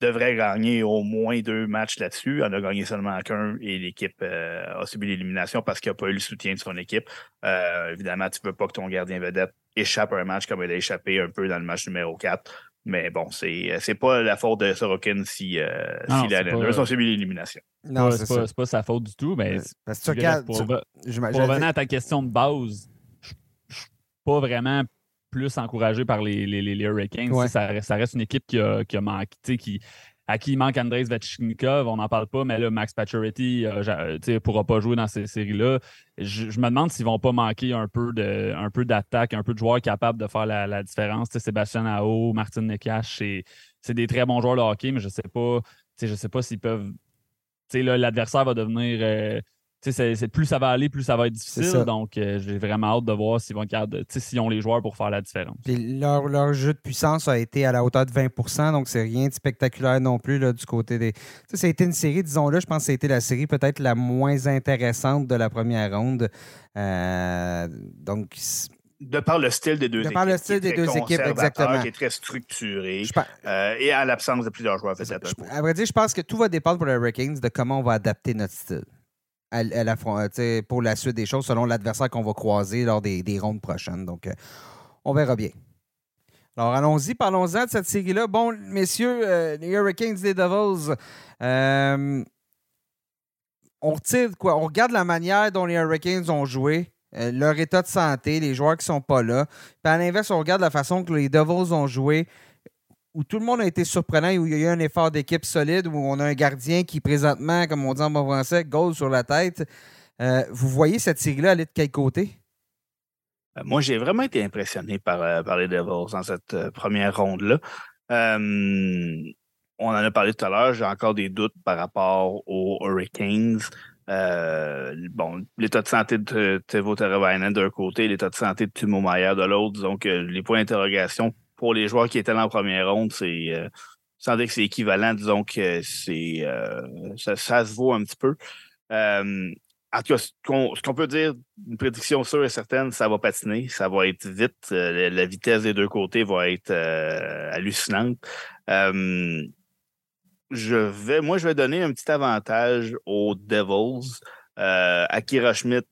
devrait gagner au moins deux matchs là-dessus. On a gagné seulement qu'un et l'équipe euh, a subi l'élimination parce qu'il n'a pas eu le soutien de son équipe. Euh, évidemment, tu ne veux pas que ton gardien vedette échappe à un match comme il a échappé un peu dans le match numéro 4. Mais bon, c'est, euh, c'est pas la faute de Sorokin si, euh, si les Islanders ont subi l'élimination. Non, c'est, pas, pas, sa faute du tout. Mais Parce que tu regardes, pour, revenir à ta question de base, je suis pas vraiment plus encouragé par les, les, Hurricanes. Ça, reste une équipe qui a, qui a manqué, qui, à qui il manque Andrei Svechnikov, on n'en parle pas, mais là, Max Pacioretty ne pourra pas jouer dans ces séries-là. Je, me demande s'ils ne vont pas manquer un peu, un d'attaque, un peu de joueurs capables de faire la, différence. Sébastien Ao, Martin Nekash, c'est, des très bons joueurs de hockey, mais je ne sais pas, je sais pas s'ils peuvent. L'adversaire va devenir. Euh, c'est, plus ça va aller, plus ça va être difficile. Donc, euh, j'ai vraiment hâte de voir s'ils vont garder, s'ils ont les joueurs pour faire la différence. leur, jeu de puissance a été à la hauteur de 20% donc c'est rien de spectaculaire non plus là, du côté des. ça a été une série, disons-le, je pense que ça a été la série peut-être la moins intéressante de la première ronde. Euh, donc. De par le style des deux équipes. De par le style des deux équipes, exactement. Qui est très structuré. Euh, et à l'absence de plusieurs joueurs, peut-être. À vrai dire, je pense que tout va dépendre pour les Hurricanes de comment on va adapter notre style pour la suite des choses selon l'adversaire qu'on va croiser lors des, rondes prochaines. Donc, euh, on verra bien. Alors, allons-y, parlons-en de cette série-là. Bon, messieurs, euh, les Hurricanes des Devils, euh, on retire quoi? On regarde la manière dont les Hurricanes ont joué, leur état de santé, les joueurs qui ne sont pas là. Puis à l'inverse, on regarde la façon que les Devils ont joué où tout le monde a été surprenant où il y a eu un effort d'équipe solide, où on a un gardien qui, présentement, comme on dit en bon français, goal sur la tête. Euh, vous voyez cette série-là aller de quel côté? Euh, moi, j'ai vraiment été impressionné par, euh, les Devils dans cette première ronde-là. on en a parlé tout à l'heure, j'ai encore des doutes par rapport aux Hurricanes. bon, l'état de santé de Tevo Teravainen d'un côté, l'état de santé de Timo Maier de l'autre. Donc, les points d'interrogation pour les joueurs qui étaient là en première ronde, c'est euh, sans dire que c'est équivalent, disons que c'est euh, ça, se vaut un petit peu. Euh, en tout cas, ce qu'on peut dire, une prédiction sûre et certaine, ça va patiner, ça va être vite. la vitesse des deux côtés va être hallucinante. je vais, moi, je vais donner un petit avantage aux Devils. Akira Schmidt,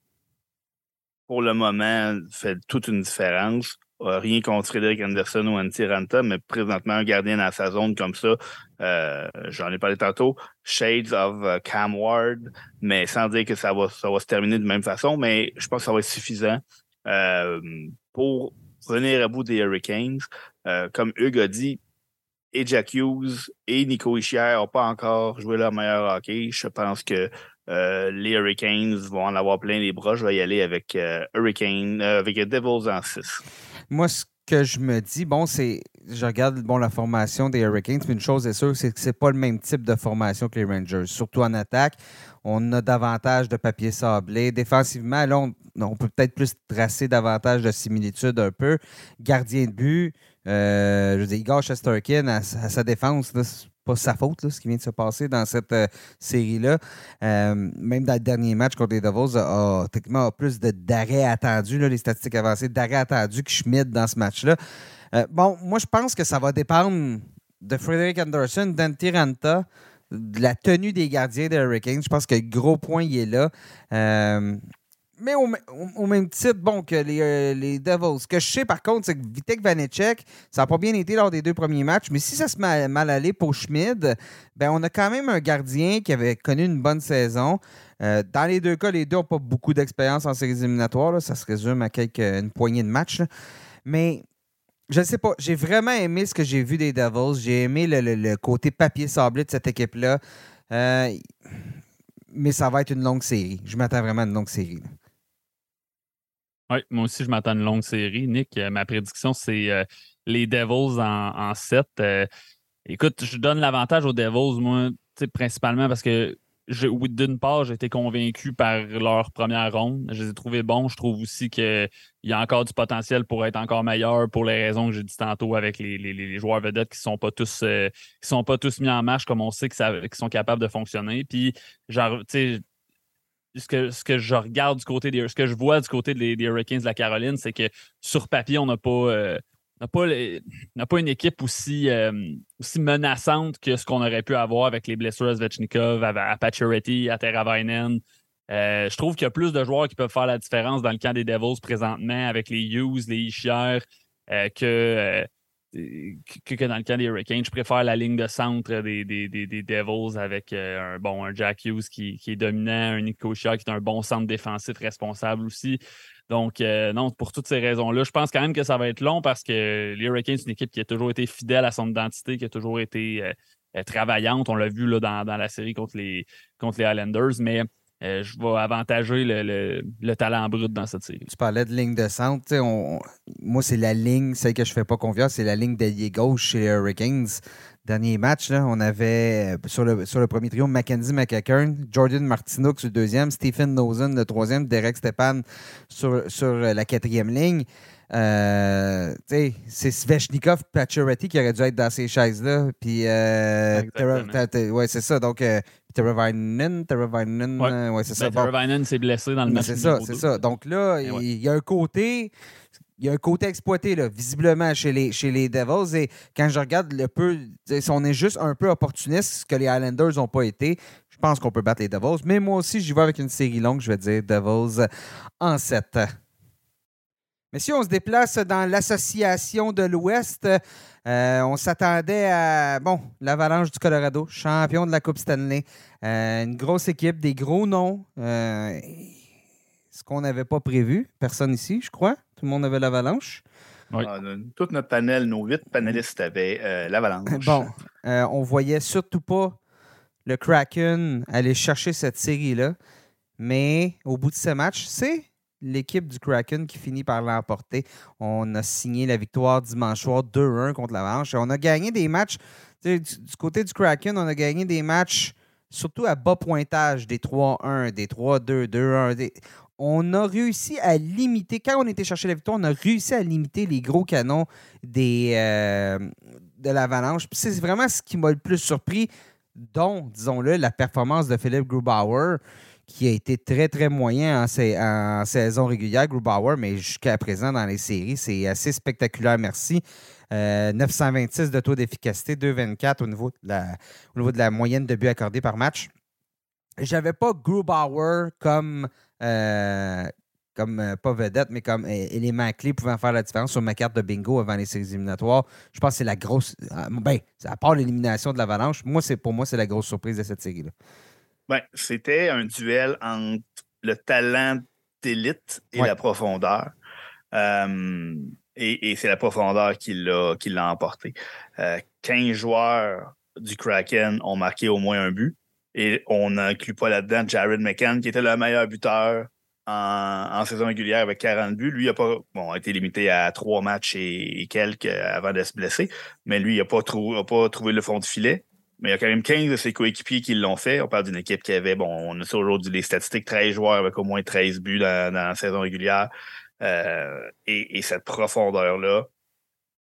pour le moment, fait toute une différence. Euh, rien contre Frédéric Anderson ou Antti Ranta, mais présentement, un gardien dans sa zone comme ça, euh, j'en ai parlé tantôt, Shades of euh, Cam Ward, mais sans dire que ça va, ça va se terminer de même façon, mais je pense que ça va être suffisant pour venir à bout des Hurricanes. comme Hugues a dit, et Jack Hughes et Nico Ischier n'ont pas encore joué leur meilleur hockey. Je pense que les Hurricanes vont en avoir plein les bras. Je vais y aller avec Hurricane, avec Devils en 6 moi, ce que je me dis, bon, c'est. Je regarde bon, la formation des Hurricanes, mais une chose est sûre, c'est que c'est pas le même type de formation que les Rangers. Surtout en attaque, on a davantage de papier sablé. Défensivement, là, on, peut peut-être plus tracer davantage de similitudes un peu. Gardien de but, euh, je veux dire, Igor Chesterkin, à, sa défense, pas sa faute, ce qui vient de se passer dans cette euh, série-là. Euh, même dans le dernier match contre les Devils, a, techniquement plus d'arrêts attendus, les statistiques avancées, d'arrêts attendus que Schmidt dans ce match-là. Euh, bon, moi, je pense que ça va dépendre de Frederick Anderson, d'Antiranta, de la tenue des gardiens des Hurricanes. Je pense que le gros point, il est là. Mais au, même titre, bon, que les, euh, les, Devils. Ce que je sais, par contre, c'est que Vitek Vanecek, ça n'a pas bien été lors des deux premiers matchs, mais si ça se met mal aller pour Schmid, ben, on a quand même un gardien qui avait connu une bonne saison. Euh, dans les deux cas, les deux n'ont pas beaucoup d'expérience en séries éliminatoires. Ça se résume à quelques, une poignée de matchs. Mais je ne sais pas. J'ai vraiment aimé ce que j'ai vu des Devils. J'ai aimé le, côté papier sablé de cette équipe-là. Euh, mais ça va être une longue série. Je m'attends vraiment à une longue série. Oui, moi aussi, je m'attends à une longue série. Nick, euh, ma prédiction, c'est euh, les Devils en, 7. Euh, écoute, je donne l'avantage aux Devils, moi, principalement parce que d'une part, j'ai été convaincu par leur première ronde. Je les ai trouvés bons. Je trouve aussi qu'il y a encore du potentiel pour être encore meilleur pour les raisons que j'ai dit tantôt avec les, joueurs vedettes qui ne sont, pas tous, sont pas tous mis en marche comme on sait qu'ils sont capables de fonctionner. Puis, tu sais, ce que, ce que je regarde du côté des. Ce que je vois du côté des, Hurricanes de la Caroline, c'est que sur papier, on n'a pas. Euh, pas, pas, une équipe aussi, euh, aussi menaçante que ce qu'on aurait pu avoir avec les blessures à Svechnikov, à, à à Teravainen. Euh, je trouve qu'il y a plus de joueurs qui peuvent faire la différence dans le camp des Devils présentement avec les Hughes, les Ischier, que, que, dans le cas des Hurricanes. Je préfère la ligne de centre des, des, Devils avec un, bon, un Jack Hughes qui, est dominant, un Nico qui est un bon centre défensif responsable aussi. Donc, non, pour toutes ces raisons-là, je pense quand même que ça va être long parce que les Hurricanes, c'est une équipe qui a toujours été fidèle à son identité, qui a toujours été travaillante. On l'a vu là, dans, dans, la série contre les, contre les Islanders, mais euh, je vais avantager le, talent brut dans cette série. Tu parlais de ligne de centre. moi, c'est la ligne, celle que je ne fais pas confiance, c'est la ligne d'allié gauche chez Hurricanes. Dernier match, là, on avait euh, sur le, sur le premier trio Mackenzie McEachern, Jordan Martinook sur le deuxième, Stephen Nosen le troisième, Derek Stepan sur, sur la quatrième ligne. Euh, c'est Svechnikov Pacioretty qui aurait dû être dans ces chaises-là. Puis, euh, ouais, c'est ça. Donc, euh, Teravainen, Teravainen, ouais, ouais c'est ça. Teravainen s'est blessé dans le match. C'est ça, c'est ça. Donc là, eh il y a un côté il y a un côté exploité, là, visiblement, chez les, chez les Devils. Et quand je regarde le peu, si on est juste un peu opportuniste, ce que les Islanders n'ont pas été, je pense qu'on peut battre les Devils. Mais moi aussi, j'y vais avec une série longue. Je vais dire Devils en 7. Mais si on se déplace dans l'association de l'Ouest, euh, on s'attendait à, bon, l'Avalanche du Colorado, champion de la Coupe Stanley. Euh, une grosse équipe, des gros noms. Euh, ce qu'on n'avait pas prévu, personne ici, je crois. Tout le monde avait l'Avalanche. Oui. Ah, tout notre panel, nos huit panélistes avaient l'Avalanche. Bon, on voyait surtout pas le Kraken aller chercher cette série-là. Mais au bout de ce match, c'est l'équipe du Kraken qui finit par l'emporter. On a signé la victoire dimanche soir 2-1 contre la Manche. On a gagné des matchs. Du, côté du Kraken, on a gagné des matchs surtout à bas pointage, des 3-1, des 3-2, 2-1. On a réussi à limiter, quand on était chercher la victoire, on a réussi à limiter les gros canons des, euh, de l'Avalanche. C'est vraiment ce qui m'a le plus surpris, dont, disons-le, la performance de Philippe Grubauer qui a été très, très moyen en, saison régulière, Grubauer, mais jusqu'à présent dans les séries, c'est assez spectaculaire, merci. 926 euh, de taux d'efficacité, 2,24 au, niveau de la, au niveau de la moyenne de buts accordés par match. J'avais pas Grubauer comme, euh, comme euh, pas vedette, mais comme élément clé pouvant faire la différence sur ma carte de bingo avant les séries éliminatoires. Je pense que c'est la grosse. Ben, à part l'élimination de l'Avalanche, pour moi, c'est la grosse surprise de cette série-là. Ben, c'était un duel entre le talent d'élite et la profondeur. Euh, et, c'est la profondeur qui l'a emporté. 15 euh, joueurs du Kraken ont marqué au moins un but. Et on n'inclut pas là-dedans Jared McCann, qui était le meilleur buteur en, saison régulière avec 40 buts. Lui, il a pas bon, été limité à trois matchs et, quelques avant de se blesser, mais lui, il n'a pas, pas trouvé le fond du filet. Mais il y a quand même 15 de ses coéquipiers qui l'ont fait. On parle d'une équipe qui avait, bon, on a aujourd'hui les statistiques, 13 joueurs avec au moins 13 buts dans, la saison régulière. Euh, et, cette profondeur-là,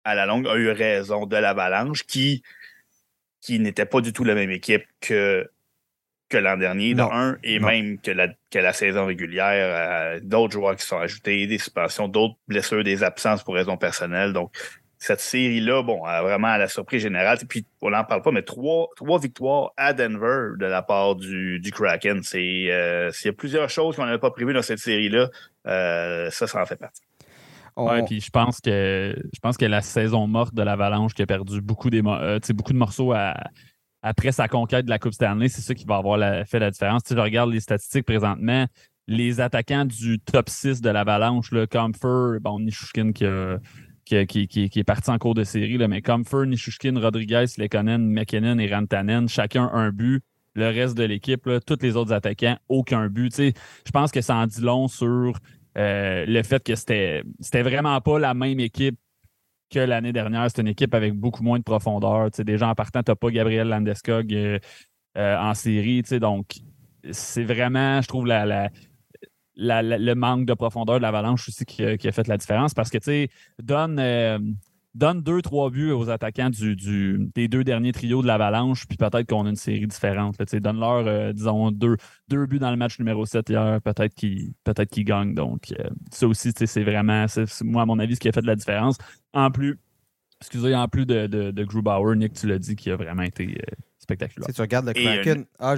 à la longue, a eu raison de l'Avalanche qui, qui n'était pas du tout la même équipe que, que l'an dernier, de un, et même que la, que la saison régulière. Euh, d'autres joueurs qui sont ajoutés, des suspensions, d'autres blessures, des absences pour raisons personnelles. Donc, cette série-là, bon, vraiment à la surprise générale. Puis on n'en parle pas, mais trois, trois victoires à Denver de la part du, du Kraken. C'est euh, s'il y a plusieurs choses qu'on n'avait pas prévues dans cette série-là, euh, ça, ça en fait partie. Oui, puis je pense que je pense que la saison morte de l'Avalanche qui a perdu beaucoup, des, euh, beaucoup de morceaux après sa conquête de la Coupe Stanley, c'est ça qui va avoir fait la différence. Si je regarde les statistiques présentement, les attaquants du top 6 de l'Avalanche, Comfort, bon, Nishushkin qui a qui, est parti en cours de série, là, mais Comfort, Nishushkin, Rodriguez, Lekonen, McKinnon et Rantanen, chacun un but. Le reste de l'équipe, tous les autres attaquants, aucun but. je pense que ça en dit long sur euh, le fait que c'était, c'était vraiment pas la même équipe que l'année dernière. C'est une équipe avec beaucoup moins de profondeur. déjà en partant, tu n'as pas Gabriel Landeskog euh, euh, en série. Donc, c'est vraiment, je trouve, la, le manque de profondeur de l'avalanche aussi qui, a fait la différence parce que, tu sais, donne, euh, donne deux, trois buts aux attaquants du, des deux derniers trios de l'avalanche, puis peut-être qu'on a une série différente. Donne-leur, euh, disons, deux, deux buts dans le match numéro 7 hier, peut-être qu'ils peut gagnent. Donc, euh, ça aussi, c'est vraiment, moi, à mon avis, ce qui a fait de la différence. En plus, excusez, en plus de, de, Grubauer, Nick, tu l'as dit, qui a vraiment été spectaculaire. Si tu regardes le Kraken, ah,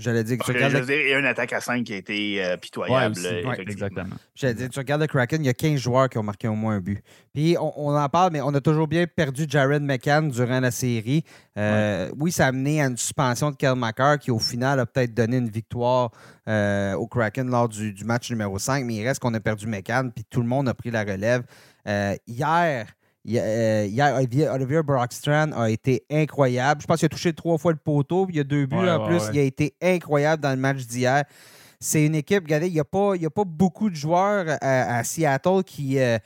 J'allais dire que tu regardes je le- veux dire, il y a une attaque à 5 qui a été euh, pitoyable. Ouais, aussi. euh, Ouais, effectivement. exactement. J'allais dire, tu regardes le Kraken, il y a 15 joueurs qui ont marqué au moins un but. Puis on, on en parle, mais on a toujours bien perdu Jared McCann durant la série. Euh, Oui, ça a amené à une suspension de Kel McCarr qui, au final, a peut-être donné une victoire euh, au Kraken lors du, du match numéro 5, mais il reste qu'on a perdu McCann, puis tout le monde a pris la relève. Euh, hier, hi- hier, Olivier, Olivier Brockstrand a été incroyable. Je pense qu'il a touché trois fois le poteau, puis il y a deux buts Ouais, en ouais, plus. ouais. Il a été incroyable dans le match d'hier. C'est une équipe, regardez, il n'y a, pas- il y a pas beaucoup de joueurs à, à Seattle qui, euh,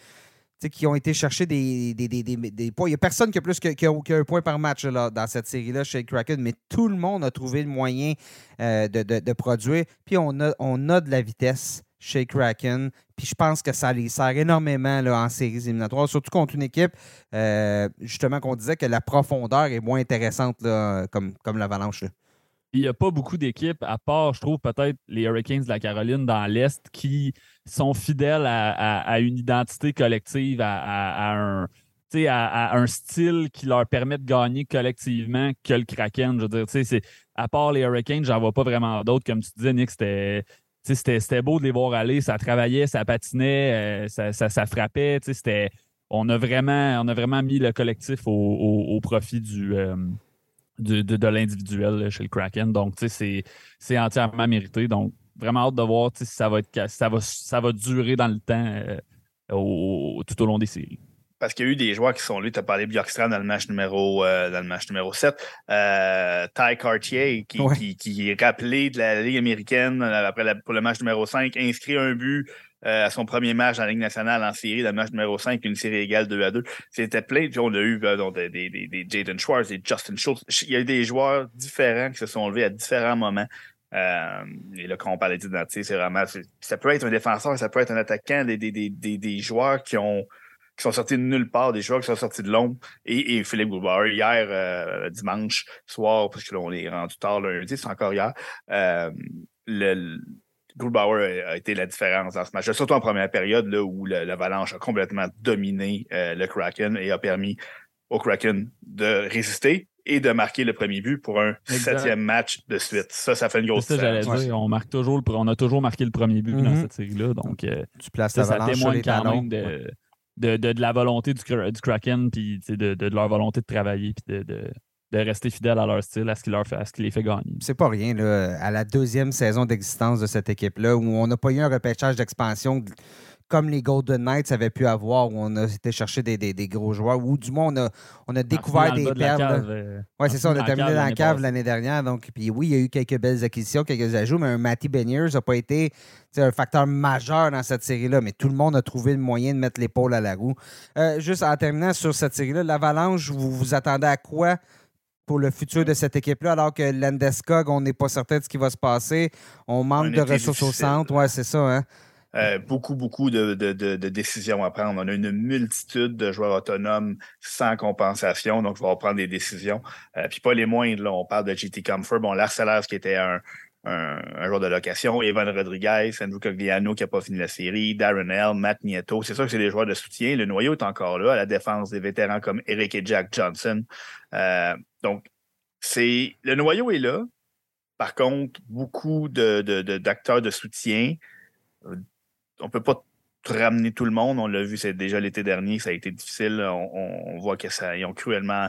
qui ont été chercher des, des, des- des- des points. Il n'y a personne qui a plus qu'un point par match là, dans cette série-là chez Kraken, mais tout le monde a trouvé le moyen euh, de, de- de produire. Puis on a, on a de la vitesse chez Kraken. Puis je pense que ça les sert énormément là, en séries éliminatoires, surtout contre une équipe, euh, justement, qu'on disait que la profondeur est moins intéressante là, comme, comme l'Avalanche. Il n'y a pas beaucoup d'équipes, à part, je trouve, peut-être les Hurricanes de la Caroline dans l'Est, qui sont fidèles à, une identité collective, à, un, style qui leur permet de gagner collectivement que le Kraken. Je veux dire, à part les Hurricanes, j'en vois pas vraiment d'autres. Comme tu disais, Nick, c'était. C'était beau de les voir aller, ça travaillait, ça patinait, euh, ça, frappait. On a, vraiment, on a vraiment mis le collectif au, au- profit du, euh, du- de, l'individuel chez le Kraken. Donc, c'est- entièrement mérité. Donc, vraiment hâte de voir si ça va, être, ça va, ça va durer dans le temps euh, au- tout au long des séries. Parce qu'il y a eu des joueurs qui sont là. Tu as parlé de Bjorkstrand dans le match numéro, euh, dans le match numéro 7. Euh, Ty Cartier, qui, Ouais. qui, qui est rappelé de la Ligue américaine euh, après la- pour le match numéro 5, inscrit un but euh, à son premier match dans la Ligue nationale en série, dans le match numéro 5, une série égale 2 à 2. C'était plein. Puis on a eu donc, des, des, des, des Jaden Schwartz, des Justin Schultz. Il y a eu des joueurs différents qui se sont levés à différents moments. Euh, et là, quand on parle d'identité, c'est vraiment. Ça peut être un défenseur, ça peut être un attaquant, des, des, des, des, des joueurs qui ont qui sont sortis de nulle part, des joueurs qui sont sortis de l'ombre. Et, et Philippe Grubauer, hier, euh, dimanche soir, parce que là, on est rendu tard lundi, c'est encore hier, euh, le, Grubauer a, été la différence dans ce match. Surtout en première période, là, où le- l'Avalanche a complètement dominé euh, le Kraken et a permis au Kraken de résister et de marquer le premier but pour un Exact. septième match de suite. Ça, ça fait une grosse ça, différence. dire. On, marque toujours le, on a toujours marqué le premier but dans Mhm. cette série-là. Donc, euh, Tu places ça, ça témoigne quand talons. même de, de, la volonté du, du Kraken, puis de, leur volonté de travailler, puis de, rester fidèle à leur style, à ce qui, à ce qui les fait gagner. C'est pas rien, là, à la deuxième saison d'existence de cette équipe-là, où on n'a pas eu un repêchage d'expansion comme les Golden Knights avaient pu avoir, où on a été chercher des, des- des gros joueurs, ou du moins on a, on a découvert des perles. euh, Oui, c'est ça, on a terminé dans la cave l'année dernière. Donc, puis oui, il y a eu quelques belles acquisitions, quelques ajouts, mais un Matty Beniers n'a pas été un facteur majeur dans cette série-là. Mais tout le monde a trouvé le moyen de mettre l'épaule à la roue. Euh, juste en terminant sur cette série-là, l'Avalanche, vous vous attendez à quoi pour le futur de cette équipe-là, alors que l'Andeskog, on n'est pas certain de ce qui va se passer. On manque de ressources au centre. Oui, c'est ça. Hein? Euh, beaucoup, beaucoup de, de- décisions à prendre. On a une multitude de joueurs autonomes sans compensation, donc il va prendre des décisions. Euh, puis pas les moindres, là. on parle de JT Comfort, bon, Larcelers qui était un, un, joueur de location, Evan Rodriguez, Andrew Cogliano qui n'a pas fini la série, Darren L, Matt Nieto. C'est sûr que c'est des joueurs de soutien. Le noyau est encore là, à la défense des vétérans comme Eric et Jack Johnson. Euh, donc, c'est le noyau est là. Par contre, beaucoup de, de- de- d'acteurs de soutien on peut pas ramener tout le monde. On l'a vu, c'est déjà l'été dernier, ça a été difficile. On, voit que ça, ils ont cruellement,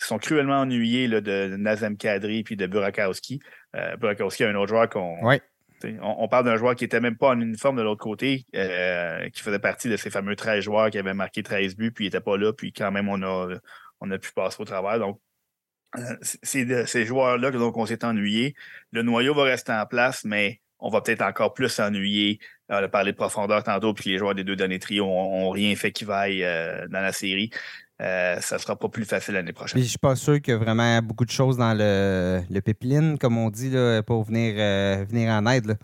ils sont cruellement ennuyés là, de Nazem Kadri puis de Burakowski. Euh, Burakowski, un autre joueur qu'on. Ouais. On, on parle d'un joueur qui était même pas en uniforme de l'autre côté, euh, qui faisait partie de ces fameux 13 joueurs qui avaient marqué 13 buts, puis il était pas là, puis quand même on a, on a pu passer au travers. Donc, euh, c'est- de ces joueurs-là que donc on s'est ennuyé. Le noyau va rester en place, mais on va peut-être encore plus s'ennuyer. On a parlé de profondeur tantôt, puis les joueurs des deux derniers trios ont, ont rien fait qui vaille euh, dans la série. Euh, ça sera pas plus facile l'année prochaine. Puis je suis pas sûr qu'il y a vraiment beaucoup de choses dans le, le pipeline, comme on dit, là, pour venir, euh, venir en aide. là.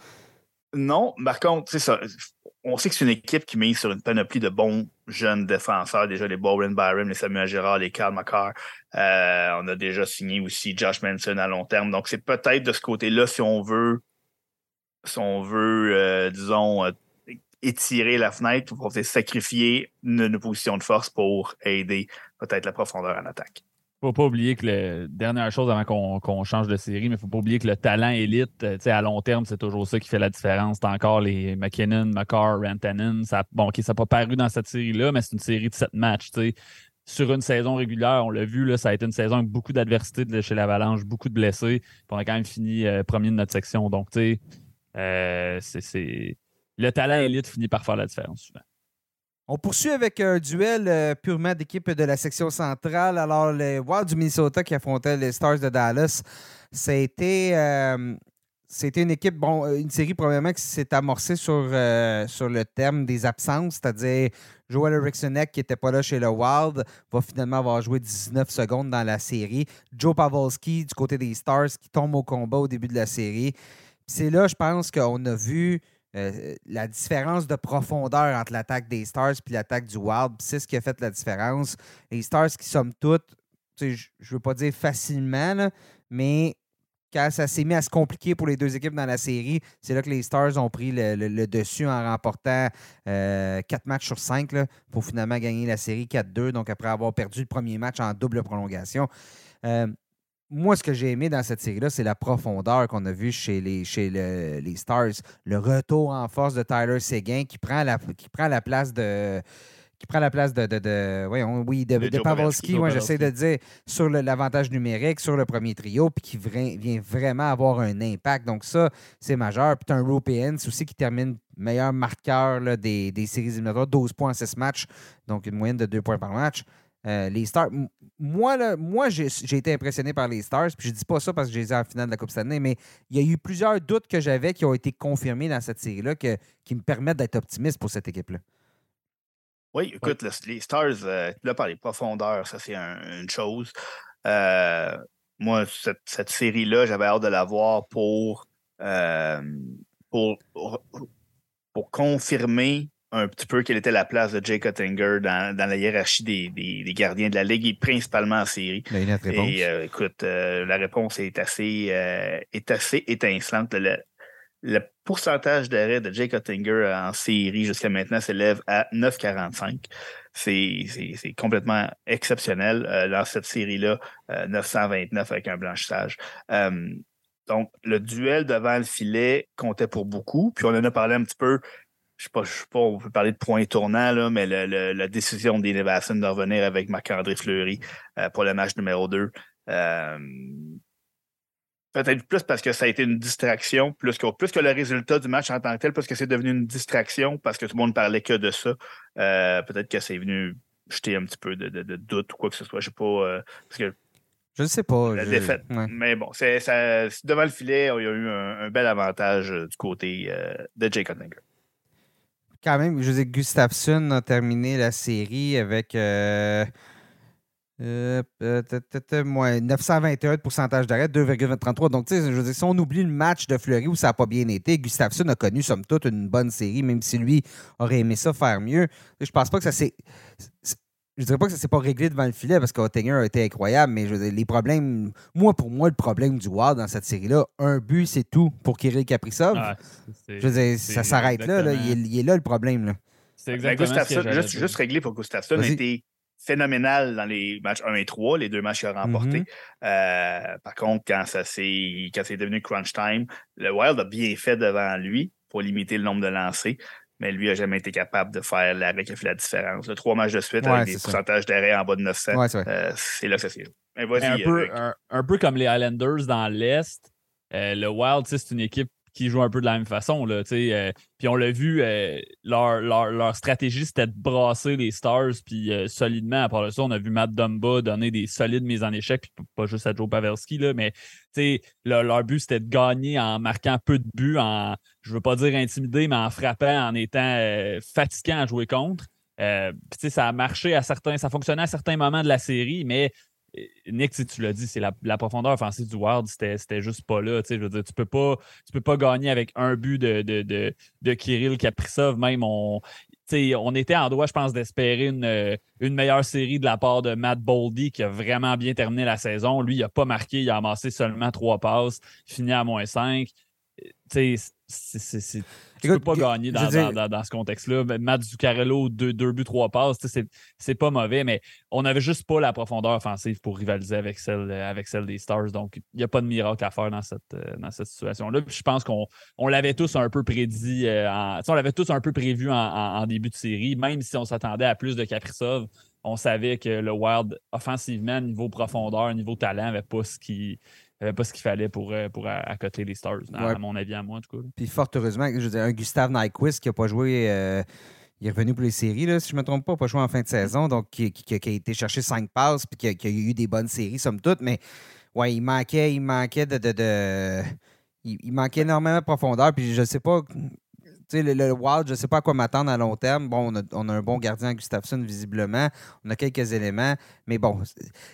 Non, par contre, c'est ça. On sait que c'est une équipe qui mise sur une panoplie de bons jeunes défenseurs. Déjà, les Bowen Byron, les Samuel Girard, les Carl McCarr. Euh, on a déjà signé aussi Josh Manson à long terme. Donc, c'est peut-être de ce côté-là, si on veut, si on veut, euh, disons, euh, étirer la fenêtre, pour peut-être sacrifier une, position de force pour aider peut-être la profondeur en attaque. faut pas oublier que le dernière chose avant qu'on change de série, mais il faut pas oublier que le talent élite, euh, à long terme, c'est toujours ça qui fait la différence. T'as encore les McKinnon, McCarr, Rantanen. Bon, OK, ça n'a pas paru dans cette série-là, mais c'est une série de sept matchs. Sur une saison régulière, on l'a vu, là, ça a été une saison avec beaucoup d'adversité chez l'Avalanche, beaucoup de blessés. On a quand même fini premier de notre section. Donc, tu sais, euh, le talent élite finit par faire la différence souvent. On poursuit avec un duel euh, purement d'équipe de la section centrale. Alors, les Wild du Minnesota qui affrontait les Stars de Dallas, c'était euh, une équipe, bon, une série probablement qui s'est amorcée sur, le terme des absences, c'est-à-dire Joel Erikssonek qui n'était pas là chez le Wild va finalement avoir joué 19 secondes dans la série. Joe Pavelski du côté des Stars qui tombe au combat au début de la série. C'est là, je pense qu'on a vu euh, la différence de profondeur entre l'attaque des Stars et l'attaque du Wild. C'est ce qui a fait la différence. Les Stars qui, somme toute, je ne veux pas dire facilement, mais quand ça s'est mis à se compliquer pour les deux équipes dans la série, c'est là que les Stars ont pris le, dessus en remportant euh, quatre matchs sur cinq pour finalement gagner la série 4-2. Donc, après avoir perdu le premier match en double prolongation. Euh, moi, ce que j'ai aimé dans cette série-là, c'est la profondeur qu'on a vue chez, les, chez les Stars. Le retour en force de Tyler Seguin qui prend la, qui prend la place de qui prend la place de, de, oui, de, de Pavelski, j'essaie de dire, sur l'avantage numérique, sur le premier trio, puis qui vient vraiment avoir un impact. Donc ça, c'est majeur. Puis tu as un aussi qui termine meilleur marqueur des, des séries éliminatoires, 12 points en 6 matchs, donc une moyenne de 2 points par match. Euh, les Stars, moi, moi j'ai été impressionné par les Stars, puis je dis pas ça parce que j'ai les en finale de la Coupe Stanley, mais il y a eu plusieurs doutes que j'avais qui ont été confirmés dans cette série-là qui me permettent d'être optimiste pour cette équipe-là. Oui, écoute, les Stars, euh, là, par les profondeurs, ça c'est une chose. Euh, moi, cette, série-là, j'avais hâte de la voir pour, pour, pour confirmer un petit peu quelle était la place de Jay Cuttinger dans, la hiérarchie des, gardiens de la Ligue et principalement en série. Et euh, écoute, euh, la réponse est assez, euh, est assez étincelante. Le, pourcentage d'arrêt de Jay Cuttinger en série jusqu'à maintenant s'élève à 9,45. C'est complètement exceptionnel. dans cette série-là, 929 avec un blanchissage. donc, le duel devant le filet comptait pour beaucoup. Puis on en a parlé un petit peu je ne sais pas, on peut parler de point tournant, là, mais la décision des de revenir avec Marc-André Fleury euh, pour le match numéro 2. Euh, peut-être plus parce que ça a été une distraction, plus que, plus que le résultat du match en tant que tel, parce que c'est devenu une distraction, parce que tout le monde ne parlait que de ça. Euh, peut-être que c'est venu jeter un petit peu de, doute ou quoi que ce soit. Je ne sais pas. parce que je ne sais pas. La défaite. Mais bon, c'est, devant le filet, il y a eu un, bel avantage du côté de Jake Ottinger quand même, José Gustafsson a terminé la série avec euh, 921 euh, de pourcentage d'arrêt, 2,33. Donc, tu sais, je veux dire, si on oublie le match de Fleury où ça n'a pas bien été, Gustafsson a connu, somme toute, une bonne série, même si lui aurait aimé ça faire mieux. Je pense pas que ça s'est je dirais pas que ça s'est pas réglé devant le filet parce qu'Ottinger a été incroyable, mais je les problèmes. Moi, pour moi, le problème du Wild dans cette série-là, un but, c'est tout pour Kirill Kaprizov. Ah, je veux dire, ça s'arrête là, Il, est là le problème. C'est exactement juste, juste réglé pour Gustafsson a été phénoménal dans les matchs 1 et 3, les deux matchs qu'il a remportés. Mm-hmm. Euh, par contre, quand ça c'est devenu crunch time, le Wild a bien fait devant lui pour limiter le nombre de lancers mais lui n'a jamais été capable de faire l'arrêt qui a fait la différence. Le trois matchs de suite avec des pourcentages d'arrêt en bas de 900, euh, c'est là que ça s'est un, peu, un, peu comme les Islanders dans l'Est, euh, le Wild, c'est une équipe qui jouent un peu de la même façon. Euh, puis on l'a vu, euh, leur, leur, stratégie, c'était de brasser les Stars. Puis euh, solidement, à part de ça, on a vu Matt Dumba donner des solides mises en échec, puis pas juste à Joe Pavelski, là, mais leur, leur but, c'était de gagner en marquant peu de buts, en, je veux pas dire intimider, mais en frappant, en étant fatigant à jouer contre. ça a marché à certains, ça fonctionnait à certains moments de la série, mais Nick, tu l'as dit, c'est la, profondeur offensive du Wild, c'était juste pas là. Tu peux pas, tu peux pas gagner avec un but de, de, de, Kirill Kaprizov. Même on, était en droit, je pense, d'espérer une, une, meilleure série de la part de Matt Boldy qui a vraiment bien terminé la saison. Lui, il n'a pas marqué, il a amassé seulement trois passes, fini à moins cinq. tu sais, tu peux pas gagner dans, ce contexte-là. Matt Zuccarello, deux, deux buts, trois passes, c'est pas mauvais, mais on n'avait juste pas la profondeur offensive pour rivaliser avec celle, avec celle des Stars. Donc, il n'y a pas de miracle à faire dans cette, euh, dans cette situation-là. Je pense qu'on on, l'avait tous un peu prédit, euh, on l'avait tous un peu prévu en, début de série, même si on s'attendait à plus de Kaprizov. On savait que le Wild, offensivement, niveau profondeur, niveau talent, n'avait pas ce qui avait pas ce qu'il fallait pour, euh, pour accoter les Stars, à mon avis, à moi, en tout cas. Puis fort heureusement, je veux dire, un Gustave Nyquist qui n'a pas joué. Euh, il est revenu pour les séries, là, si je ne me trompe pas, pas joué en fin de saison, donc qui, qui, a été chercher cinq passes, puis qui a, eu des bonnes séries, somme toute, mais ouais, il manquait, il manquait de. de, il, manquait énormément de profondeur, puis je ne sais pas le, Wild, je ne sais pas à quoi m'attendre à long terme. Bon, on a, un bon gardien, Gustafsson, visiblement. On a quelques éléments. Mais bon.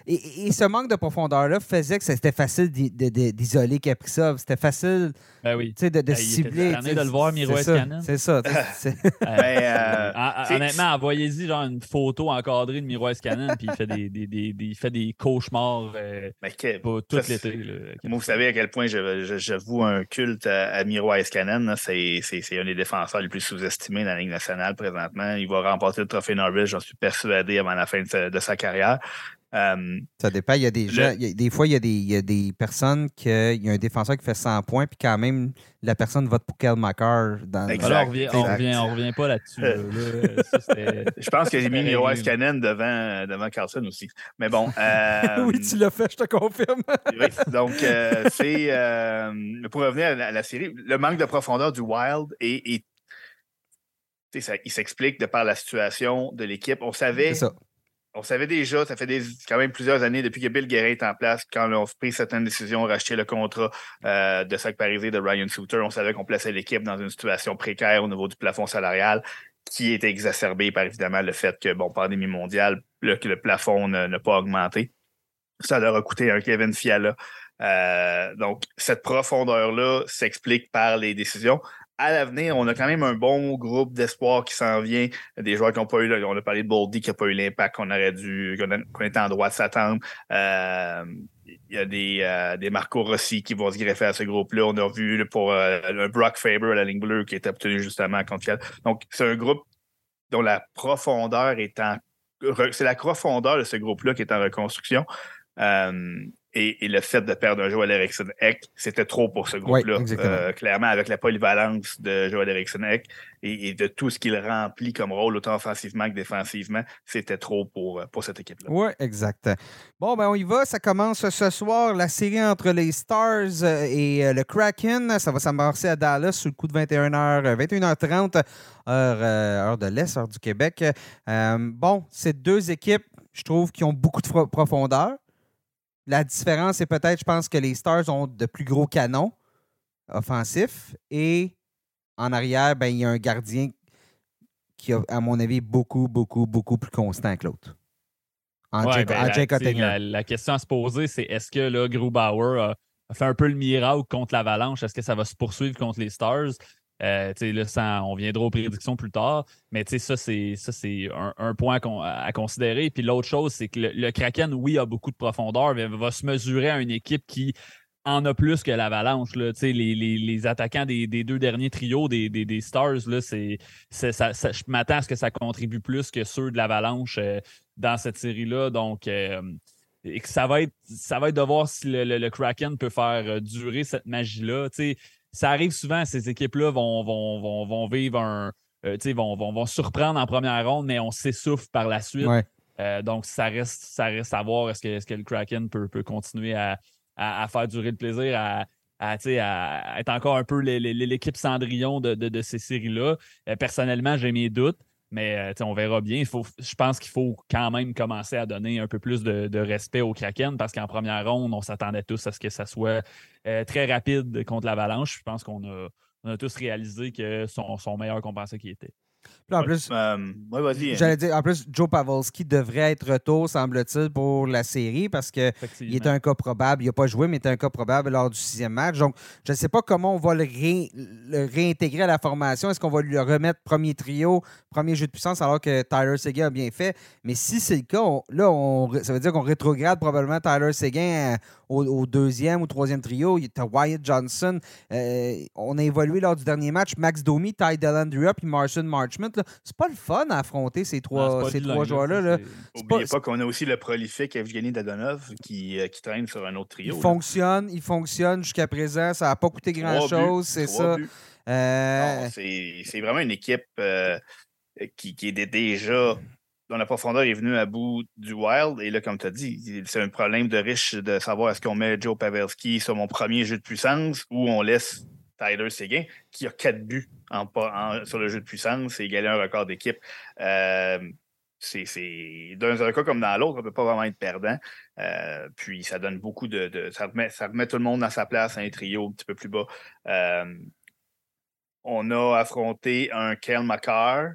Et, ce manque de profondeur-là faisait que c'était facile d'isoler Kaprizov. C'était facile ben oui. de, de ben, cibler. de le voir, Miro C'est ça. Ben, euh, honnêtement, envoyez-y genre une photo encadrée de Miro Escanen, puis il fait des, des, fait des cauchemars euh, tout l'été. Vous savez à quel point j'avoue un culte à, Miro Escanen. C'est un des défenseur le plus sous-estimé dans la Ligue nationale présentement. Il va remporter le trophée Norris, j'en suis persuadé, avant la fin de sa, carrière. Euh, ça dépend. Il y a des gens, des fois, il y a des, personnes qui. Il y a un défenseur qui fait 100 points, puis quand même, la personne vote pour Kel McCarr. Dans... on revient, on revient, revient, pas là-dessus. je pense que j'ai mis Miro Cannon devant, devant Carlson aussi. Mais bon. Euh, oui, tu l'as fait, je te confirme. oui, donc, euh, c'est. pour revenir à la, série, le manque de profondeur du Wild est. il s'explique de par la situation de l'équipe. On savait on savait déjà, ça fait quand même plusieurs années depuis que Bill Guérin est en place, quand on a pris certaines décisions, racheter le contrat euh, de Sac Parisé de Ryan Souter, on savait qu'on plaçait l'équipe dans une situation précaire au niveau du plafond salarial, qui était exacerbé par évidemment le fait que, bon, pandémie mondiale, le, que le plafond n'a pas augmenté. Ça leur a coûté un Kevin Fiala. Euh, donc, cette profondeur-là s'explique par les décisions à l'avenir, on a quand même un bon groupe d'espoir qui s'en vient. Des joueurs qui n'ont pas eu, on a parlé de Boldy qui n'a pas eu l'impact qu'on aurait dû, qu'on était en droit de s'attendre. Euh, il y a des, euh, des Marco Rossi qui vont se greffer à ce groupe-là. On a vu pour euh, Brock Faber à la ligne bleue qui est obtenu justement contre Fiat. Donc, c'est un groupe dont la profondeur est en. C'est la profondeur de ce groupe-là qui est en reconstruction. Et, le fait de perdre un Joel Eriksson Eck, c'était trop pour ce groupe-là. Euh, clairement, avec la polyvalence de Joel Eriksson Eck et, de tout ce qu'il remplit comme rôle, autant offensivement que défensivement, c'était trop pour, euh, pour cette équipe-là. Oui, exact. Bon, ben on y va. Ça commence ce soir, la série entre les Stars euh, et le Kraken. Ça va s'amorcer à Dallas sous le coup de 21h, 21h30, heure, de l'Est, heure du Québec. bon, c'est deux équipes, je trouve, qui ont beaucoup de profondeur. La différence, c'est peut-être, je pense que les Stars ont de plus gros canons offensifs et en arrière, ben, il y a un gardien qui a, à mon avis, beaucoup, beaucoup, beaucoup plus constant que l'autre. En ben, la, la, question à se poser, c'est est-ce que là, Grubauer a, fait un peu le miracle contre l'Avalanche? Est-ce que ça va se poursuivre contre les Stars? Euh, on viendra aux prédictions plus tard, mais ça, c'est un, point à, considérer. Puis l'autre chose, c'est que le, Kraken, oui, a beaucoup de profondeur, mais va se mesurer à une équipe qui en a plus que l'Avalanche. Les, attaquants des, deux derniers trios des, Stars, je m'attends à ce que ça contribue plus que ceux de l'Avalanche euh, dans cette série-là. Donc, euh, ça va être ça va être de voir si le Kraken peut faire durer cette magie-là ça arrive souvent, ces équipes-là vont, vont, vont, vivre un. Euh, vont, vont, surprendre en première ronde, mais on s'essouffle par la suite. Euh, donc, ça reste, ça reste à voir est-ce que, que le Kraken peut, peut continuer à, faire durer le plaisir, à, à, être encore un peu l'équipe Cendrillon de, de, ces séries-là. Euh, personnellement, j'ai mes doutes. Mais on verra bien. Je pense qu'il faut quand même commencer à donner un peu plus de, respect au Kraken parce qu'en première ronde, on s'attendait tous à ce que ça soit très rapide contre l'Avalanche. Je pense qu'on a, tous réalisé que son, son meilleur qu'on pensait qu'il en plus, j'allais dire, en plus, Joe Pavelski devrait être retour, semble-t-il, pour la série parce qu'il est un cas probable. Il n'a pas joué, mais il est un cas probable lors du sixième match. Donc, je ne sais pas comment on va le, réintégrer à la formation. Est-ce qu'on va lui remettre premier trio, premier jeu de puissance, alors que Tyler Seguin a bien fait? Mais si c'est le cas, là, on, ça veut dire qu'on rétrograde probablement Tyler Seguin au, deuxième ou troisième trio. Il y a Wyatt Johnson. Euh, on a évolué lors du dernier match. Max Domi, Ty Dellandrea puis Marson Marchment. C'est pas le fun à affronter ces trois, ces trois joueurs-là. N'oubliez pas, qu'on a aussi le prolifique Evgeny Dadonov qui, euh, qui, traîne sur un autre trio. Il fonctionne, il fonctionne jusqu'à présent. Ça n'a pas coûté grand-chose, c'est ça. Euh, c'est vraiment une équipe qui, qui, est déjà dont la profondeur est venue à bout du Wild. Et là, comme tu as dit, c'est un problème de riche de savoir est-ce qu'on met Joe Pavelski sur mon premier jeu de puissance ou on laisse Tyler Seguin, qui a quatre buts sur le jeu de puissance et égalé un record d'équipe. Euh, c'est dans un cas comme dans l'autre, on ne peut pas vraiment être perdant. Euh, puis ça donne beaucoup de. ça, remet, tout le monde dans sa place, un trio un petit peu plus bas. Euh, on a affronté un Kel McCarr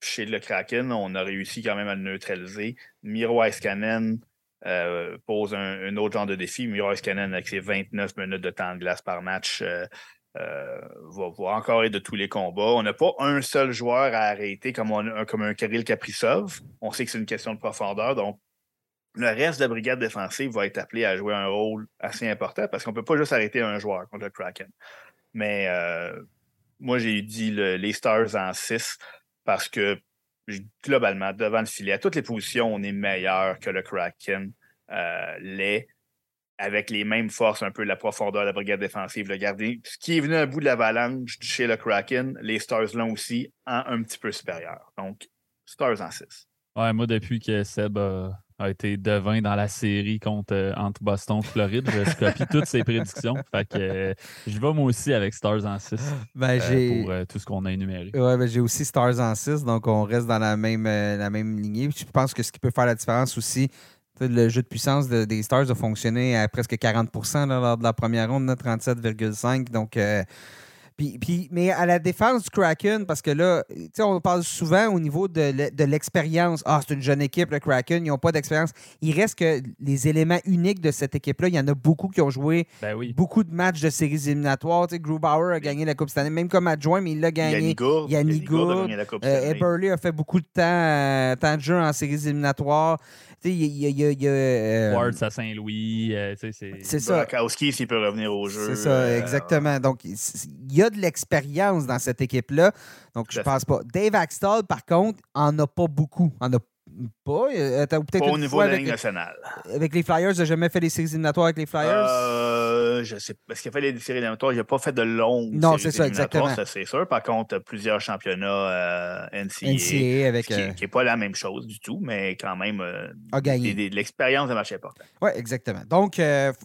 chez le Kraken, on a réussi quand même à le neutraliser. Miro Iskanen euh, pose un, autre genre de défi. Miro Iskanen, avec ses 29 minutes de temps de glace par match, euh, euh, va, encore être de tous les combats. On n'a pas un seul joueur à arrêter comme, un Kirill Kaprizov. On sait que c'est une question de profondeur. Donc, le reste de la brigade défensive va être appelé à jouer un rôle assez important parce qu'on ne peut pas juste arrêter un joueur contre le Kraken. Mais moi, j'ai dit les Stars en 6 parce que globalement, devant le filet, à toutes les positions, on est meilleur que le Kraken euh, l'est, avec les mêmes forces, un peu la profondeur de la brigade défensive, le gardien. Ce qui est venu à bout de l'avalanche chez le Kraken, les Stars l'ont aussi en un petit peu supérieur. Donc, Stars en 6. Ouais, moi, depuis que Seb a a été devin dans la série contre, euh, entre Boston et Floride. Je copie toutes ses prédictions. Fait que euh, je vais moi aussi avec Stars en 6 ben, euh, pour tout ce qu'on a énuméré. Ouais, ben, j'ai aussi Stars en 6, donc on reste dans la même, la même lignée. Je pense que ce qui peut faire la différence aussi, le jeu de puissance des Stars a fonctionné à presque 40% lors de la première ronde, 37,5. Donc, puis, mais à la défense du Kraken, parce que là, on parle souvent au niveau de, l'expérience. Ah, c'est une jeune équipe, le Kraken, ils n'ont pas d'expérience. Il reste que les éléments uniques de cette équipe-là, il y en a beaucoup qui ont joué ben beaucoup de matchs de séries éliminatoires. Grubauer a gagné la Coupe cette année, même comme adjoint, mais il l'a gagné. Yannick Gourde. Euh, Eberle a fait beaucoup de temps, euh, temps de jeu en séries éliminatoires. Il y a. Y a, euh, Wards à Saint-Louis. c'est ça. s'il peut revenir au jeu. C'est ça, exactement. Donc, il y a de l'expérience dans cette équipe-là. Donc, je pense pas. Dave Axtell, par contre, en a pas beaucoup. En a pas? Euh, peut-être au niveau de la Ligue nationale. Avec les Flyers, il n'a jamais fait des séries éliminatoires avec les Flyers? Euh, je sais Parce qu'il a fait des séries éliminatoires, il n'a pas fait de longues non, c'est ça, exactement. Ça, c'est sûr. Par contre, plusieurs championnats euh, NCAA, avec, qui n'est pas la même chose du tout, mais quand même, a gagné. de l'expérience de match important. Oui, exactement. Donc,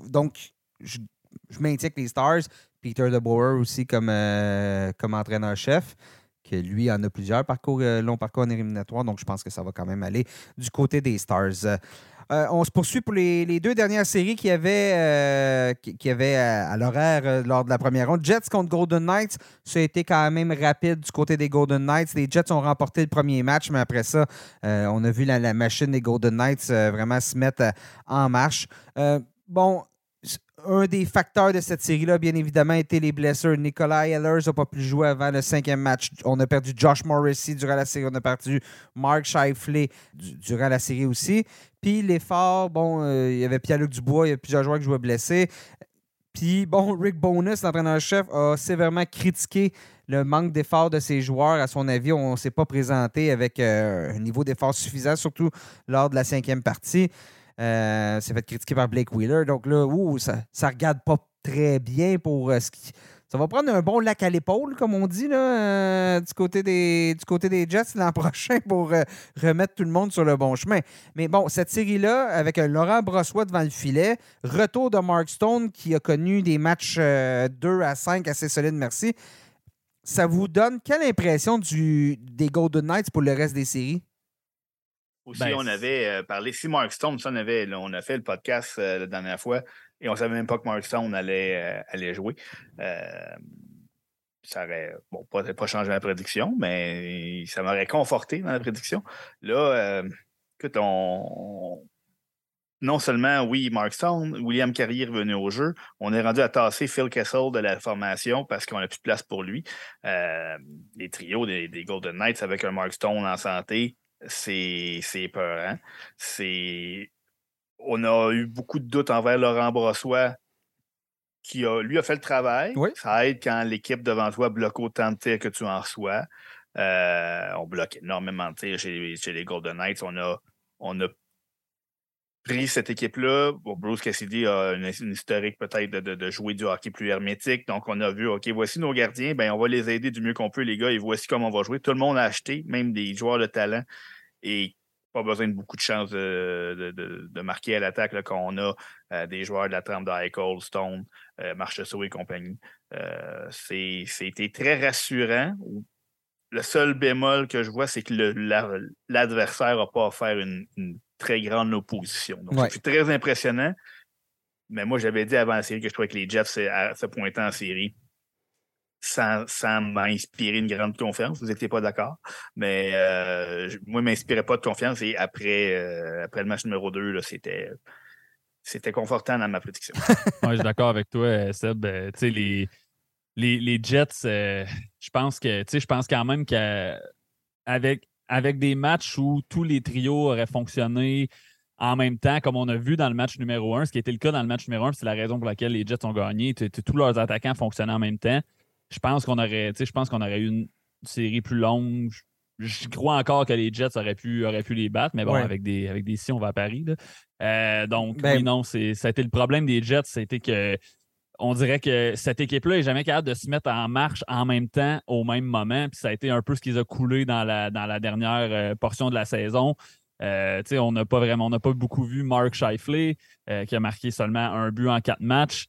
donc je, je maintiens que les Stars, Peter DeBoer aussi comme, euh, comme entraîneur-chef, que lui en a plusieurs parcours, euh, longs parcours en éliminatoire, donc je pense que ça va quand même aller du côté des Stars. Euh, on se poursuit pour les, deux dernières séries qui avaient, qui, avaient à, l'horaire lors de la première ronde. Jets contre Golden Knights, ça a été quand même rapide du côté des Golden Knights. Les Jets ont remporté le premier match, mais après ça, on a vu la, la, machine des Golden Knights vraiment se mettre en marche. bon, un des facteurs de cette série-là, bien évidemment, était les blessures. Nikolai Ehlers n'a pas pu jouer avant le cinquième match. On a perdu Josh Morrissey durant la série. On a perdu Mark Scheifele durant la série aussi. Puis l'effort, bon, euh, il y avait Pierre-Luc Dubois, il y a plusieurs joueurs qui jouaient blessés. Puis, bon, Rick Bonus, l'entraîneur-chef, a sévèrement critiqué le manque d'effort de ses joueurs. À son avis, on ne s'est pas présenté avec euh, un niveau d'effort suffisant, surtout lors de la cinquième partie. Euh, c'est fait critiquer par Blake Wheeler. Donc là, ça, ça regarde pas très bien pour euh, ce qui. Ça va prendre un bon lac à l'épaule, comme on dit, là, euh, du, côté des, du côté des Jets l'an prochain pour remettre tout le monde sur le bon chemin. Mais bon, cette série-là, avec Laurent Brossois devant le filet, retour de Mark Stone qui a connu des matchs 2 à 5 assez solides, merci. Ça vous donne quelle impression du, des Golden Knights pour le reste des séries? Aussi, ben, on avait euh, parlé, si Mark Stone, ça, on, avait, on a fait le podcast euh, la dernière fois et on ne savait même pas que Mark Stone allait, euh, allait jouer. ça aurait, bon, pas, pas changé la prédiction, mais ça m'aurait conforté dans la prédiction. Là, écoute, on, non seulement, oui, Mark Stone, William Carrier est revenu au jeu, on est rendu à tasser Phil Kessel de la formation parce qu'on n'a plus de place pour lui. Les trios des, Golden Knights avec un Mark Stone en santé, c'est peur. C'est. On a eu beaucoup de doutes envers Laurent Brossois, qui a, lui a fait le travail. Ça aide quand l'équipe devant toi bloque autant de tirs que tu en reçois. Euh, on bloque énormément de tirs chez, chez les Golden Knights. On a, on a pris cette équipe-là. Bruce Cassidy a une, historique peut-être de, jouer du hockey plus hermétique. Donc, on a vu, OK, voici nos gardiens, ben, on va les aider du mieux qu'on peut, les gars, et voici comment on va jouer. Tout le monde a acheté, même des joueurs de talent, et pas besoin de beaucoup de chance de, marquer à l'attaque quand on a euh, des joueurs de la trempe de Stone, euh, et compagnie. Euh, C'était très rassurant. Le seul bémol que je vois, c'est que l'adversaire n'a pas offert une, une très grande opposition. Donc, c'est très impressionnant. Mais moi, j'avais dit avant la série que je trouvais que les Jets se pointaient en série sans, m'inspirer une grande confiance. Vous n'étiez pas d'accord. Mais euh, moi, je ne m'inspirais pas de confiance. Et après, euh, après le match numéro 2, c'était. C'était confortant dans ma prédiction. je suis d'accord avec toi, Seb. Euh, les, les, les, Jets, je pense que je pense quand même qu'avec avec des matchs où tous les trios auraient fonctionné en même temps, comme on a vu dans le match numéro 1, ce qui était le cas dans le match numéro 1, c'est la raison pour laquelle les Jets ont gagné. Tous leurs attaquants fonctionnaient en même temps. Je pense qu'on aurait, je pense qu'on aurait eu une série plus longue. Je crois encore que les Jets auraient pu, auraient pu les battre, mais bon, avec des avec des si, on va à Paris. Euh, donc, ben oui, non, ça a été le problème des Jets, c'était que on dirait que cette équipe-là n'est jamais capable de se mettre en marche en même temps, au même moment. Puis ça a été un peu ce qui les a coulé dans la, dans la dernière euh, portion de la saison. Euh, on n'a pas vraiment, pas beaucoup vu Mark Scheifele, euh, qui a marqué seulement un but en quatre matchs.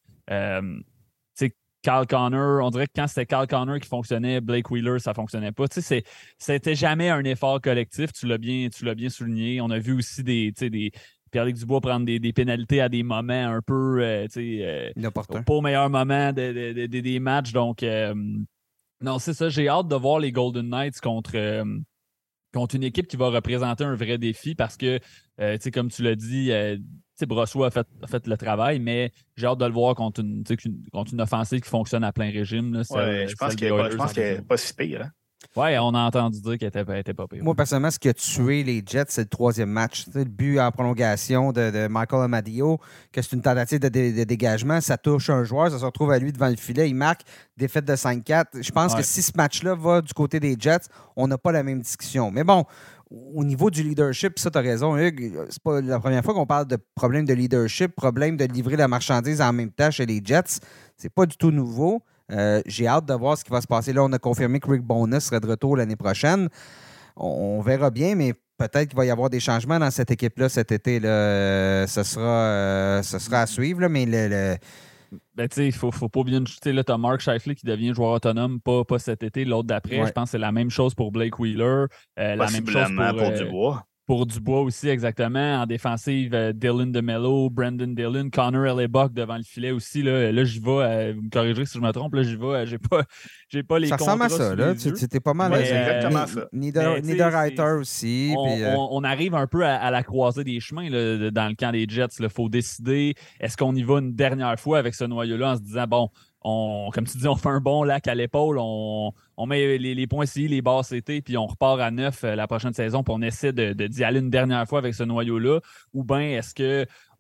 Carl on dirait que quand c'était Carl Connor qui fonctionnait, Blake Wheeler, ça ne fonctionnait pas. C'était jamais un effort collectif, tu l'as bien, bien souligné. On a vu aussi des, des, Pierre-Luc Dubois prendre des, pénalités à des moments un peu euh, euh, pas au meilleur moment des matchs. Donc, euh, non, c'est ça. J'ai hâte de voir les Golden Knights contre, contre une équipe qui va représenter un vrai défi parce que, comme tu l'as dit, Brossois a fait, a fait, le travail, mais j'ai hâte de le voir contre une, contre une offensive qui fonctionne à plein régime. je pense qu'elle n'est pas, si pire. Hein. Oui, on a entendu dire qu'elle était, était, pas pire. Moi, personnellement, ce qui a tué les Jets, c'est le troisième match. le but en prolongation de, Michael Amadio, que c'est une tentative de, dégagement. Ça touche un joueur, ça se retrouve à lui devant le filet. Il marque défaite de 5-4. Je pense que si ce match-là va du côté des Jets, on n'a pas la même discussion. Mais bon, au niveau du leadership, ça, tu as raison, Hugues. C'est pas la première fois qu'on parle de problème de leadership, problème de livrer la marchandise en même temps chez les Jets. C'est pas du tout nouveau. Euh, j'ai hâte de voir ce qui va se passer. Là, on a confirmé que Rick Bonus serait de retour l'année prochaine. On, verra bien, mais peut-être qu'il va y avoir des changements dans cette équipe-là cet été. Là. Ce, sera, euh, ce sera à suivre, mais le, Ben, tu sais, il faut, faut pas oublier, tu là, as Mark Scheifele qui devient joueur autonome, pas, pas cet été, l'autre d'après. Je pense que c'est la même chose pour Blake Wheeler. Euh, la même chose pour, pour Dubois. Pour Dubois aussi, exactement. En défensive, euh, Dylan DeMello, Brandon Dillon, Connor Buck devant le filet aussi. Là, là j'y vais, euh, vous me corrigerez si je me trompe, là, j'y vais, euh, j'ai pas, j'ai pas les Ça ressemble à ça, là. C'était pas mal. c'est exactement ça. Niederreiter aussi. On, on, arrive un peu à, la croisée des chemins là, dans le camp des Jets. Il faut décider, est-ce qu'on y va une dernière fois avec ce noyau-là en se disant, bon, comme tu dis, on fait un bon lac à l'épaule, on, met les, points ici, les bases CT, puis on repart à neuf euh, la prochaine saison, puis on essaie de, d'y aller une dernière fois avec ce noyau-là. Ou bien est-ce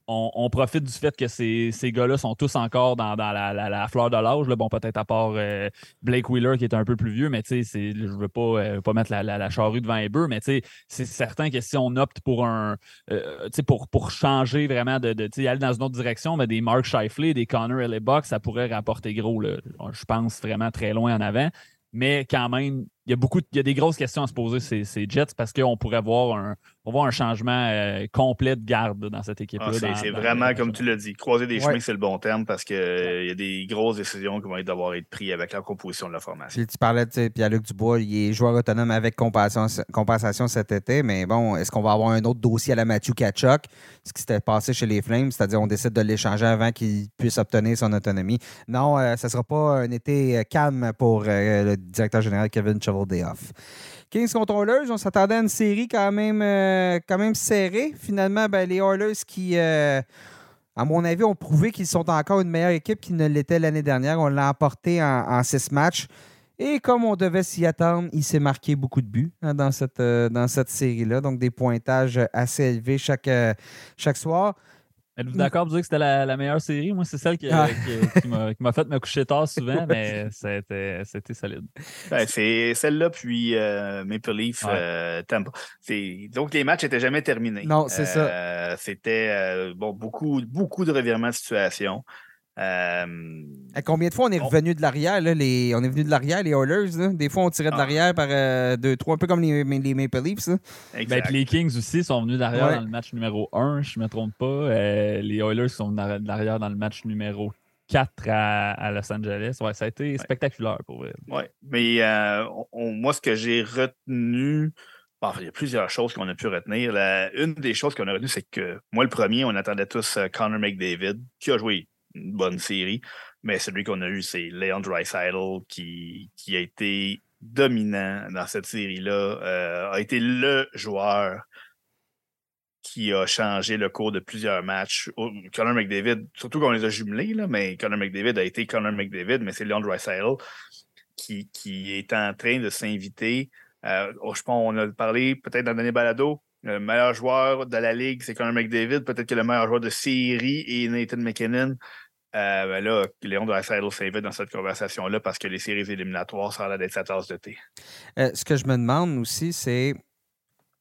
on, profite du fait que ces, gars-là sont tous encore dans, la, fleur de l'âge. Bon, peut-être à part euh, Blake Wheeler qui est un peu plus vieux, mais tu sais, je veux pas, euh, pas mettre la, charrue devant les bœufs, mais tu sais, c'est certain que si on opte pour un euh, pour, pour changer vraiment de, de aller dans une autre direction, mais des Mark Scheifele, des Connor Buck, ça pourrait rapporter gros. je pense vraiment très loin en avant. Mais quand même, il y a beaucoup, il y a des grosses questions à se poser ces, ces Jets parce qu'on pourrait voir un, un changement euh, complet de garde dans cette équipe-là. Ah, c'est vraiment, comme tu l'as dit, croiser des chemins, c'est le bon terme parce qu'il il y a des grosses décisions qui vont devoir être prises avec la composition de la formation. tu parlais de Pierre-Luc Dubois, il est joueur autonome avec compensation, compensation cet été, mais bon, est-ce qu'on va avoir un autre dossier à la Mathieu Kachuk, ce qui s'était passé chez les Flames, c'est-à-dire on décide de l'échanger avant qu'il puisse obtenir son autonomie? Non, euh, ce ne sera pas un été calme pour le directeur général Kevin Chevalier Day Off. Kings Controllers, on s'attendait à une série quand même, euh, quand même serrée. Finalement, ben, les Oilers qui, euh, à mon avis, ont prouvé qu'ils sont encore une meilleure équipe qu'ils ne l'étaient l'année dernière. On l'a emporté en, six matchs. Et comme on devait s'y attendre, il s'est marqué beaucoup de buts hein, dans cette, euh, cette série-là. Donc, des pointages assez élevés chaque, chaque soir. Êtes-vous mm. d'accord pour dire que c'était la, meilleure série? Moi, c'est celle qui, ah. qui, m'a fait me coucher tard souvent, mais c'était solide. Ben, c'est celle-là, puis euh, Maple Leaf, euh, Donc, les matchs n'étaient jamais terminés. Non, c'est ça. Euh, c'était bon, beaucoup, beaucoup de revirements de situation. Euh, combien de fois on est revenu de l'arrière? Les... On est venu de l'arrière, les Oilers. Des fois, on tirait de ah. l'arrière par euh, deux, trois, un peu comme les, les Maple Leafs. Ben, les Kings aussi sont venus d'arrière dans le match numéro 1, je ne me trompe pas. Euh, les Oilers sont venus de l'arrière dans le match numéro 4 à, Los Angeles. Ouais, ça a été spectaculaire pour eux. Oui, mais moi, ce que j'ai retenu, il y a plusieurs choses qu'on a pu retenir. une des choses qu'on a retenues, c'est que moi, le premier, on attendait tous Connor McDavid, qui a joué bonne série. Mais celui qu'on a eu, c'est Leon Dreisaitl qui, qui a été dominant dans cette série-là, euh, a été le joueur qui a changé le cours de plusieurs matchs. Conor McDavid, surtout qu'on les a jumelés, là, mais Conor McDavid a été Conor McDavid, mais c'est Leon Dreisaitl qui, qui est en train de s'inviter. Euh, je pense on a parlé peut-être dans l'année balado, le meilleur joueur de la ligue, c'est Conor McDavid. Peut-être que le meilleur joueur de série est Nathan McKinnon. Euh, ben là, Léon doit s'invite dans cette conversation-là parce que les séries éliminatoires, ça a d'être sa tasse de thé. Euh, ce que je me demande aussi, c'est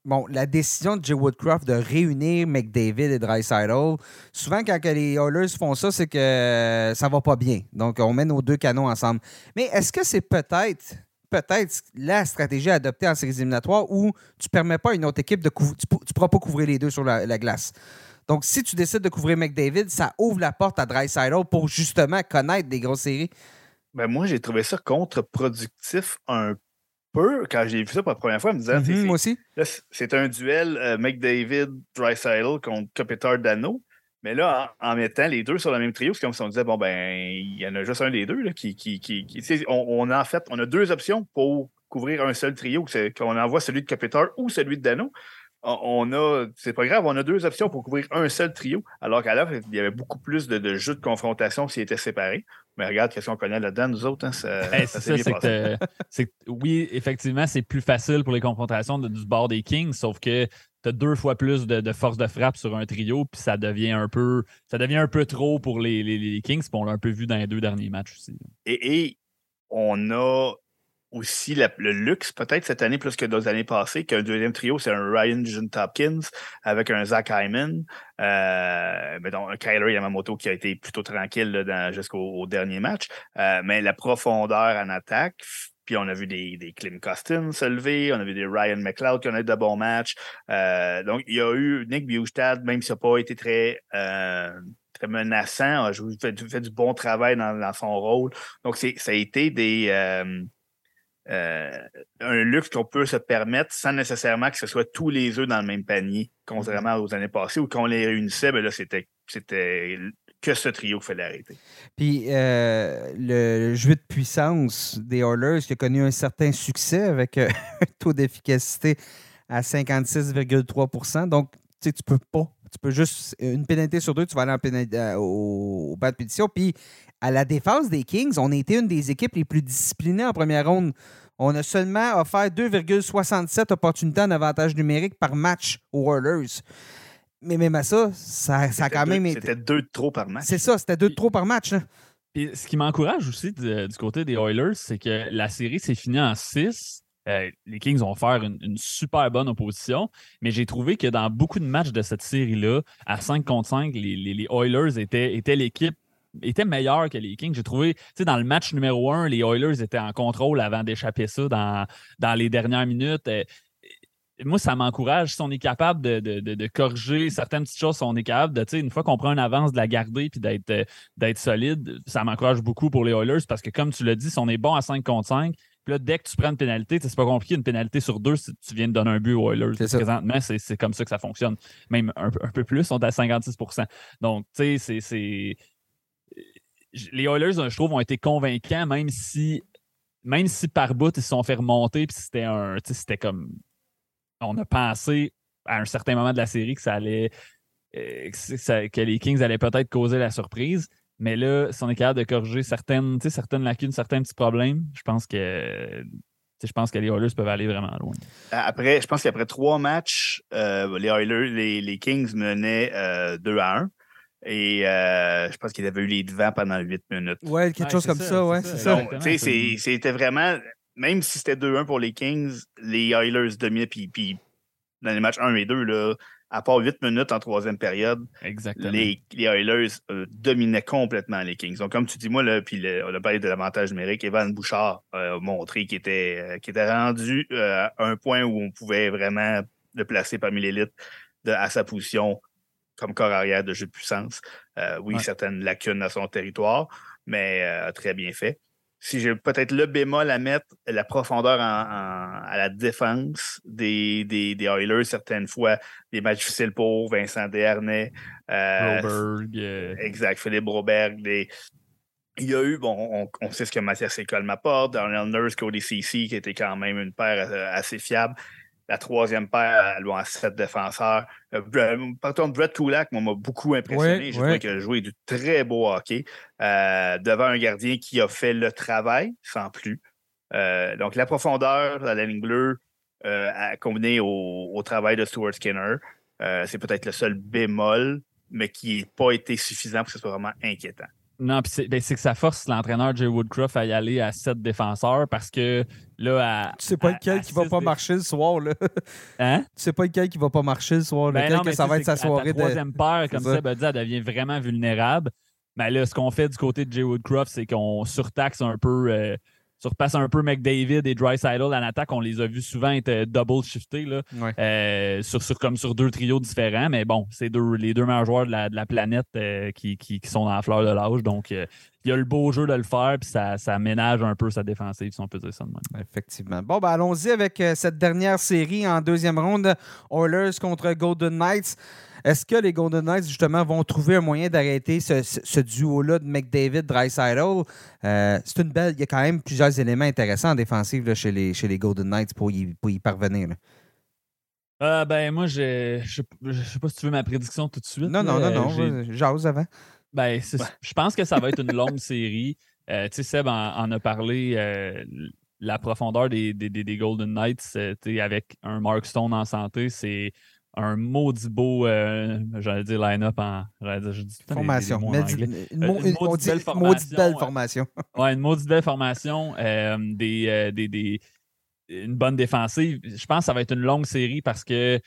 bon, la décision de Jay Woodcroft de réunir McDavid et Dreisaitl, souvent quand les Oilers font ça, c'est que ça va pas bien. Donc, on met nos deux canons ensemble. Mais est-ce que c'est peut-être peut-être la stratégie à adopter en séries éliminatoires où tu permets pas à une autre équipe de tu ne pourras pas couvrir les deux sur la glace? Donc, si tu décides de couvrir McDavid, ça ouvre la porte à Dreisaitl pour justement connaître des grosses séries. Ben moi, j'ai trouvé ça contre-productif un peu quand j'ai vu ça pour la première fois. me disant, mhm, moi aussi. C'est un duel euh, McDavid, Dreisaitl contre Kopitar Dano. Mais là, en, mettant les deux sur le même trio, c'est comme si on disait, bon, ben, il y en a juste un des deux là, qui. qui, qui, on, a en fait, on a deux options pour couvrir un seul trio. C'est qu'on envoie celui de Kopitar ou celui de Dano on a, c'est pas grave, on a deux options pour couvrir un seul trio, alors qu'à l'heure, il y avait beaucoup plus de, jeux de confrontation s'ils étaient séparés. Mais regarde, qu'est-ce qu'on connaît là-dedans, nous autres, hein, ça, c'est oui, effectivement, c'est plus facile pour les confrontations du bord des Kings, sauf que tu as deux fois plus de, force de frappe sur un trio, puis ça devient un peu ça devient un peu trop pour les, les, Kings, puis on l'a un peu vu dans les deux derniers matchs aussi. et on a aussi le luxe, peut-être cette année plus que d'autres années passées, qu'un deuxième trio, c'est un Ryan John Topkins avec un Zach Hyman, euh, mais donc un Kyler Yamamoto qui a été plutôt tranquille jusqu'au dernier match. Euh, mais la profondeur en attaque, puis on a vu des, des Costin se lever, on a vu des Ryan McLeod qui ont eu de bons matchs. Euh, donc, il y a eu Nick Bustad, même si ça n'a pas été très, euh, très menaçant, a fait, fait, du bon travail dans, son rôle. Donc, ça a été des, euh, un luxe qu'on peut se permettre sans nécessairement que ce soit tous les œufs dans le même panier, contrairement aux années passées où qu'on les réunissait, ben là, c'était, c'était que ce trio qu'il fallait arrêter. Puis euh, le jeu de puissance des Oilers qui a connu un certain succès avec euh, un taux d'efficacité à 56,3% Donc, tu sais, tu peux pas. Tu peux juste. Une pénalité sur deux, tu vas aller en au, au bas de pétition. Puis à la défense des Kings, on a été une des équipes les plus disciplinées en première ronde. On a seulement offert 2,67 opportunités en avantage numérique par match aux Oilers. Mais même à ça, ça, a quand même été. C'était deux de trop par match. C'est ça, c'était deux de trop par match. ce qui m'encourage aussi du côté des Oilers, c'est que la série s'est finie en 6. Euh, les Kings vont faire une, super bonne opposition, mais j'ai trouvé que dans beaucoup de matchs de cette série-là, à 5 contre 5, les, Oilers étaient, étaient l'équipe étaient meilleurs que les Kings. J'ai trouvé, tu sais, dans le match numéro un, les Oilers étaient en contrôle avant d'échapper ça dans, dans les dernières minutes. Euh, moi, ça m'encourage. Si on est capable de, corriger certaines petites choses, si on est capable de, une fois qu'on prend une avance, de la garder puis d'être, euh, d'être solide, ça m'encourage beaucoup pour les Oilers parce que, comme tu l'as dit, si on est bon à 5 contre 5, puis là, dès que tu prends une pénalité, c'est pas compliqué, une pénalité sur deux si tu viens de donner un but aux Oilers. Présentement, c'est comme ça que ça fonctionne. Même un, peu plus, on est à 56% Donc, tu sais, c'est. Les Oilers, je trouve, ont été convaincants, même si même si par bout, ils se sont fait remonter, puis c'était un. C'était comme on a pensé à un certain moment de la série que ça allait euh, que, les Kings allaient peut-être causer la surprise. Mais là, si on est capable de corriger certaines, certaines lacunes, certains petits problèmes, je pense que je pense que les Oilers peuvent aller vraiment loin. Après, je pense qu'après trois matchs, euh, les Oilers, les, Kings menaient 2 euh, à 1. Et je pense qu'ils avaient eu les devants pendant 8 minutes. Ouais, quelque chose comme ça, ouais. C'était vraiment même si c'était 2-1 pour les Kings, les Oilers dominaient. Puis, dans les matchs 1 et 2, là, à part 8 minutes en troisième période, Les, les, Oilers euh, dominaient complètement les Kings. Donc, comme tu dis, moi, là, puis on a parlé de l'avantage numérique, Evan Bouchard euh, a montré qu'il était, euh, était rendu à un point où on pouvait vraiment le placer parmi l'élite à sa position comme corps arrière de jeu de puissance. oui, certaines lacunes à son territoire, mais très bien fait si j'ai peut-être le bémol à mettre, la profondeur à la défense des, des, des, Oilers, certaines fois, des matchs difficiles pour Vincent Desharnais. Euh, Broberg. Euh. Exact, Philippe Broberg. Il y a eu, bon, on, sait ce que Mathias École m'apporte, Darnell Nurse, Cody CC, qui était quand même une paire euh, assez fiable. La troisième paire, elle a sept défenseurs. Euh, par contre, Brett Kulak m'a beaucoup impressionné. J'ai trouvé qu'il a joué du très beau hockey euh, devant un gardien qui a fait le travail sans plus. Euh, donc, la profondeur de la ligne bleue combinée au, au, travail de Stuart Skinner, c'est peut-être le seul bémol, mais qui n'a pas été suffisant pour que ce soit vraiment inquiétant. Non, puis ben, c'est que ça force l'entraîneur Jay Woodcroft à y aller à sept défenseurs parce que là, à, Tu sais pas lequel qui va pas marcher le soir, là. Hein? Tu sais pas lequel qui va pas marcher le soir, ben lequel que ça va être sa soirée. La troisième paire, comme ça, ben, elle devient vraiment vulnérable. Mais là, ce qu'on fait du côté de Jay Woodcroft, c'est qu'on surtaxe un peu. Euh, surpasse un peu McDavid et Drysaddle en attaque. On les a vus souvent être euh, double shiftés là, euh, sur, comme sur deux trios différents. Mais bon, c'est les deux meilleurs joueurs de la, planète euh, qui, sont dans la fleur de l'âge. Donc, il y a le beau jeu de le faire, puis ça, ça ménage un peu sa défensive, si on peut dire ça de même. Effectivement. Bon, ben, allons-y avec cette dernière série en deuxième ronde. Oilers contre Golden Knights. Est-ce que les Golden Knights, justement, vont trouver un moyen d'arrêter ce, duo-là de McDavid, Dreisaitl? Euh, c'est une belle. Il y a quand même plusieurs éléments intéressants en défensive chez, les, chez les Golden Knights pour y, pour y parvenir. Euh, ben, moi, je ne sais pas si tu veux ma prédiction tout de suite. Non, non, non, non. J'ose avant. Ben, je pense que ça va être une longue série. Euh, tu sais, Seb en, a parlé. la profondeur des, des, des Golden Knights avec un Mark Stone en santé, c'est un maudit beau, euh, j'allais dire line-up en. Dire, je dis formation. une, maudite belle formation. ouais, une maudite belle formation. Euh, des, euh, des, des, une bonne défensive. Je pense que ça va être une longue série parce que.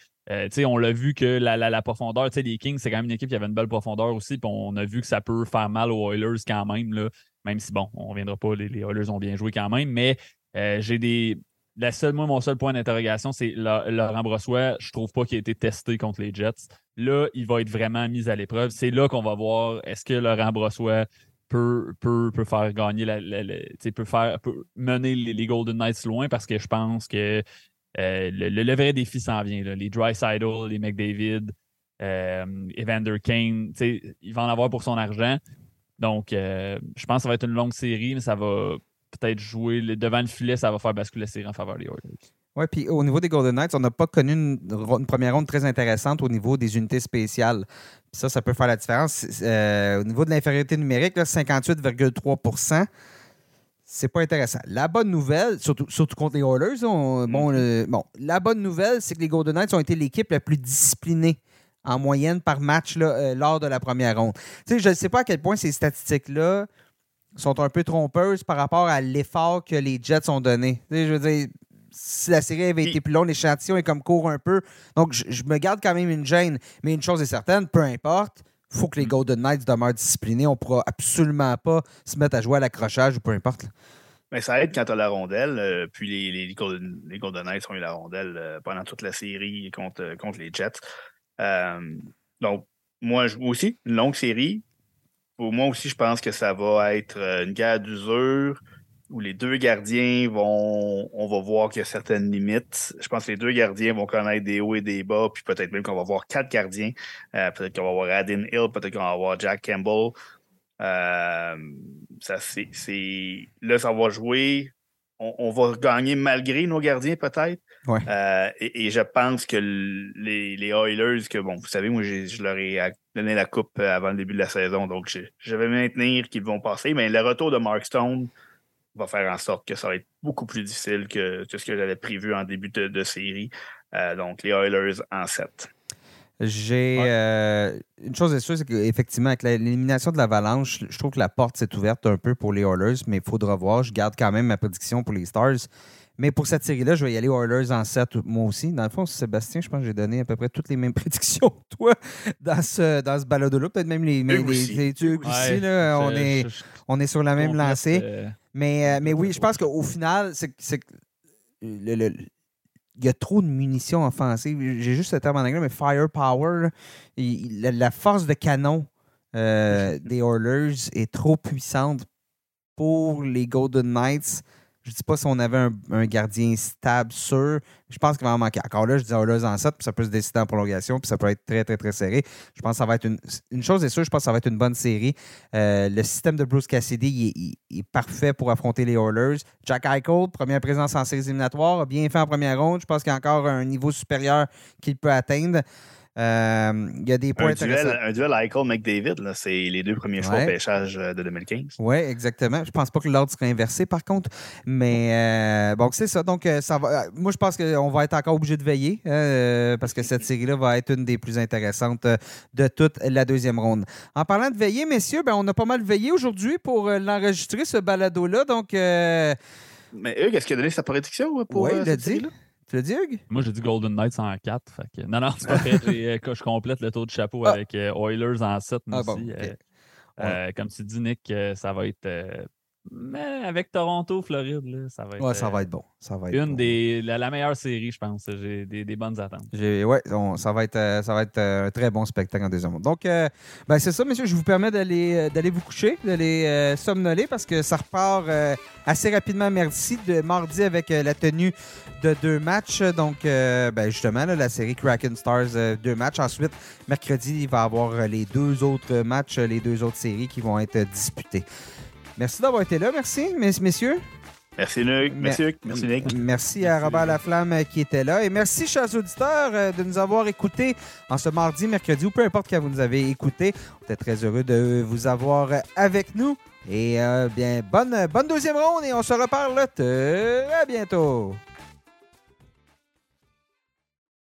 on l'a vu que la, la, la profondeur, les Kings, c'est quand même une équipe qui avait une belle profondeur aussi. Puis on a vu que ça peut faire mal aux Oilers quand même. Là, même si, bon, on ne reviendra pas, les, les, Oilers ont bien joué quand même. Mais j'ai des la seule, moi, mon seul point d'interrogation, c'est Laurent Brossois. Je trouve pas qu'il a été testé contre les Jets. Là, il va être vraiment mis à l'épreuve. C'est là qu'on va voir est-ce que Laurent Brossois peut, peut, peut faire gagner, la, peut, faire, mener les, Golden Knights loin parce que je pense que euh, le, vrai défi s'en vient. Les Dry Sidle, les McDavid, euh, Evander Kane, il va en avoir pour son argent. Donc, euh, je pense que ça va être une longue série, mais ça va peut-être jouer devant le filet, ça va faire basculer la série en faveur des Oilers. Oui, puis au niveau des Golden Knights, on n'a pas connu une, première ronde très intéressante au niveau des unités spéciales. ça, ça peut faire la différence. Euh, au niveau de l'infériorité numérique, 58,3% c'est pas intéressant. La bonne nouvelle, surtout, surtout contre les Oilers, mm. bon, la bonne nouvelle, c'est que les Golden Knights ont été l'équipe la plus disciplinée en moyenne par match euh, lors de la première ronde. je ne sais pas à quel point ces statistiques-là sont un peu trompeuses par rapport à l'effort que les Jets ont donné. je veux dire, si la série avait été plus longue, l'échantillon est comme court un peu. Donc, je, me garde quand même une gêne. Mais une chose est certaine, peu importe, faut que les Golden Knights demeurent disciplinés. On ne pourra absolument pas se mettre à jouer à l'accrochage ou peu importe. Mais ça aide quand tu as la rondelle. euh, puis les, les, Golden, les Golden Knights ont eu la rondelle euh, pendant toute la série contre, contre les Jets. Euh, donc, moi je- aussi, une longue série. Pour moi aussi, je pense que ça va être euh, une guerre d'usure où les deux gardiens vont. On va voir qu'il y a certaines limites. Je pense que les deux gardiens vont connaître des hauts et des bas, puis peut-être même qu'on va voir quatre gardiens. Euh, peut-être qu'on va voir Adin Hill, peut-être qu'on va voir Jack Campbell. Euh, ça, c'est, c'est- Là, ça va jouer. On, on va gagner malgré nos gardiens, peut-être. Ouais. Euh, et, et je pense que les, les Oilers, que bon, vous savez, moi, je leur ai donné la coupe euh, avant le début de la saison, donc je, je vais maintenir qu'ils vont passer. Mais le retour de Mark Stone va faire en sorte que ça va être beaucoup plus difficile que, que ce que j'avais prévu en début de, de série. Euh, donc, les Oilers en 7. J'ai. Ouais. euh, une chose est sûre, c'est qu'effectivement, avec l'élimination de l'Avalanche, je trouve que la porte s'est ouverte un peu pour les Oilers, mais il faudra voir. Je garde quand même ma prédiction pour les Stars. Mais pour cette série-là, je vais y aller Oilers en 7, moi aussi. Dans le fond, Sébastien, je pense que j'ai donné à peu près toutes les mêmes prédictions que toi dans ce, dans ce balado-là. Peut-être même les, les, les, Eux aussi, Ouais, là, on, est, je- je on est sur la même lancée. euh, Mais, euh, mais oui, je pense qu'au final, c'est c'est que le- le- il y a trop de munitions offensives. J'ai juste ce terme en anglais, mais firepower, là, il- la, la force de canon euh, des Oilers est trop puissante pour les Golden Knights. Je dis pas si on avait un, gardien stable, sûr. Je pense qu'il va en manquer. Encore là, je dis Oilers en 7, puis ça peut se décider en prolongation, puis ça peut être très, très, très serré. Je pense que ça va être une. Une chose est sûre, je pense que ça va être une bonne série. Euh, le système de Bruce Cassidy il est parfait pour affronter les Oilers. Jack Eichel, première présence en séries éliminatoires, a bien fait en première ronde. Je pense qu'il y a encore un niveau supérieur qu'il peut atteindre. Euh, il y a des points Un duel, intéressants. un duel Eichel-McDavid, là, c'est les deux premiers choix Ouais. au pêchage euh, de 2015. Oui, exactement. Je pense pas que l'ordre serait inversé, par contre. Mais euh, bon, c'est ça. Donc, ça va. Moi, je pense qu'on va être encore obligé de veiller euh, parce que cette série-là va être une des plus intéressantes de toute la deuxième ronde. En parlant de veiller, messieurs, ben, on a pas mal veillé aujourd'hui pour l'enregistrer, ce balado-là. Donc, Mais Hugues, est-ce qu'il a donné sa prédiction pour euh, il cette dit. Tu le dis, Hugues? Moi, j'ai dit Golden Knights en 4. Fait que... Non, non, c'est pas vrai. Euh, Je complète le tour de chapeau Ah. avec euh, Oilers en 7. Moi Ah, bon, aussi. Euh, euh, comme tu dis, Nick, ça va être. euh, Mais avec Toronto, Floride, là, ça va être. Ouais, ça euh, va être bon. Ça va être Une bon. des. La, la meilleure série, je pense. J'ai des, des bonnes attentes. On- ça va être, euh, ça va être euh, un très bon spectacle en deuxième. Donc, euh, ben, c'est ça, messieurs. Je vous permets d'aller d'aller vous coucher, d'aller euh, somnoler parce que ça repart euh, assez rapidement mardi, de mardi avec la tenue de deux matchs. Donc, ben, justement, là, la série Kraken Stars, deux matchs. Ensuite, mercredi, il va y avoir les deux autres matchs, les deux autres séries qui vont être disputées. Merci d'avoir été là. Merci, mes- messieurs. Merci, Hugues. Merci. Merci, Nick. Merci à Robert. Laflamme euh, qui était là. Et merci, chers auditeurs, euh, de nous avoir écoutés en ce mardi, mercredi ou peu importe quand vous nous avez écoutés. On était très heureux de vous avoir euh, avec nous. Et euh, bien, bonne, bonne deuxième ronde et on se reparle très bientôt.